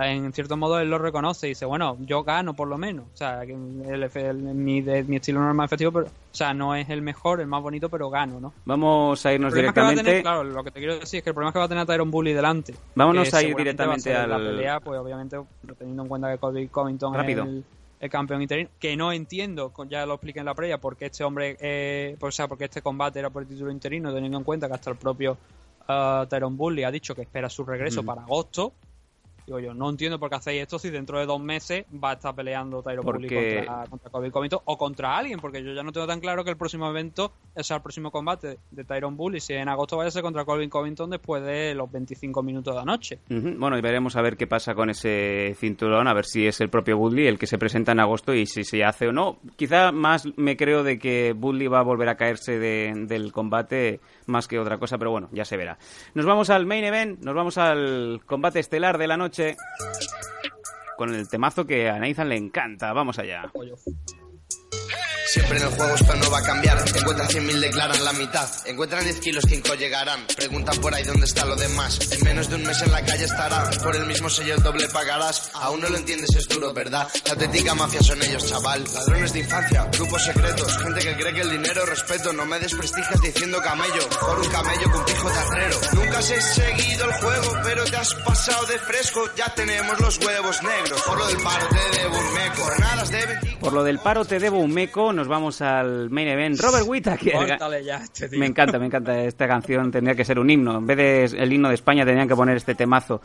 en cierto modo él lo reconoce y dice, bueno, yo gano por lo menos. O sea, que el, el- mi, de- mi estilo no es más efectivo, pero, o sea, no es el mejor, el más bonito, pero gano, ¿no? Vamos a El irnos que a directamente. tener, claro, lo que te quiero decir es que el problema es que va a tener a Tyron Bully delante. Vámonos a ir va a directamente ser La al- pelea, pues obviamente, teniendo en cuenta que Colby Covington Rápido. es el, el campeón interino, que no entiendo, ya lo expliqué en la previa, porque este hombre, eh, pues, o sea, porque este combate era por el título interino, teniendo en cuenta que hasta el propio uh, Tyron Bully ha dicho que espera su regreso Mm. para agosto. Digo yo, no entiendo por qué hacéis esto si dentro de dos meses va a estar peleando Bully Porque- contra, contra Covington o contra alguien, porque yo ya no tengo tan claro que el próximo evento, o sea, el próximo combate de Tyron Bully, si en agosto vaya a ser contra Colby Covington después de los 25 minutos de la noche. Bueno, y veremos a ver qué pasa con ese cinturón, a ver si es el propio Woodley el que se presenta en agosto y si se hace o no. Quizá más me creo de que Woodley va a volver a caerse de- del combate más que otra cosa, pero bueno, ya se verá. Nos vamos al main event, nos vamos al combate estelar de la noche con el temazo que a Nathan le encanta. Vamos allá. Siempre en el juego esto no va a cambiar. Encuentran 100.000, declaran la mitad. Encuentran 10 kilos, 5 llegarán. Preguntan por ahí dónde está lo demás. En menos de un mes en la calle estará. Por el mismo sello el doble pagarás. Aún no lo entiendes, es duro, ¿verdad? La auténtica mafia son ellos, chaval. Ladrones de infancia, grupos secretos. Gente que cree que el dinero es respeto. No me desprestigias diciendo camello. Por un camello con pijo terrero. Nunca has seguido el juego, pero te has pasado de fresco. Ya tenemos los huevos negros. Por lo del paro te debo. Jornadas de 20 Por lo del paro te debo un meco, nos vamos al main event. Robert ya este tío. Me encanta, me encanta esta canción. Tendría que ser un himno. En vez de el himno de España, tendrían que poner este temazo.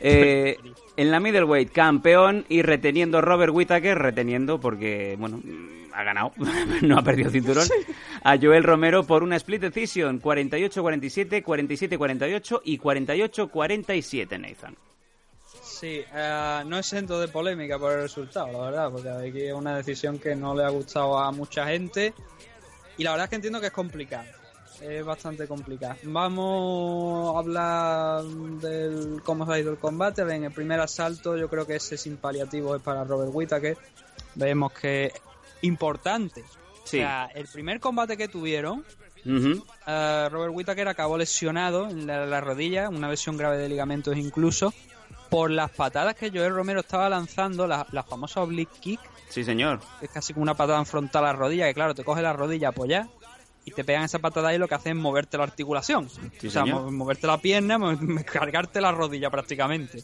Eh, en la middleweight, campeón y reteniendo Robert Whittaker, reteniendo porque, bueno, ha ganado, no ha perdido cinturón, a Joel Romero por una split decision, 48-47, 47-48 y 48-47, Nathan. Sí, eh, no exento de polémica por el resultado, la verdad, porque aquí es una decisión que no le ha gustado a mucha gente y la verdad es que entiendo que es complicado. Es bastante complicado. Vamos a hablar del cómo se ha ido el combate. En el primer asalto yo creo que ese sin paliativo es para Robert Whittaker. Vemos que importante. Sí. O sea, el primer combate que tuvieron, eh, Robert Whittaker acabó lesionado en la, la rodilla, una lesión grave de ligamentos incluso, por las patadas que Joel Romero estaba lanzando, la, la famosa oblique kick, Sí, señor. es casi como una patada en frontal a la rodilla, que claro, te coge la rodilla apoyada y te pegan esa patada y lo que hacen es moverte la articulación. Sí, o sea, mo- moverte la pierna, mo- cargarte la rodilla prácticamente.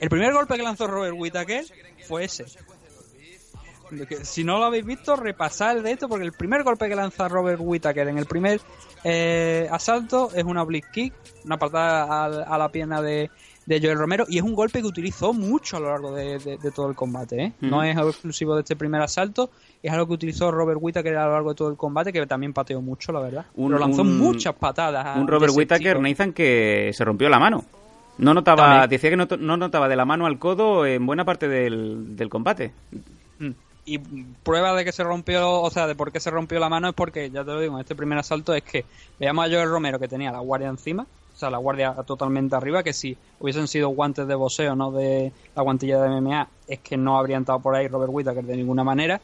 El primer golpe que lanzó Robert Whittaker fue ese. Si no lo habéis visto, repasad de esto, porque el primer golpe que lanza Robert Whittaker en el primer eh, asalto es una blitz kick, una patada a, a la pierna de, de Joel Romero, y es un golpe que utilizó mucho a lo largo de, de- de todo el combate. ¿eh? No es exclusivo de este primer asalto, es algo que utilizó Robert Whittaker a lo largo de todo el combate, que también pateó mucho, la verdad. Un- Pero lanzó un- muchas patadas. a- Un Robert Whittaker. Nathan, que se rompió la mano. No notaba, También. decía que no, no notaba de la mano al codo en buena parte del, del combate. Mm. Y prueba de que se rompió, o sea, de por qué se rompió la mano es porque, ya te lo digo, en este primer asalto es que veamos a Joel Romero que tenía la guardia encima, o sea, la guardia totalmente arriba, que si hubiesen sido guantes de boxeo, no de la guantilla de MMA, es que no habría entrado por ahí Robert Whittaker de ninguna manera.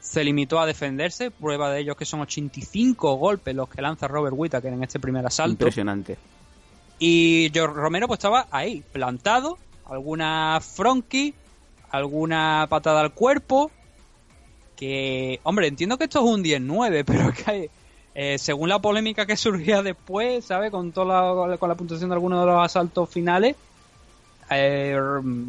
Se limitó a defenderse, prueba de ello que son 85 golpes los que lanza Robert Whittaker en este primer asalto. Impresionante. Y George Romero pues estaba ahí, plantado, alguna fronky, alguna patada al cuerpo, que, hombre, entiendo que esto es un 10-9, pero es que hay- eh, según la polémica que surgía después, ¿sabes? Con toda la, con la puntuación de algunos de los asaltos finales, eh,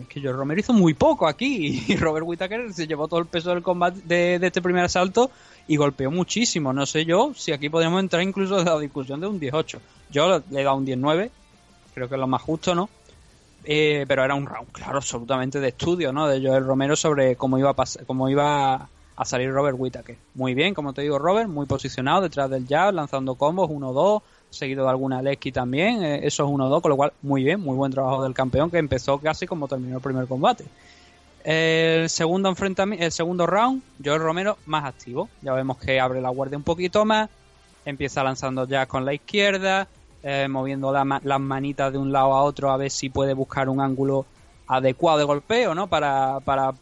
es que George Romero hizo muy poco aquí y Robert Whittaker se llevó todo el peso del combate de, de este primer asalto y golpeó muchísimo. No sé yo si aquí podríamos entrar incluso en la discusión de un 18. Yo le he dado un 19, creo que es lo más justo, ¿no? Eh, pero era un round, claro, absolutamente de estudio, ¿no? De Joel Romero sobre cómo iba a pas- cómo iba a salir Robert Whittaker. Muy bien, como te digo, Robert, muy posicionado detrás del jab, lanzando combos 1-2, seguido de alguna Leski también, eso es 1-2, con lo cual, muy bien, muy buen trabajo del campeón que empezó casi como terminó el primer combate. El segundo enfrentamiento, el segundo round, Joel Romero más activo. Ya vemos que abre la guardia un poquito más, empieza lanzando ya con la izquierda, eh, moviendo las manitas de un lado a otro a ver si puede buscar un ángulo adecuado de golpeo, ¿no? Para, para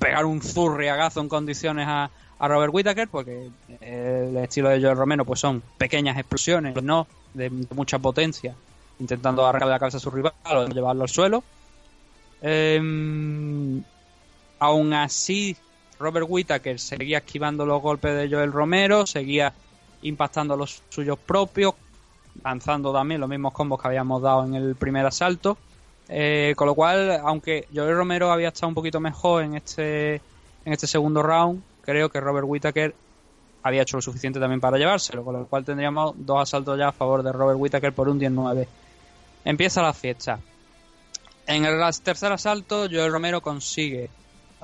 pegar un zurriagazo en condiciones a, a Robert Whittaker, porque eh, el estilo de Joel Romero pues son pequeñas explosiones, no de, mucha potencia, intentando arrancar la cabeza a su rival o llevarlo al suelo. Em, aún así, Robert Whittaker seguía esquivando los golpes de Joel Romero, seguía impactando los suyos propios, lanzando también los mismos combos que habíamos dado en el primer asalto. Eh, con lo cual, aunque Joel Romero había estado un poquito mejor en este, en este segundo round, creo que Robert Whittaker había hecho lo suficiente también para llevárselo, con lo cual tendríamos dos asaltos ya a favor de Robert Whittaker por un 19. Empieza la fiesta. En el tercer asalto, Joel Romero consigue,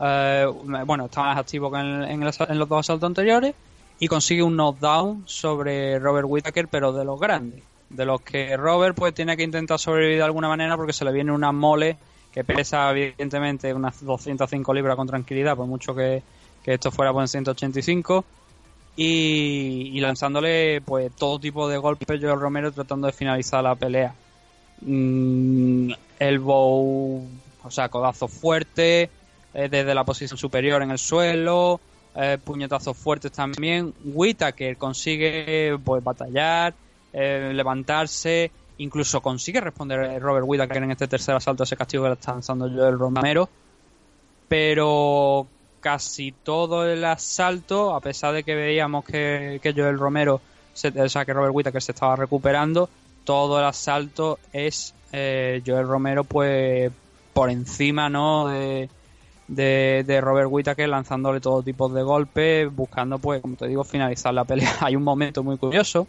eh, bueno, está más activo que en, en el en los dos asaltos anteriores, y consigue un knockdown sobre Robert Whittaker, pero de los grandes. De los que Robert pues tiene que intentar sobrevivir de alguna manera porque se le viene una mole que pesa evidentemente unas 205 libras con tranquilidad, por mucho que, que esto fuera por 185. Y, lanzándole pues todo tipo de golpes Joel Romero tratando de finalizar la pelea. Mm, elbow, o sea, codazo fuerte, eh, desde la posición superior en el suelo, eh, puñetazos fuertes también. Whittaker consigue pues batallar, eh, levantarse, incluso consigue responder Robert Whittaker en este tercer asalto ese castigo que le está lanzando Joel Romero. Pero casi todo el asalto, a pesar de que veíamos que, que Joel Romero, se, o sea, que Robert Whittaker se estaba recuperando, todo el asalto es eh, Joel Romero pues por encima no de, de, de Robert Whittaker lanzándole todo tipo de golpes buscando pues como te digo finalizar la pelea hay un momento muy curioso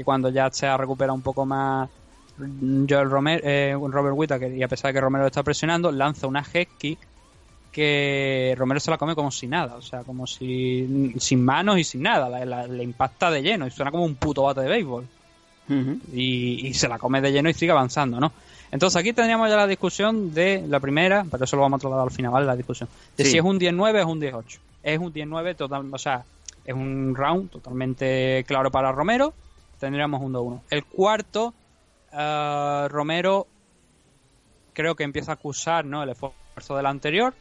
que cuando ya se ha recuperado un poco más Joel Romero, eh, Robert Whittaker y a pesar de que Romero lo está presionando lanza una head kick que Romero se la come como si nada, o sea, como si sin manos y sin nada, la- la- le impacta de lleno y suena como un puto bate de béisbol y, y se la come de lleno y sigue avanzando, ¿no? Entonces aquí tendríamos ya la discusión de la primera, pero eso lo vamos a trasladar al final, ¿vale? La discusión. De Sí. si es un 19 o es un 18. Es un 19 total, o sea, es un round totalmente claro para Romero. Tendríamos un 2-1. El cuarto, eh, Romero creo que empieza a acusar, ¿no? El esfuerzo del anterior.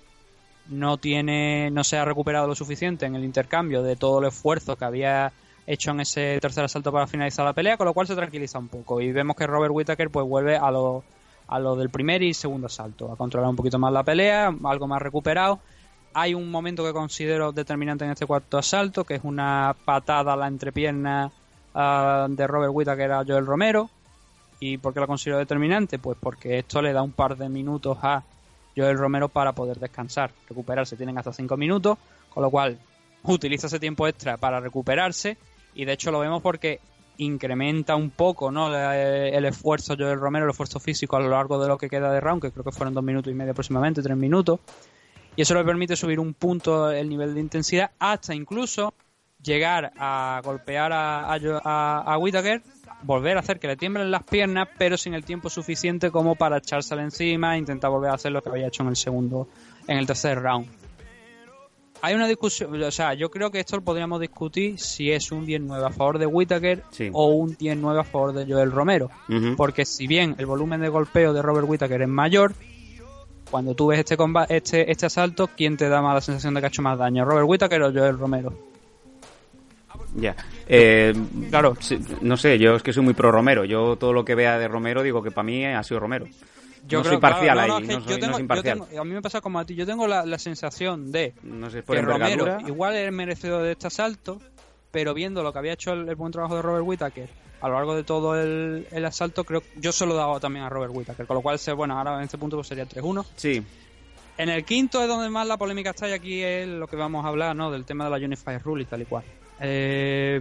No tiene, no se ha recuperado lo suficiente en el intercambio de todo el esfuerzo que había hecho en ese tercer asalto para finalizar la pelea, con lo cual se tranquiliza un poco. Y vemos que Robert Whittaker pues vuelve a lo, a lo del primer y segundo asalto, a controlar un poquito más la pelea, algo más recuperado. Hay un momento que considero determinante en este cuarto asalto, que es una patada a la entrepierna de Robert Whittaker a Joel Romero. ¿Y por qué lo considero determinante? Pues porque esto le da un par de minutos a Joel Romero para poder descansar, recuperarse. Tienen hasta 5 minutos, con lo cual utiliza ese tiempo extra para recuperarse. Y de hecho lo vemos porque incrementa un poco ¿no? Le- el esfuerzo Joel Romero, el esfuerzo físico a lo largo de lo que queda de round, que creo que fueron dos minutos y medio aproximadamente, tres minutos. Y eso le permite subir un punto el nivel de intensidad hasta incluso llegar a golpear a, a, a, a Whittaker, volver a hacer que le tiemblen las piernas, pero sin el tiempo suficiente como para echársela encima e intentar volver a hacer lo que había hecho en el segundo, en el tercer round. Hay una discusión, o sea, yo creo que esto lo podríamos discutir si es un 10-9 a favor de Whittaker Sí. o un 10-9 a favor de Joel Romero. Porque si bien el volumen de golpeo de Robert Whittaker es mayor, cuando tú ves este comba- este, este asalto, ¿quién te da más la sensación de que ha hecho más daño? ¿Robert Whittaker o Joel Romero? Ya. Eh, Claro. no sé, yo es que soy muy pro Romero. Yo todo lo que vea de Romero digo que para mí ha sido Romero. no soy parcial claro, no, ahí, es que no yo soy, no soy imparcial. tengo- a mí me pasa como a ti, yo tengo la, la sensación de No sé, que Romero igual es merecedor de este asalto, pero viendo lo que había hecho el, el buen trabajo de Robert Whittaker a lo largo de todo el, el asalto, creo yo se lo he dado también a Robert Whittaker, con lo cual, bueno, ahora en este punto pues sería 3-1. Sí, En el quinto es donde más la polémica está y aquí es lo que vamos a hablar, ¿no? Del tema de la Unified Rule y tal y cual. Eh,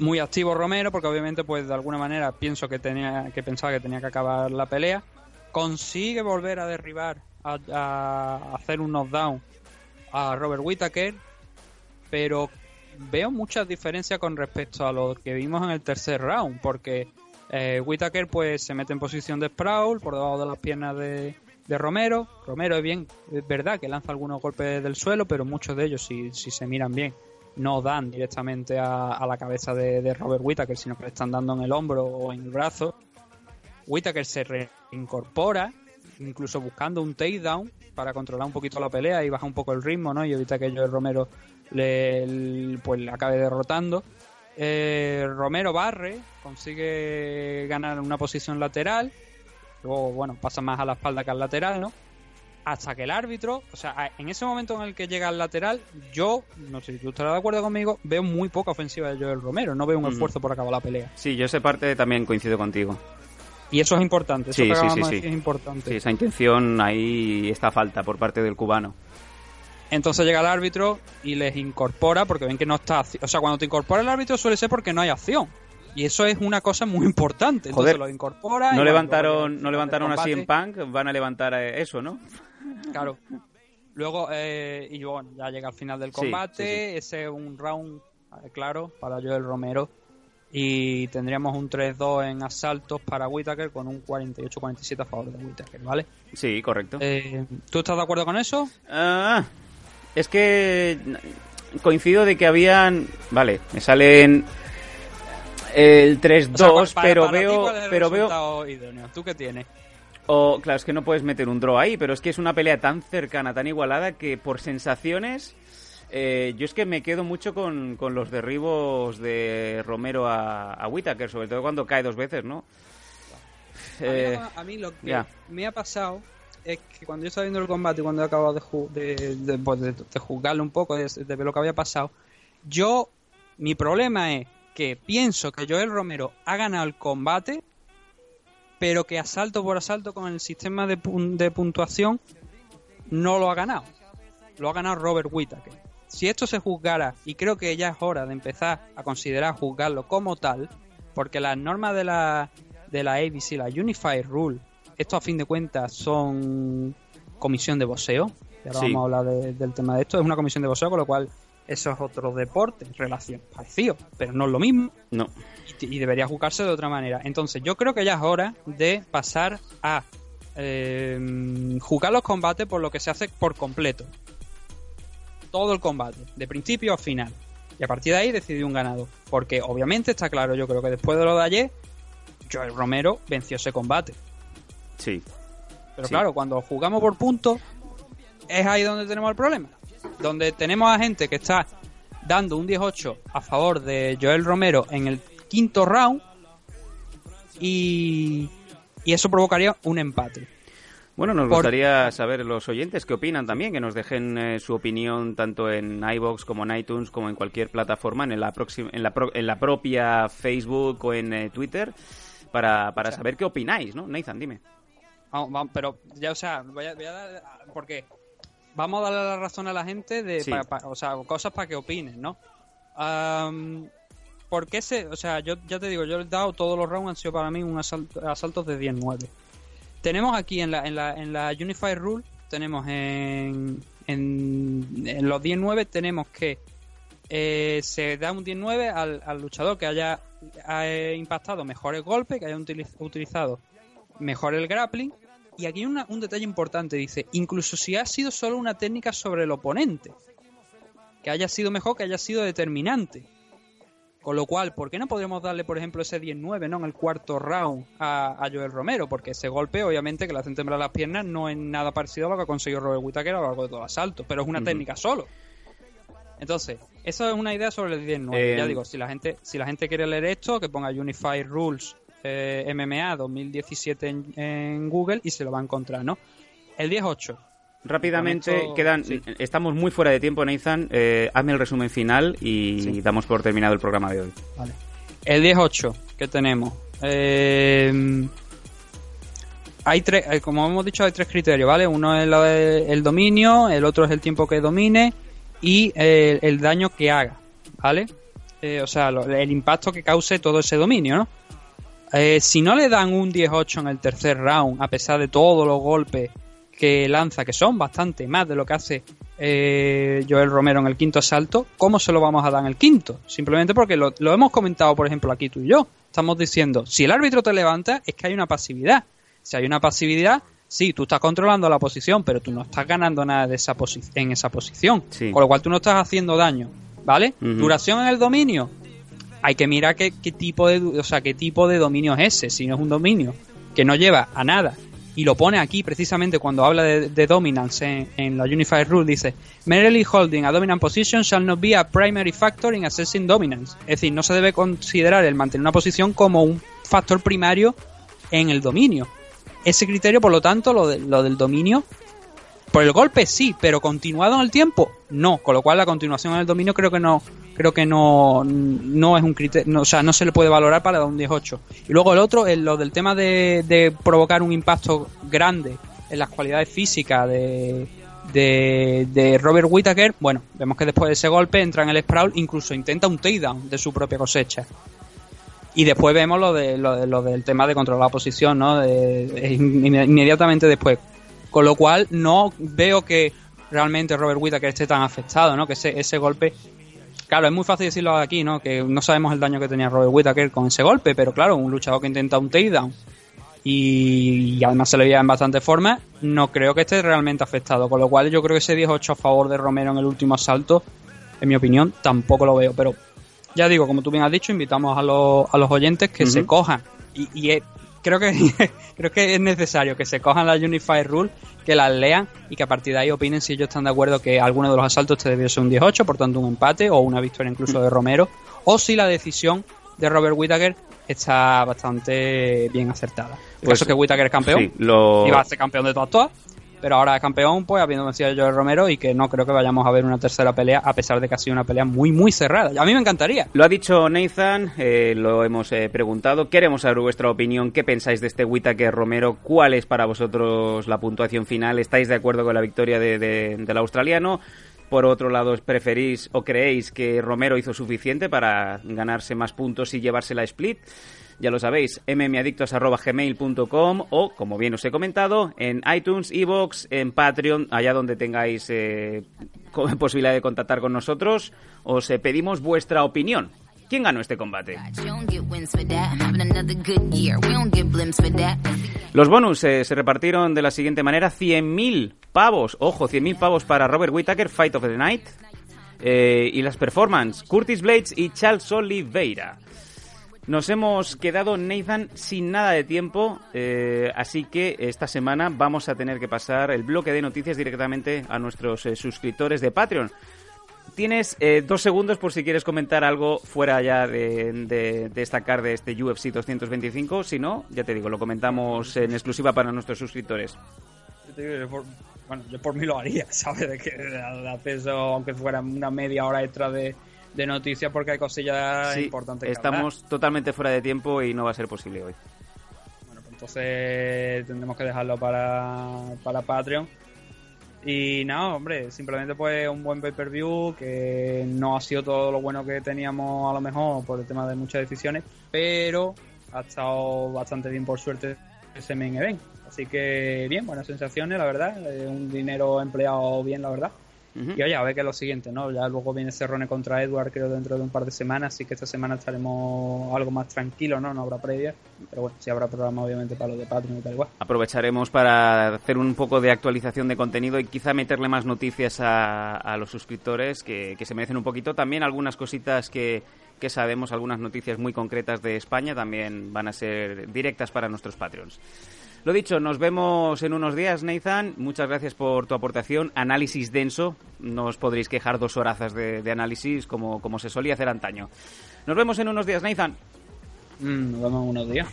muy activo Romero porque obviamente pues de alguna manera pienso que tenía que pensaba que tenía que acabar la pelea. Consigue volver a derribar a, hacer un knockdown a Robert Whittaker, pero veo muchas diferencias con respecto a lo que vimos en el tercer round porque eh, Whittaker pues se mete en posición de sprawl por debajo de las piernas de, Romero. Romero es bien, es verdad que lanza algunos golpes del suelo, pero muchos de ellos, si se miran bien, no dan directamente a, la cabeza de, Robert Whittaker, sino que le están dando en el hombro o en el brazo. Whittaker se reincorpora, incluso buscando un takedown para controlar un poquito la pelea y bajar un poco el ritmo, ¿no? Y evita que Joel Romero le, le- pues, le acabe derrotando. Eh, Romero barre, consigue ganar una posición lateral. Luego, bueno, pasa más a la espalda que al lateral, ¿no? Hasta que el árbitro, o sea, en ese momento en el que llega al lateral, yo, no sé si tú estarás de acuerdo conmigo, veo muy poca ofensiva de Joel Romero, no veo un esfuerzo por acabar la pelea. sí, yo esa parte también coincido contigo. Y eso es importante, eso Sí, es importante. Sí, esa intención ahí está falta por parte del cubano. Entonces llega el árbitro y les incorpora porque ven que no está. O sea, cuando te incorpora el árbitro suele ser porque no hay acción. Y eso es una cosa muy importante. Entonces Joder, lo incorpora. No levantaron, no levantaron así en Punk, van a levantar eh, eso, ¿no? Claro. Luego, eh, y bueno, ya llega al final del Sí, combate. sí, sí. Ese es un round, eh, claro, para Joel Romero. Y tendríamos un 3-2 en asaltos para Whittaker con un 48-47 a favor de Whittaker, ¿vale? Sí, correcto. Eh, ¿Tú estás de acuerdo con eso? Ah, es que coincido de que habían... Vale, me salen el 3-2, O sea, pero veo... ¿cuál es el pero veo idóneo? ¿Tú qué tienes? O, claro, es que no puedes meter un draw ahí, pero es que es una pelea tan cercana, tan igualada, que por sensaciones... eh, yo es que me quedo mucho con, con los derribos de Romero a, a Whittaker, sobre todo cuando cae dos veces, ¿no? A mí Eh, lo- a mí lo que me ha pasado es que cuando yo estaba viendo el combate y cuando he acabado de, ju- de, de- pues de- de juzgarlo un poco, de, de ver lo que había pasado, yo, mi problema es que pienso que Joel Romero ha ganado el combate, pero que asalto por asalto con el sistema de, de puntuación no lo ha ganado. Lo ha ganado Robert Whittaker. Si esto se juzgara, y creo que ya es hora de empezar a considerar juzgarlo como tal, porque las normas de la, de la ABC, la Unified Rule, esto a fin de cuentas son comisión de boxeo. Y ahora Sí. vamos a hablar de- del tema de esto. Es una comisión de boxeo, con lo cual eso es otro deporte, relación parecido, pero no es lo mismo no. y, y debería juzgarse de otra manera. Entonces, yo creo que ya es hora de pasar a eh, jugar los combates por lo que se hace por completo. Todo el combate, de principio a final. Y a partir de ahí decidir un ganador. Porque obviamente está claro, yo creo que después de lo de ayer, Joel Romero venció ese combate. Sí. Pero Sí. claro, cuando jugamos por puntos, es ahí donde tenemos el problema. Donde tenemos a gente que está dando un 18 a favor de Joel Romero en el quinto round y, y eso provocaría un empate. Bueno, nos Por- gustaría saber los oyentes qué opinan también, que nos dejen eh, su opinión tanto en iBox como en iTunes como en cualquier plataforma, en la, próxima, en la, pro- en la propia Facebook o en eh, Twitter, para, para saber qué opináis, ¿no? Nathan, dime. Vamos, vamos, pero ya, o sea, voy a, voy a dar. Porque vamos a darle la razón a la gente de. Sí. pa- pa- o sea, cosas para que opinen, ¿no? Am, ¿Por qué se.? O sea, yo ya te digo, yo he dado todos los rounds, han sido para mí un asalto, asaltos de 10-9. Tenemos aquí en la, en la, en la Unified Rule, tenemos en, en, en los 10-9, tenemos que eh, se da un 10-9 al, al luchador que haya eh, impactado mejores golpes, que haya utiliz- utilizado mejor el grappling. Y aquí una- un detalle importante, dice, incluso si ha sido solo una técnica sobre el oponente, que haya sido mejor, que haya sido determinante. Con lo cual, ¿por qué no podríamos darle, por ejemplo, ese 10-9 ¿no? en el cuarto round a, a Joel Romero? Porque ese golpe, obviamente, que le hacen temblar las piernas, no es nada parecido a lo que ha conseguido Robert Whittaker a lo largo de todo el asalto, pero es una técnica solo. Entonces, eso es una idea sobre el 10-9. Eh, ya digo, si la gente si la gente quiere leer esto, que ponga Unified Rules eh, MMA 2017 en, en Google y se lo va a encontrar, ¿no? El 10-8. Rápidamente, esto- quedan, sí. estamos muy fuera de tiempo, Nathan. Eh, hazme el resumen final y Sí. damos por terminado el programa de hoy. Vale. El 10-8 que tenemos. Eh, hay tres, eh, como hemos dicho, hay tres criterios, ¿vale? Uno es el dominio, el otro es el tiempo que domine y eh, el daño que haga, ¿vale? Eh, o sea, lo- el impacto que cause todo ese dominio, ¿no? Eh, si no le dan un 10-8 en el tercer round, a pesar de todos los golpes que lanza, que son bastante más de lo que hace eh, Joel Romero en el quinto asalto, ¿cómo se lo vamos a dar en el quinto? Simplemente porque lo, lo hemos comentado, por ejemplo, aquí tú y yo. Estamos diciendo, si el árbitro te levanta, es que hay una pasividad. Si hay una pasividad, sí, tú estás controlando la posición, pero tú no estás ganando nada de esa en esa posición. Sí. Con lo cual tú no estás haciendo daño, ¿vale? Duración en el dominio, hay que mirar qué, tipo de o sea qué tipo de dominio es ese si no es un dominio que no lleva a nada. Y lo pone aquí precisamente cuando habla de, dominance en, en la Unified Rule dice merely holding a dominant position shall not be a primary factor in assessing dominance es decir no se debe considerar el mantener una posición como un factor primario en el dominio. Ese criterio por lo tanto lo, de- lo del dominio por el golpe sí, pero continuado en el tiempo no, con lo cual la continuación en el dominio creo que no creo que no no es un criterio, no, o sea, no se le puede valorar para dar un 10-8. Y luego el otro, el- lo del tema de, de provocar un impacto grande en las cualidades físicas de, de, de Robert Whittaker, bueno, vemos que después de ese golpe entra en el sprawl, incluso intenta un takedown de su propia cosecha. Y después vemos lo, de, lo, de- lo del tema de controlar la posición, ¿no? De- de- inme- inmediatamente después. Con lo cual no veo que realmente Robert Whittaker esté tan afectado, ¿no? Que ese, ese golpe... Claro, es muy fácil decirlo aquí, ¿no? Que no sabemos el daño que tenía Robert Whittaker con ese golpe, pero claro, un luchador que intenta un takedown y, y además se le veía en bastante forma, no creo que esté realmente afectado. Con lo cual yo creo que ese 10-8 a favor de Romero en el último asalto, en mi opinión, tampoco lo veo. Pero ya digo, como tú bien has dicho, invitamos a los, a los oyentes que se cojan. Y, y creo que creo que es necesario que se cojan la Unified Rule, que las lean y que a partir de ahí opinen si ellos están de acuerdo que alguno de los asaltos te debió ser un 18, por tanto un empate o una victoria incluso de Romero, o si la decisión de Robert Whittaker está bastante bien acertada. El Pues, caso es que Whittaker es campeón, Sí, lo... iba a ser campeón de todas todas, pero ahora campeón, pues habiendo vencido a Joel Romero y que no creo que vayamos a ver una tercera pelea, a pesar de que ha sido una pelea muy, muy cerrada. A mí me encantaría. Lo ha dicho Nathan, eh, lo hemos eh, preguntado. Queremos saber vuestra opinión. ¿Qué pensáis de este Whittaker Romero? ¿Cuál es para vosotros la puntuación final? ¿Estáis de acuerdo con la victoria de- del australiano? Por otro lado, ¿preferís o creéis que Romero hizo suficiente para ganarse más puntos y llevarse la split? Ya lo sabéis, mmadictos.gmail.com o, como bien os he comentado, en iTunes, Evox, en Patreon, allá donde tengáis eh, posibilidad de contactar con nosotros, os eh, pedimos vuestra opinión. ¿Quién ganó este combate? Los bonus eh, se repartieron de la siguiente manera: 100.000 pavos, ojo, 100.000 pavos para Robert Whittaker, Fight of the Night. Eh, y las performances, Curtis Blades y Charles Oliveira. Nos hemos quedado, Nathan, sin nada de tiempo, eh, así que esta semana vamos a tener que pasar el bloque de noticias directamente a nuestros eh, suscriptores de Patreon. Tienes eh, dos segundos por si quieres comentar algo fuera ya de, de- de destacar de este UFC 225. Si no, ya te digo, lo comentamos en exclusiva para nuestros suscriptores. te digo, yo por- bueno, yo por mí lo haría, ¿sabes? De que de acceso, aunque fuera una media hora extra de, de noticias, porque hay cosillas Sí, importantes que estamos totalmente fuera de tiempo y no va a ser posible hoy. Bueno, pues entonces tendremos que dejarlo para, para Patreon. Y nada, hombre, simplemente pues un buen pay-per-view que no ha sido todo lo bueno que teníamos a lo mejor por el tema de muchas decisiones, pero ha estado bastante bien por suerte ese main event. Así que bien, buenas sensaciones, la verdad. eh, un dinero empleado bien, la verdad. Y oye, a ver qué es lo siguiente, ¿no? Ya luego viene Cerrone contra Edward, creo, dentro de un par de semanas, así que esta semana estaremos algo más tranquilos, ¿no? No habrá previa, pero bueno, sí habrá programa obviamente para los de Patreon y tal igual. Aprovecharemos para hacer un poco de actualización de contenido y quizá meterle más noticias a, a los suscriptores que, que se merecen un poquito. También algunas cositas que, que sabemos, algunas noticias muy concretas de España también van a ser directas para nuestros Patreons. Lo dicho, nos vemos en unos días, Nathan. Muchas gracias por tu aportación. Análisis denso. No os podréis quejar dos horazas de, de análisis como, como se solía hacer antaño. Nos vemos en unos días, Nathan. Mm, nos vemos en unos días.